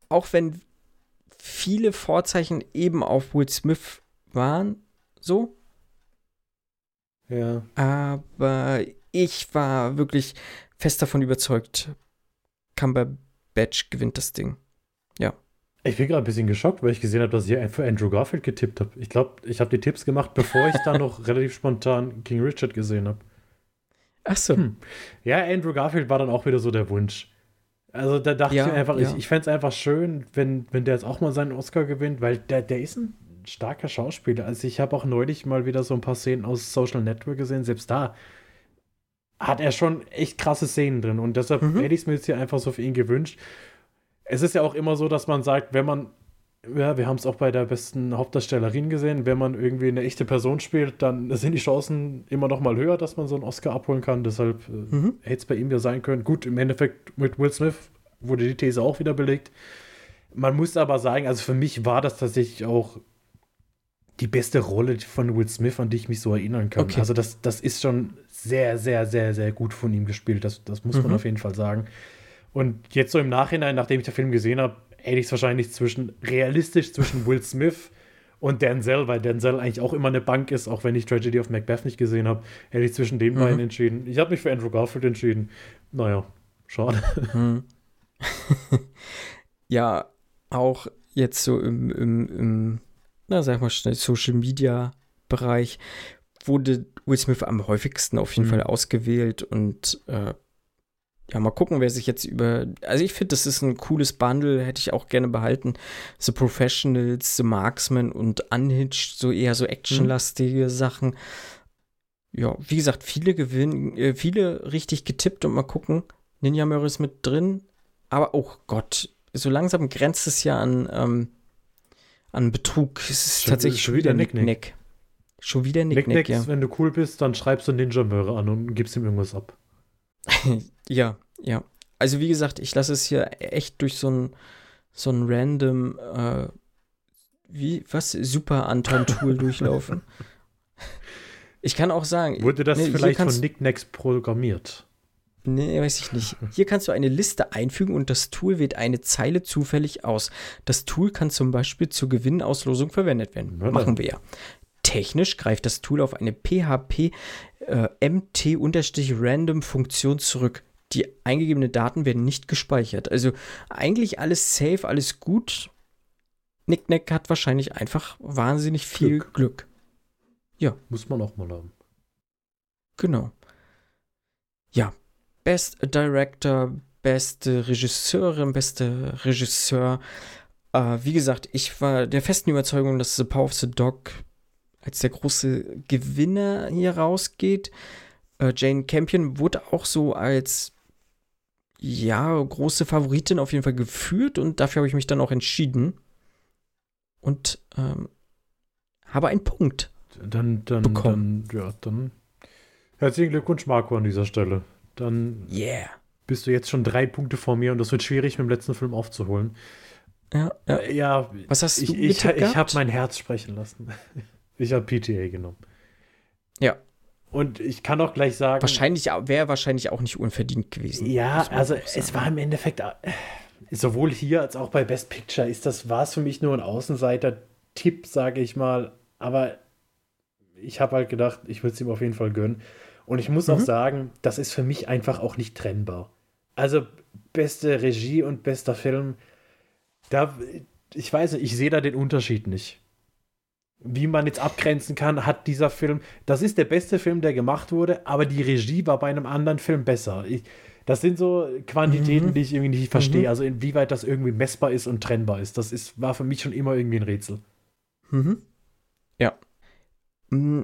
Auch wenn viele Vorzeichen eben auf Will Smith waren, so, ja. aber ich war wirklich fest davon überzeugt, Cumberbatch gewinnt das Ding. Ich bin gerade ein bisschen geschockt, weil ich gesehen habe, dass ich für Andrew Garfield getippt habe. Ich glaube, ich habe die Tipps gemacht, bevor ich da noch relativ spontan King Richard gesehen habe. Ach so. Hm. Ja, Andrew Garfield war dann auch wieder so der Wunsch. Also da dachte Ja, ich einfach, ja. ich, ich fände es einfach schön, wenn, wenn der jetzt auch mal seinen Oscar gewinnt, weil der, der ist ein starker Schauspieler. Also ich habe auch neulich mal wieder so ein paar Szenen aus Social Network gesehen, selbst da hat er schon echt krasse Szenen drin und deshalb Mhm. hätte ich es mir jetzt hier einfach so für ihn gewünscht. Es ist ja auch immer so, dass man sagt, wenn man, ja, wir haben es auch bei der besten Hauptdarstellerin gesehen, wenn man irgendwie eine echte Person spielt, dann sind die Chancen immer noch mal höher, dass man so einen Oscar abholen kann. Deshalb äh, Mhm. hätte es bei ihm ja sein können. Gut, im Endeffekt mit Will Smith wurde die These auch wieder belegt. Man muss aber sagen, also für mich war das tatsächlich auch die beste Rolle von Will Smith, an die ich mich so erinnern kann. Okay. Also das, das ist schon sehr, sehr, sehr, sehr gut von ihm gespielt. Das, das muss man Mhm. auf jeden Fall sagen. Und jetzt so im Nachhinein, nachdem ich den Film gesehen habe, hätte ich es wahrscheinlich zwischen realistisch zwischen Will Smith und Denzel, weil Denzel eigentlich auch immer eine Bank ist, auch wenn ich Tragedy of Macbeth nicht gesehen habe, hätte ich zwischen den Mhm. beiden entschieden. Ich habe mich für Andrew Garfield entschieden. Naja, schade. Hm. ja, auch jetzt so im, im, im na, sag mal schnell, Social Media Bereich wurde Will Smith am häufigsten auf jeden Mhm. Fall ausgewählt und äh, ja, mal gucken, wer sich jetzt über. Also, ich finde, das ist ein cooles Bundle, hätte ich auch gerne behalten. The Professionals, The Marksman und Unhinged, so eher so actionlastige Sachen. Ja, wie gesagt, viele gewinnen, äh, viele richtig getippt und mal gucken. Ninja Murray ist mit drin, aber oh Gott, so langsam grenzt es ja an, ähm, an Betrug. Es ist Schon- tatsächlich schon wieder wieder Nick-Nack. Nick-Nack. Schon wieder Nick Nacks, ja. wenn du cool bist, dann schreibst du Ninja Möhre an und gibst ihm irgendwas ab. ja, ja. Also wie gesagt, ich lasse es hier echt durch so ein so ein random äh, wie was super Anton Tool durchlaufen. Ich kann auch sagen. Wurde das nee, vielleicht von Nicknacks programmiert? Nee, weiß ich nicht. Hier kannst du eine Liste einfügen und das Tool wählt eine Zeile zufällig aus. Das Tool kann zum Beispiel zur Gewinnauslosung verwendet werden. Machen wir ja. Technisch greift das Tool auf eine PHP äh, MT-random-Funktion zurück. Die eingegebenen Daten werden nicht gespeichert. Also eigentlich alles safe, alles gut. Nicknack hat wahrscheinlich einfach wahnsinnig viel Glück. Glück. Ja. Muss man auch mal haben. Genau. Ja. Best Director, beste Regisseurin, beste Regisseur. Äh, wie gesagt, ich war der festen Überzeugung, dass The Power of the Dog als der große Gewinner hier rausgeht. Äh, Jane Campion wurde auch so als ja, große Favoritin auf jeden Fall geführt und dafür habe ich mich dann auch entschieden. Und ähm, habe einen Punkt. Dann, dann, bekommen. dann, ja, dann. Herzlichen Glückwunsch, Marco, an dieser Stelle. Dann yeah. bist du jetzt schon drei Punkte vor mir und das wird schwierig, mit dem letzten Film aufzuholen. Ja, ja. ja Was hast ich, du Ich, ich, ich habe mein Herz sprechen lassen. Ich habe PTA genommen. Ja. Und ich kann auch gleich sagen. Wahrscheinlich wäre wahrscheinlich auch nicht unverdient gewesen. Ja, also es war im Endeffekt äh, sowohl hier als auch bei Best Picture ist das war es für mich nur ein Außenseiter-Tipp, sage ich mal. Aber ich habe halt gedacht, ich würde es ihm auf jeden Fall gönnen. Und ich muss mhm. auch sagen, das ist für mich einfach auch nicht trennbar. Also beste Regie und bester Film, da ich weiß nicht, ich sehe da den Unterschied nicht wie man jetzt abgrenzen kann, hat dieser Film, das ist der beste Film, der gemacht wurde, aber die Regie war bei einem anderen Film besser. Ich, das sind so Quantitäten, mhm. die ich irgendwie nicht verstehe. Mhm. Also inwieweit das irgendwie messbar ist und trennbar ist. Das ist, war für mich schon immer irgendwie ein Rätsel. Mhm. Ja. Mm,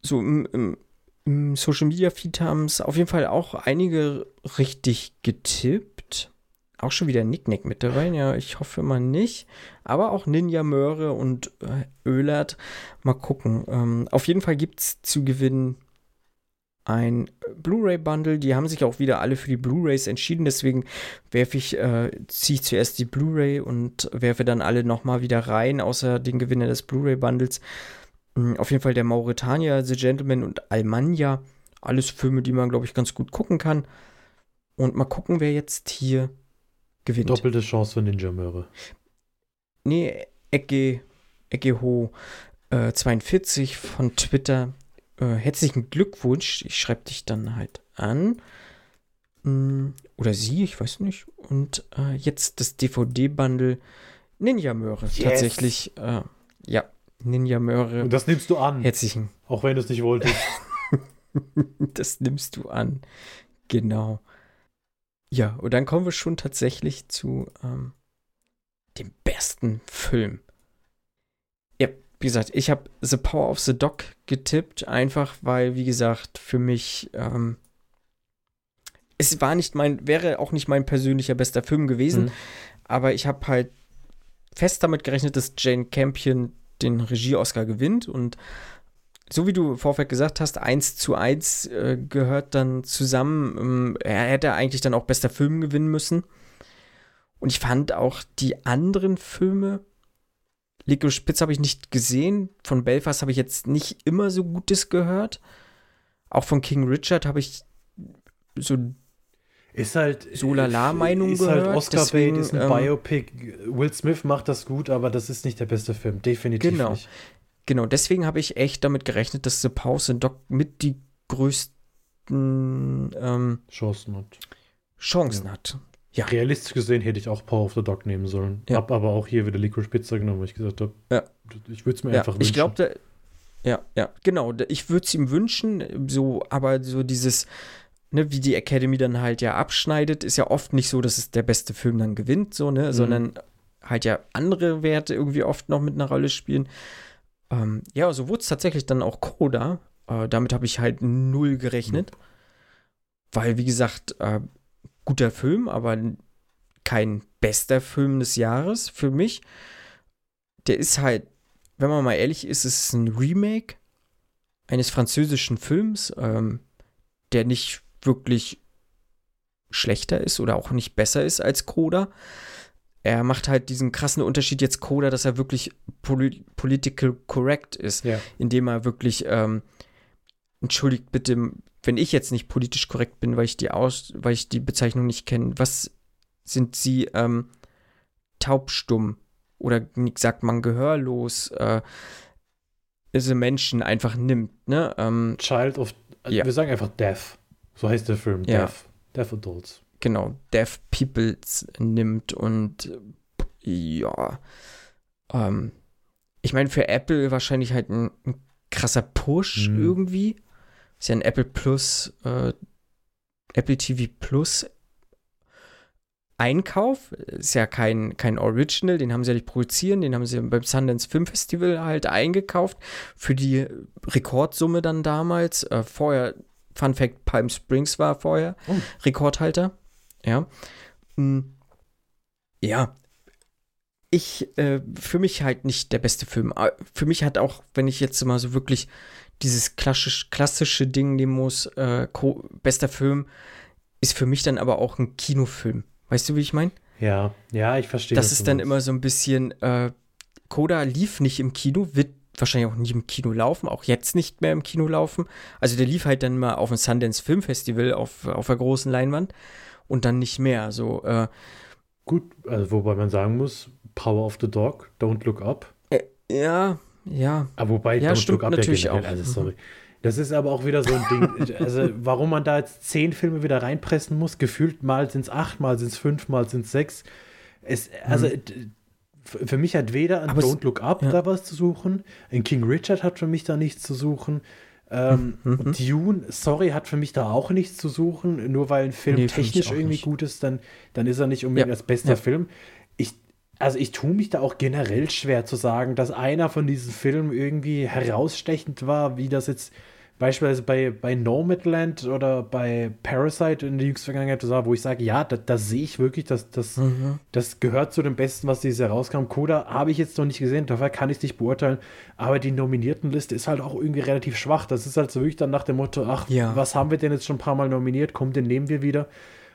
so im, im, im Social Media Feed haben es auf jeden Fall auch einige richtig getippt auch schon wieder Nicknack mit dabei. Ja, ich hoffe mal nicht. Aber auch Ninja Möhre und äh, Ölert. Mal gucken. Ähm, auf jeden Fall gibt es zu gewinnen ein Blu-ray-Bundle. Die haben sich auch wieder alle für die Blu-rays entschieden. Deswegen werfe ich, äh, ziehe ich zuerst die Blu-ray und werfe dann alle nochmal wieder rein, außer den Gewinner des Blu-ray-Bundles. Mhm, auf jeden Fall der Mauretanier, The Gentleman und Almanja. Alles Filme, die man, glaube ich, ganz gut gucken kann. Und mal gucken, wer jetzt hier gewinnt. Doppelte Chance für Ninja Möhre. Nee, Ecke, Eckeho äh, 42 von Twitter. Äh, herzlichen Glückwunsch. Ich schreibe dich dann halt an. Hm, oder sie, ich weiß nicht. Und äh, jetzt das DVD-Bundle Ninja Möhre. Yes. Tatsächlich, äh, ja, Ninja Möhre. Und das nimmst du an. Herzlichen. Auch wenn du es nicht wolltest. das nimmst du an. Genau. Ja, und dann kommen wir schon tatsächlich zu ähm, dem besten Film. Ja, wie gesagt, ich habe The Power of the Dog getippt, einfach weil, wie gesagt, für mich ähm, es war nicht mein, wäre auch nicht mein persönlicher bester Film gewesen, mhm. aber ich habe halt fest damit gerechnet, dass Jane Campion den Regie-Oscar gewinnt und so wie du Vorfeld gesagt hast, eins zu eins äh, gehört dann zusammen. Ähm, er hätte eigentlich dann auch bester Film gewinnen müssen. Und ich fand auch die anderen Filme, Lego Spitz habe ich nicht gesehen. Von Belfast habe ich jetzt nicht immer so Gutes gehört. Auch von King Richard habe ich so ist halt so lala Meinung gehört. Ist halt Oscar Deswegen, Bait, ist ein ähm, Biopic. Will Smith macht das gut, aber das ist nicht der beste Film, definitiv genau. nicht. Genau, deswegen habe ich echt damit gerechnet, dass The Pause Doc mit die größten ähm, Chancen hat. Chancen ja. hat. Ja. Realistisch gesehen hätte ich auch Power of the Dog nehmen sollen. Ja. Hab aber auch hier wieder Licorice Pizza genommen, weil ich gesagt habe, ja. ich würde es mir ja, einfach wünschen. Ich glaube, ja, ja, genau. Ich würde es ihm wünschen, so, aber so dieses, ne, wie die Academy dann halt ja abschneidet, ist ja oft nicht so, dass es der beste Film dann gewinnt, so, ne, mhm. sondern halt ja andere Werte irgendwie oft noch mit einer Rolle spielen. Ähm, ja, so wurde es tatsächlich dann auch Coda. Äh, damit habe ich halt null gerechnet. Mhm. Weil, wie gesagt, äh, guter Film, aber kein bester Film des Jahres für mich. Der ist halt, wenn man mal ehrlich ist, es ist ein Remake eines französischen Films, ähm, der nicht wirklich schlechter ist oder auch nicht besser ist als Coda er macht halt diesen krassen Unterschied jetzt Coda, dass er wirklich poli political correct ist, ja. indem er wirklich ähm, entschuldigt bitte, wenn ich jetzt nicht politisch korrekt bin, weil ich die Aus, weil ich die Bezeichnung nicht kenne, was sind sie ähm, taubstumm oder sagt man gehörlos, äh, diese Menschen einfach nimmt, ne? Ähm, Child of, also ja. wir sagen einfach Deaf. So heißt der Film, ja. Deaf. Deaf Adults. Genau, Deaf Peoples nimmt und ja, ähm, ich meine, für Apple wahrscheinlich halt ein, ein krasser Push mhm. irgendwie. Ist ja ein Apple Plus, äh, Apple TV Plus Einkauf. Ist ja kein, kein Original, den haben sie ja nicht produzieren, den haben sie beim Sundance Film Festival halt eingekauft. Für die Rekordsumme dann damals. Äh, vorher, Fun Fact, Palm Springs war vorher oh. Rekordhalter. Ja. Hm. Ja, ich, äh, für mich halt nicht der beste Film. Für mich hat auch, wenn ich jetzt mal so wirklich dieses klassisch, klassische Ding nehmen muss, äh, bester Film, ist für mich dann aber auch ein Kinofilm. Weißt du, wie ich meine? Ja, ja, ich verstehe. Das ist dann meinst. immer so ein bisschen, äh, Coda lief nicht im Kino, wird wahrscheinlich auch nicht im Kino laufen, auch jetzt nicht mehr im Kino laufen. Also der lief halt dann mal auf dem Sundance Film Festival auf, auf der großen Leinwand und dann nicht mehr. So, äh, Gut, also wobei man sagen muss, Power of the Dog, Don't Look Up. Äh, ja, ja. Aber wobei ja, Don't Look Up natürlich ja auch. Also, sorry. Das ist aber auch wieder so ein Ding. Also, warum man da jetzt zehn Filme wieder reinpressen muss, gefühlt mal sind es acht, mal sind es fünf, mal sind es sechs. Es, also, mhm. für mich hat weder ein aber Don't Look Up ja. da was zu suchen, ein King Richard hat für mich da nichts zu suchen. Ähm, mhm. mhm. Dune, sorry, hat für mich da auch nichts zu suchen. Nur weil ein Film nee, technisch irgendwie nicht. gut ist, dann, dann ist er nicht unbedingt ja. als bester ja. Film. Ich, also ich tue mich da auch generell schwer zu sagen, dass einer von diesen Filmen irgendwie herausstechend war, wie das jetzt beispielsweise bei, bei Nomadland oder bei Parasite in der jüngsten Vergangenheit wo ich sage, ja, da, da sehe ich wirklich, dass das, mhm. das gehört zu dem Besten, was dieses Jahr rauskam. Coda habe ich jetzt noch nicht gesehen, dafür kann ich es nicht beurteilen, aber die Nominiertenliste ist halt auch irgendwie relativ schwach. Das ist halt so wirklich dann nach dem Motto, ach, ja. was haben wir denn jetzt schon ein paar Mal nominiert, komm, den nehmen wir wieder.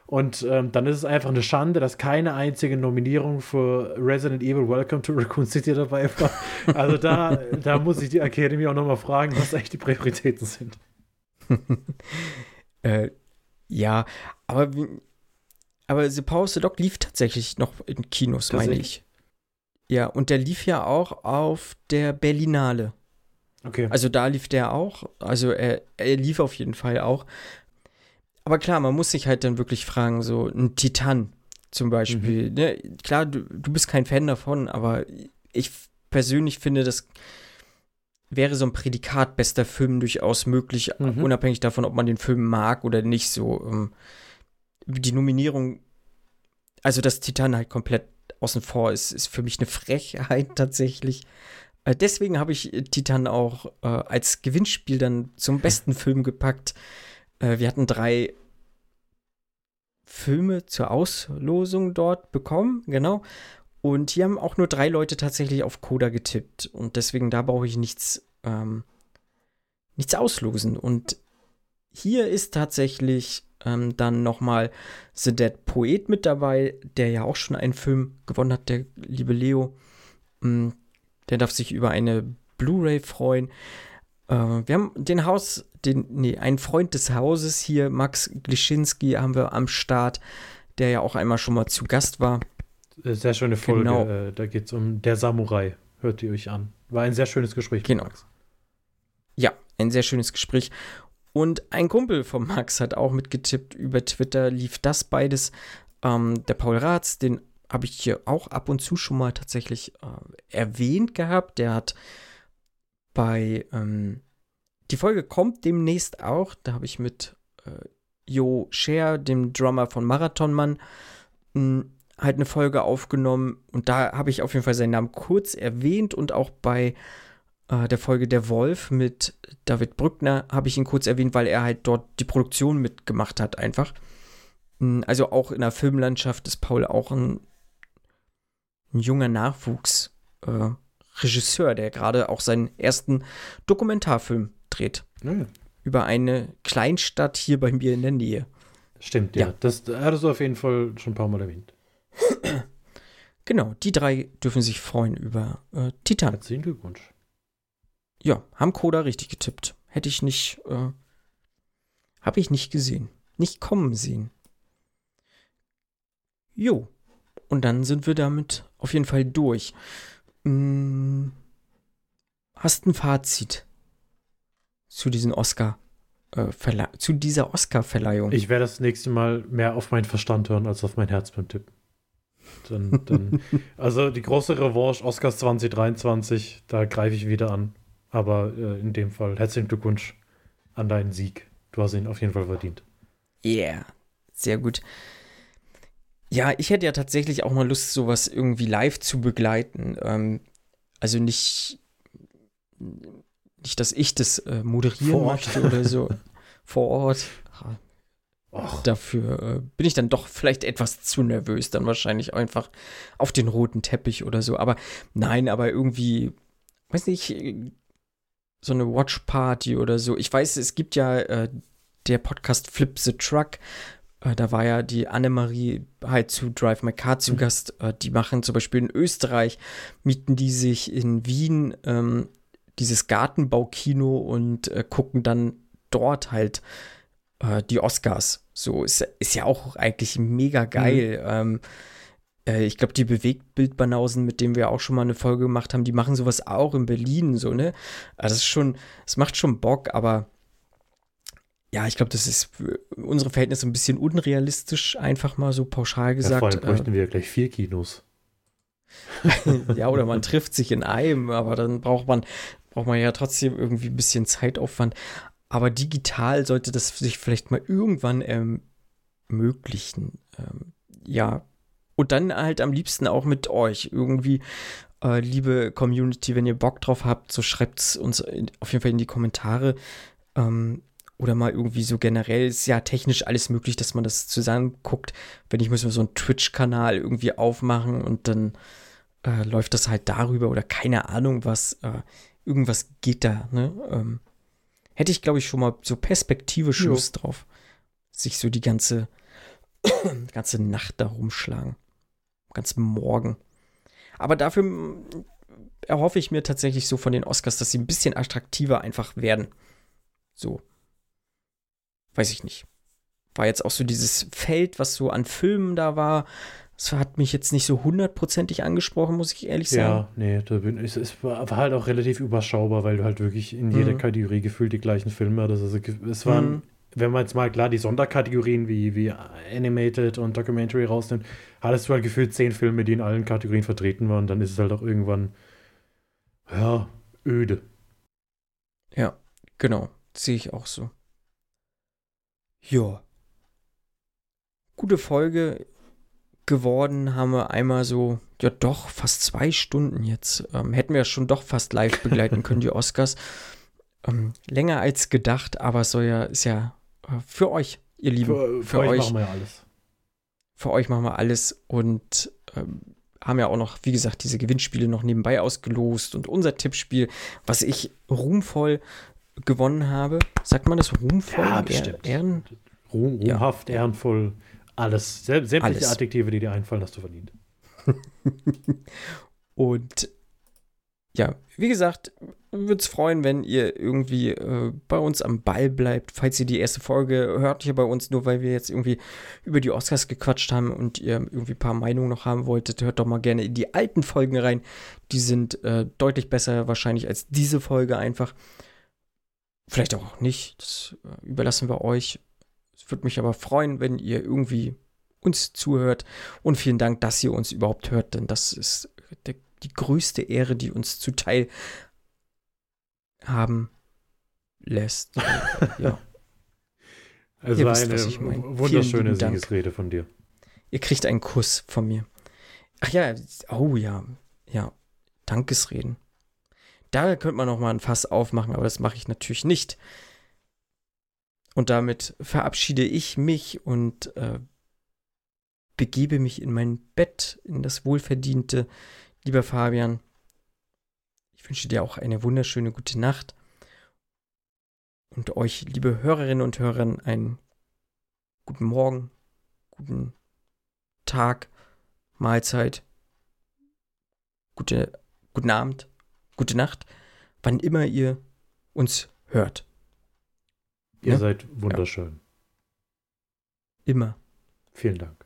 Und ähm, dann ist es einfach eine Schande, dass keine einzige Nominierung für Resident Evil Welcome to Raccoon City dabei war. Also da, da muss ich die Academy auch nochmal fragen, was eigentlich die Prioritäten sind. äh, ja, aber, aber The Power of the Dog lief tatsächlich noch in Kinos, meine ich. Ja, und der lief ja auch auf der Berlinale. Okay. Also da lief der auch. Also er, er lief auf jeden Fall auch. Aber klar, man muss sich halt dann wirklich fragen, so ein Titan zum Beispiel. Mhm. Ne? Klar, du, du bist kein Fan davon, aber ich persönlich finde, das wäre so ein Prädikat bester Film durchaus möglich, mhm. unabhängig davon, ob man den Film mag oder nicht. So ähm, die Nominierung, also dass Titan halt komplett außen vor ist, ist für mich eine Frechheit tatsächlich. Äh, deswegen habe ich Titan auch äh, als Gewinnspiel dann zum besten Film gepackt. Äh, wir hatten drei Filme zur Auslosung dort bekommen, genau. Und hier haben auch nur drei Leute tatsächlich auf Coda getippt. Und deswegen da brauche ich nichts, ähm, nichts auslosen. Und hier ist tatsächlich ähm, dann nochmal The Dead Poet mit dabei, der ja auch schon einen Film gewonnen hat, der liebe Leo. Ähm, der darf sich über eine Blu-ray freuen. Äh, wir haben den Haus, den, nee, einen Freund des Hauses hier, Max Glischinski, haben wir am Start, der ja auch einmal schon mal zu Gast war. Äh, sehr schöne Folge. Genau. Äh, da geht es um Der Samurai. Hört ihr euch an. War ein sehr schönes Gespräch genau. Max. Ja, ein sehr schönes Gespräch. Und ein Kumpel von Max hat auch mitgetippt über Twitter, lief das beides. Ähm, der Paul Ratz, den habe ich hier auch ab und zu schon mal tatsächlich äh, erwähnt gehabt. Der hat bei, ähm, die Folge kommt demnächst auch, da habe ich mit äh, Jo Scher, dem Drummer von Marathonmann, hm, halt eine Folge aufgenommen und da habe ich auf jeden Fall seinen Namen kurz erwähnt und auch bei äh, der Folge Der Wolf mit David Brückner habe ich ihn kurz erwähnt, weil er halt dort die Produktion mitgemacht hat einfach. Hm, also auch in der Filmlandschaft ist Paul auch ein, ein junger Nachwuchs. Äh, der gerade auch seinen ersten Dokumentarfilm dreht. Ja. Über eine Kleinstadt hier bei mir in der Nähe. Stimmt, ja. ja. Das hattest du auf jeden Fall schon ein paar Mal erwähnt. Genau, die drei dürfen sich freuen über äh, Titan. Herzlichen Glückwunsch. Ja, haben Coda richtig getippt. hätte ich nicht, äh, habe ich nicht gesehen. Nicht kommen sehen. Jo. Und dann sind wir damit auf jeden Fall durch. Hm, hast ein Fazit zu diesen Oscar äh, zu dieser Oscar-Verleihung? Ich werde das nächste Mal mehr auf meinen Verstand hören als auf mein Herz beim Tippen. Dann, dann, also die große Revanche Oscars 2023, da greife ich wieder an. Aber äh, in dem Fall herzlichen Glückwunsch an deinen Sieg. Du hast ihn auf jeden Fall verdient. Yeah, sehr gut. Ja, ich hätte ja tatsächlich auch mal Lust, sowas irgendwie live zu begleiten. Ähm, also nicht, nicht, dass ich das äh, moderieren möchte oder so vor Ort. Och. Dafür äh, bin ich dann doch vielleicht etwas zu nervös, dann wahrscheinlich einfach auf den roten Teppich oder so. Aber nein, aber irgendwie, weiß nicht, so eine Watch Party oder so. Ich weiß, es gibt ja äh, der Podcast Flip the Truck. Äh, da war ja die Annemarie halt zu Drive My Car zu mhm. Gast. Äh, die machen zum Beispiel in Österreich, mieten die sich in Wien ähm, dieses Gartenbaukino und äh, gucken dann dort halt äh, die Oscars. So ist, ist ja auch eigentlich mega geil. Mhm. Ähm, äh, ich glaube, die Bewegtbildbanausen, mit denen wir auch schon mal eine Folge gemacht haben, die machen sowas auch in Berlin, so, ne? Also das ist schon, es macht schon Bock, aber ja, ich glaube, das ist für unsere Verhältnisse ein bisschen unrealistisch, einfach mal so pauschal gesagt. Ja, vor allem bräuchten äh, wir ja gleich vier Kinos. ja, oder man trifft sich in einem, aber dann braucht man, braucht man ja trotzdem irgendwie ein bisschen Zeitaufwand. Aber digital sollte das sich vielleicht mal irgendwann ermöglichen. Ähm, ja. Und dann halt am liebsten auch mit euch. Irgendwie, äh, liebe Community, wenn ihr Bock drauf habt, so schreibt es uns in, auf jeden Fall in die Kommentare. Ähm, oder mal irgendwie so generell ist ja technisch alles möglich, dass man das zusammen guckt. Wenn ich muss mal so einen Twitch-Kanal irgendwie aufmachen und dann äh, läuft das halt darüber oder keine Ahnung was. Äh, irgendwas geht da, ne? Ähm, hätte ich, glaube ich, schon mal so perspektivisch Lust drauf. Sich so die ganze, ganze Nacht da rumschlagen. Ganz Morgen. Aber dafür erhoffe ich mir tatsächlich so von den Oscars, dass sie ein bisschen attraktiver einfach werden. So. Weiß ich nicht. War jetzt auch so dieses Feld, was so an Filmen da war. Das hat mich jetzt nicht so hundertprozentig angesprochen, muss ich ehrlich sagen. Ja, nee, da bin ich, es war halt auch relativ überschaubar, weil du halt wirklich in jeder mhm. Kategorie gefühlt die gleichen Filme hattest. Also es waren, mhm. wenn man jetzt mal klar die Sonderkategorien wie, wie Animated und Documentary rausnimmt, hattest du halt gefühlt zehn Filme, die in allen Kategorien vertreten waren. Dann ist es halt auch irgendwann, ja, öde. Ja, genau. Sehe ich auch so. Ja. Gute Folge geworden, haben wir einmal so, ja doch, fast zwei Stunden jetzt. Ähm, hätten wir schon doch fast live begleiten können, die Oscars. Ähm, länger als gedacht, aber es soll ja, ist ja äh, für euch, ihr Lieben. Für, für, für euch, euch, machen wir ja alles. Für euch machen wir alles und ähm, haben ja auch noch, wie gesagt, diese Gewinnspiele noch nebenbei ausgelost und unser Tippspiel, was ich ruhmvoll gewonnen habe. Sagt man das ruhmvoll? Ja, bestimmt. Ehren Ruhm, ruhmhaft, ja. ehrenvoll, alles. Sämtliche alles. Adjektive, die dir einfallen, hast du verdient. und ja, wie gesagt, würde es freuen, wenn ihr irgendwie äh, bei uns am Ball bleibt. Falls ihr die erste Folge hört hier bei uns, nur weil wir jetzt irgendwie über die Oscars gequatscht haben und ihr irgendwie ein paar Meinungen noch haben wolltet, hört doch mal gerne in die alten Folgen rein. Die sind äh, deutlich besser wahrscheinlich als diese Folge einfach. Vielleicht auch nicht. Das äh, überlassen wir euch. Würde mich aber freuen, wenn ihr irgendwie uns zuhört. Und vielen Dank, dass ihr uns überhaupt hört, denn das ist der, die größte Ehre, die uns zuteil haben lässt. ja. Also wisst, eine wunderschöne Siegesrede von dir. Ihr kriegt einen Kuss von mir. Ach ja, oh ja, ja, Dankesreden. Da könnte man noch mal ein Fass aufmachen, aber das mache ich natürlich nicht. Und damit verabschiede ich mich und äh, begebe mich in mein Bett, in das wohlverdiente. Lieber Fabian, ich wünsche dir auch eine wunderschöne gute Nacht. Und euch, liebe Hörerinnen und Hörer, einen guten Morgen, guten Tag, Mahlzeit, gute, guten Abend, gute Nacht, wann immer ihr uns hört. Ihr Ja. seid wunderschön. Immer. Vielen Dank.